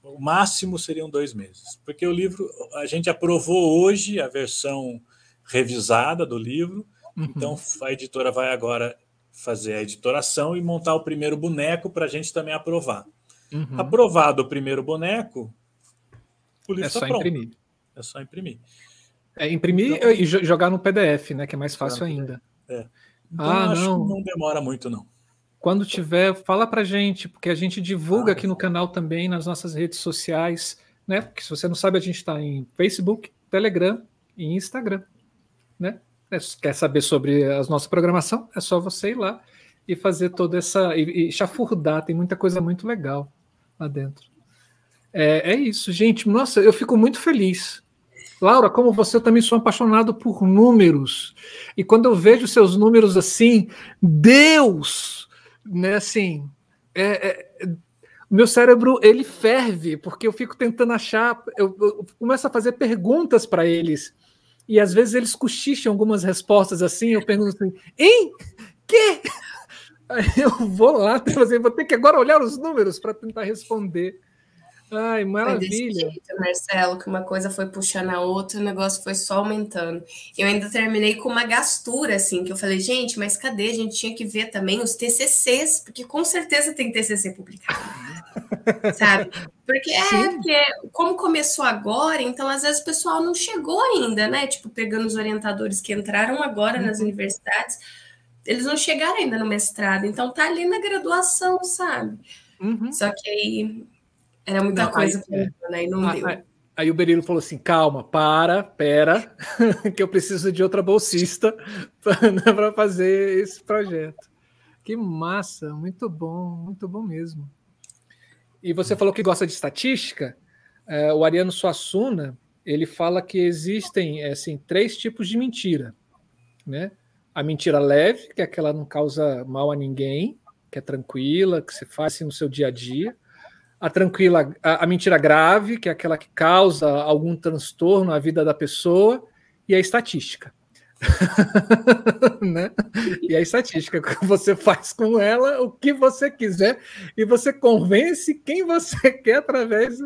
o máximo seriam dois meses. Porque o livro, a gente aprovou hoje a versão revisada do livro. Uhum. Então a editora vai agora fazer a editoração e montar o primeiro boneco para a gente também aprovar. Uhum. Aprovado o primeiro boneco, o livro é tá só pronto. imprimir. É só imprimir. É imprimir então, e jogar no PDF, né? Que é mais fácil ainda. É. Então, ah, não. não demora muito, não. Quando tiver, fala pra gente, porque a gente divulga ah, aqui no canal também, nas nossas redes sociais, né? Porque se você não sabe, a gente está em Facebook, Telegram e Instagram, né? É, quer saber sobre a nossa programação? É só você ir lá e fazer toda essa. e, e chafurdar, tem muita coisa muito legal lá dentro. É, é isso, gente. Nossa, eu fico muito feliz. Laura, como você, eu também sou apaixonado por números. E quando eu vejo seus números assim, Deus, né, assim, é, é, meu cérebro ele ferve porque eu fico tentando achar, eu, eu começo a fazer perguntas para eles e às vezes eles cochicham algumas respostas assim. Eu pergunto assim, hein? Que? Aí eu vou lá, vou ter que agora olhar os números para tentar responder. Ai, maravilha. Jeito, Marcelo, que uma coisa foi puxando a outra, o negócio foi só aumentando. Eu ainda terminei com uma gastura, assim, que eu falei, gente, mas cadê? A gente tinha que ver também os TCCs, porque com certeza tem TCC publicado, né? sabe? Porque é, porque como começou agora, então às vezes o pessoal não chegou ainda, né? Tipo, pegando os orientadores que entraram agora uhum. nas universidades, eles não chegaram ainda no mestrado, então tá ali na graduação, sabe? Uhum. Só que aí era muita não, coisa aí, pra né? E não deu. Aí, aí o Berilo falou assim: calma, para, pera, que eu preciso de outra bolsista para né, fazer esse projeto. Que massa, muito bom, muito bom mesmo. E você falou que gosta de estatística. É, o Ariano Suassuna ele fala que existem assim três tipos de mentira, né? A mentira leve, que é aquela que não causa mal a ninguém, que é tranquila, que você faz assim, no seu dia a dia a tranquila, a, a, mentira grave, que é aquela que causa algum transtorno à vida da pessoa, e a estatística. né? E a estatística, você faz com ela o que você quiser e você convence quem você quer através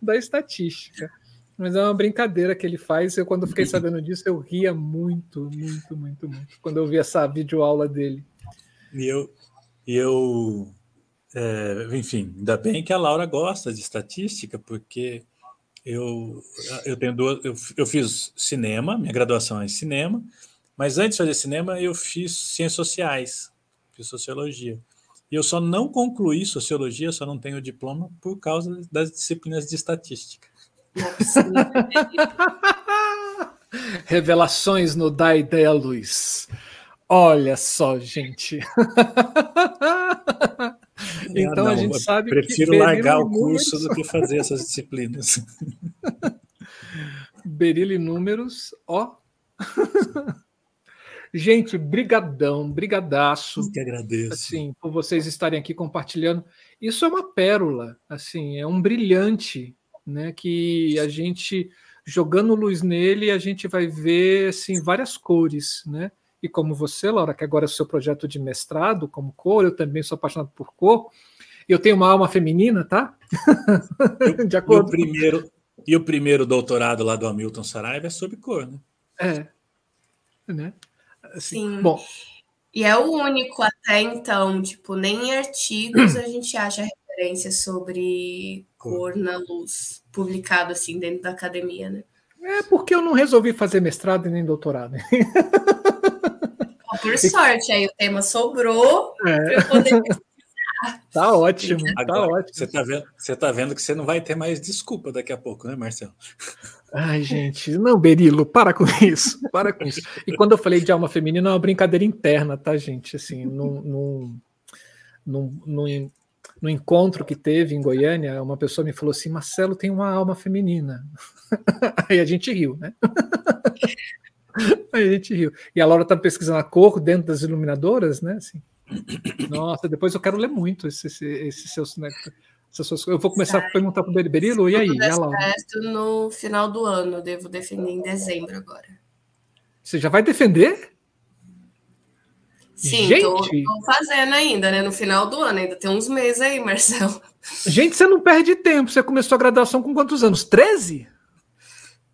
da estatística. Mas é uma brincadeira que ele faz. Eu, quando fiquei sabendo disso, eu ria muito, muito, muito, muito. Quando eu vi essa videoaula dele. E eu, eu é, enfim, ainda bem que a Laura gosta de estatística, porque eu, eu tenho duas, eu, eu fiz cinema, minha graduação é em cinema, mas antes de fazer cinema eu fiz ciências sociais, fiz sociologia. E eu só não concluí sociologia, só não tenho diploma por causa das disciplinas de estatística. Revelações no Da Ideia Luz. Olha só, gente. então não, a gente sabe prefiro que. Prefiro largar o curso do que fazer essas disciplinas. Berilo e números, ó. gente, brigadão, brigadaço. Eu que agradeço. Assim, por vocês estarem aqui compartilhando. Isso é uma pérola, assim, é um brilhante, né? Que a gente jogando luz nele, a gente vai ver assim várias cores, né? E como você, Laura, que agora é o seu projeto de mestrado como cor, eu também sou apaixonado por cor. Eu tenho uma alma feminina, tá? de acordo. E o primeiro, e o primeiro doutorado lá do Hamilton Saraiva é sobre cor, né? É. Né? Assim, Sim. Bom. E é o único até então, tipo, nem em artigos a gente acha referência sobre cor na luz, publicado assim dentro da academia, né? É porque eu não resolvi fazer mestrado e nem doutorado. Por sorte, aí o tema sobrou é. para eu poder Tá ótimo, tá Agora, tá ótimo. Você tá, vendo, você tá vendo que você não vai ter mais desculpa daqui a pouco, né, Marcelo? Ai, gente, não, Berilo, para com isso, para com isso. E quando eu falei de alma feminina, é uma brincadeira interna, tá, gente? Assim, num, num, num, num, no encontro que teve em Goiânia, uma pessoa me falou assim: Marcelo tem uma alma feminina. Aí a gente riu, né? A gente riu. E a Laura está pesquisando a cor dentro das iluminadoras, né? Assim. Nossa, depois eu quero ler muito esse, esse, esse seus. Né? Eu vou começar a perguntar para o Berilo, e aí? E a Laura? No final do ano, devo defender em dezembro agora. Você já vai defender? Sim, estou fazendo ainda, né? No final do ano, ainda tem uns meses aí, Marcelo. Gente, você não perde tempo. Você começou a graduação com quantos anos? 13?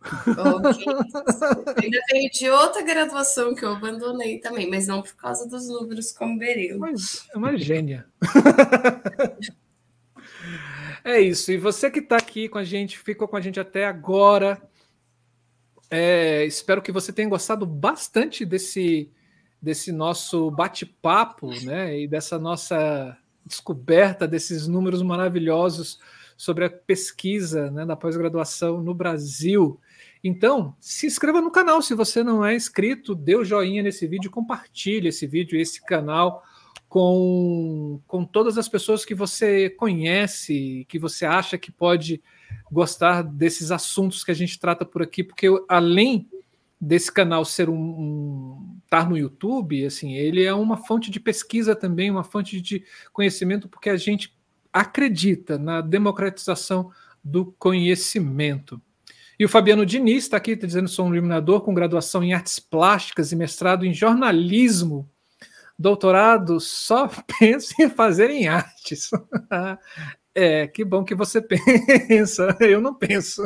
Okay. Ainda tenho de outra graduação que eu abandonei também, mas não por causa dos números como Berilo. Mas é uma gênia. é isso. E você que está aqui com a gente, ficou com a gente até agora. É, espero que você tenha gostado bastante desse desse nosso bate-papo, né, e dessa nossa descoberta desses números maravilhosos sobre a pesquisa né, da pós-graduação no Brasil. Então, se inscreva no canal se você não é inscrito, dê o joinha nesse vídeo, compartilhe esse vídeo, esse canal com, com todas as pessoas que você conhece, que você acha que pode gostar desses assuntos que a gente trata por aqui, porque além desse canal ser um, um estar no YouTube, assim, ele é uma fonte de pesquisa também, uma fonte de conhecimento, porque a gente acredita na democratização do conhecimento. E o Fabiano Diniz está aqui dizendo que sou um iluminador com graduação em artes plásticas e mestrado em jornalismo. Doutorado, só penso em fazer em artes. é, que bom que você pensa. Eu não penso.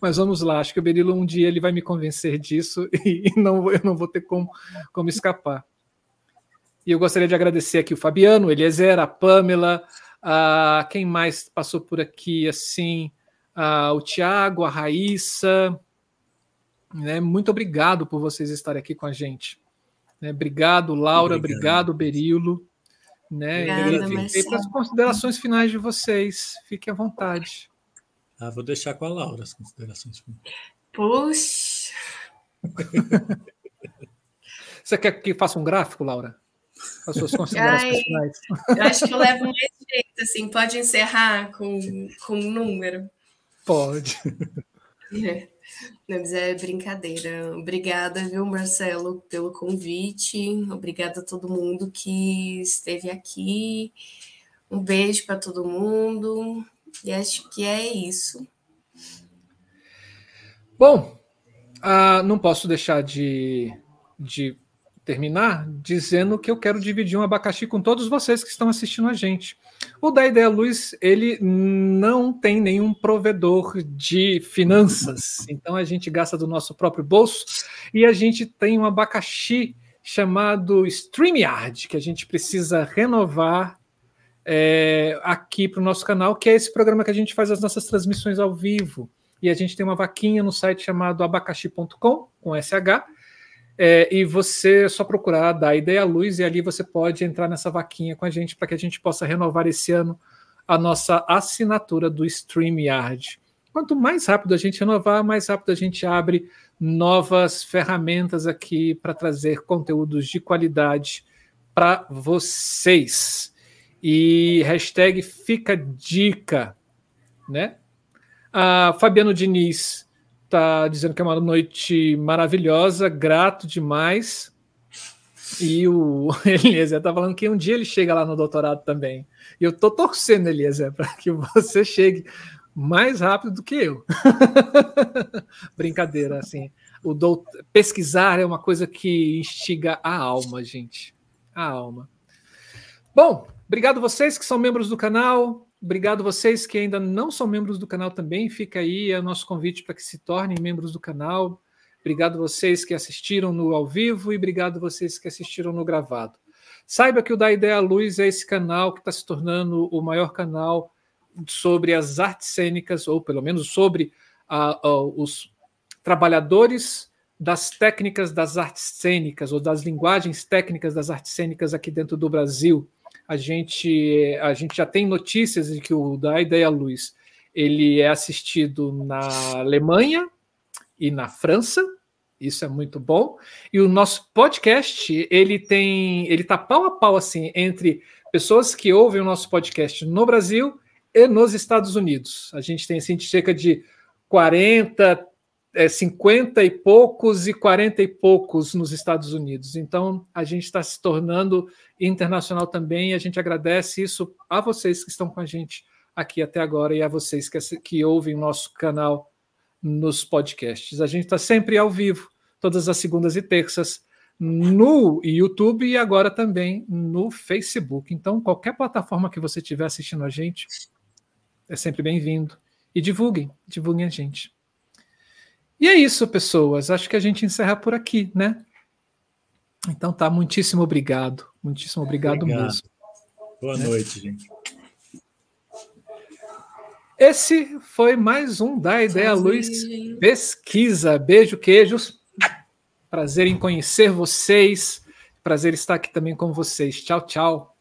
Mas vamos lá, acho que o Berilo um dia ele vai me convencer disso e não, eu não vou ter como, como escapar. E eu gostaria de agradecer aqui o Fabiano, Eliezer, a Pamela, a quem mais passou por aqui, assim, a, o Tiago, a Raíssa. Né? Muito obrigado por vocês estarem aqui com a gente. Né? Obrigado, Laura, obrigado, obrigado Berilo. Né? Obrigada, e para as considerações finais de vocês, fiquem à vontade. Ah, vou deixar com a Laura as considerações. Puxa! Você quer que faça um gráfico, Laura? As suas considerações Ai, finais. Eu acho que eu levo mais jeito, assim. Pode encerrar com, com um número? Pode. É. Não, mas é brincadeira. Obrigada, viu, Marcelo, pelo convite. Obrigada a todo mundo que esteve aqui. Um beijo para todo mundo. E acho que é isso. Bom, uh, não posso deixar de, de terminar dizendo que eu quero dividir um abacaxi com todos vocês que estão assistindo a gente. O da Ideia Luz, ele não tem nenhum provedor de finanças, então a gente gasta do nosso próprio bolso e a gente tem um abacaxi chamado StreamYard, que a gente precisa renovar é, aqui para o nosso canal, que é esse programa que a gente faz as nossas transmissões ao vivo. E a gente tem uma vaquinha no site chamado abacaxi.com, com SH, é, e você é só procurar da Ideia Luz e ali você pode entrar nessa vaquinha com a gente para que a gente possa renovar esse ano a nossa assinatura do StreamYard. Quanto mais rápido a gente renovar, mais rápido a gente abre novas ferramentas aqui para trazer conteúdos de qualidade para vocês. E hashtag fica dica, né? A Fabiano Diniz está dizendo que é uma noite maravilhosa, grato demais. E o Eliezer está falando que um dia ele chega lá no doutorado também. E eu estou torcendo, Eliezer, para que você chegue mais rápido do que eu. Brincadeira, assim. O dout... Pesquisar é uma coisa que instiga a alma, gente. A alma. Bom, Obrigado vocês que são membros do canal. Obrigado vocês que ainda não são membros do canal também. Fica aí o nosso convite para que se tornem membros do canal. Obrigado vocês que assistiram no ao vivo e obrigado vocês que assistiram no gravado. Saiba que o Da Ideia à Luz é esse canal que está se tornando o maior canal sobre as artes cênicas, ou pelo menos sobre os trabalhadores das técnicas das artes cênicas, ou das linguagens técnicas das artes cênicas aqui dentro do Brasil a gente, a gente já tem notícias de que o da Ideia Luz ele é assistido na Alemanha e na França. Isso é muito bom. E o nosso podcast, ele tem, ele tá pau a pau assim entre pessoas que ouvem o nosso podcast no Brasil e nos Estados Unidos. A gente tem assim cerca de 40, é, 50 e poucos e 40 e poucos nos Estados Unidos. Então, a gente está se tornando internacional também e a gente agradece isso a vocês que estão com a gente aqui até agora e a vocês que, que ouvem nosso canal nos podcasts. A gente está sempre ao vivo, todas as segundas e terças, no YouTube e agora também no Facebook. Então, qualquer plataforma que você estiver assistindo a gente, é sempre bem-vindo. E divulguem, divulguem a gente. E é isso, pessoas. Acho que a gente encerra por aqui, né? Então tá, muitíssimo obrigado. Muitíssimo obrigado, obrigado. mesmo. Boa né? noite, gente. Esse foi mais um da Ideia Luz Pesquisa. Beijo, queijos. Prazer em conhecer vocês. Prazer estar aqui também com vocês. Tchau, tchau.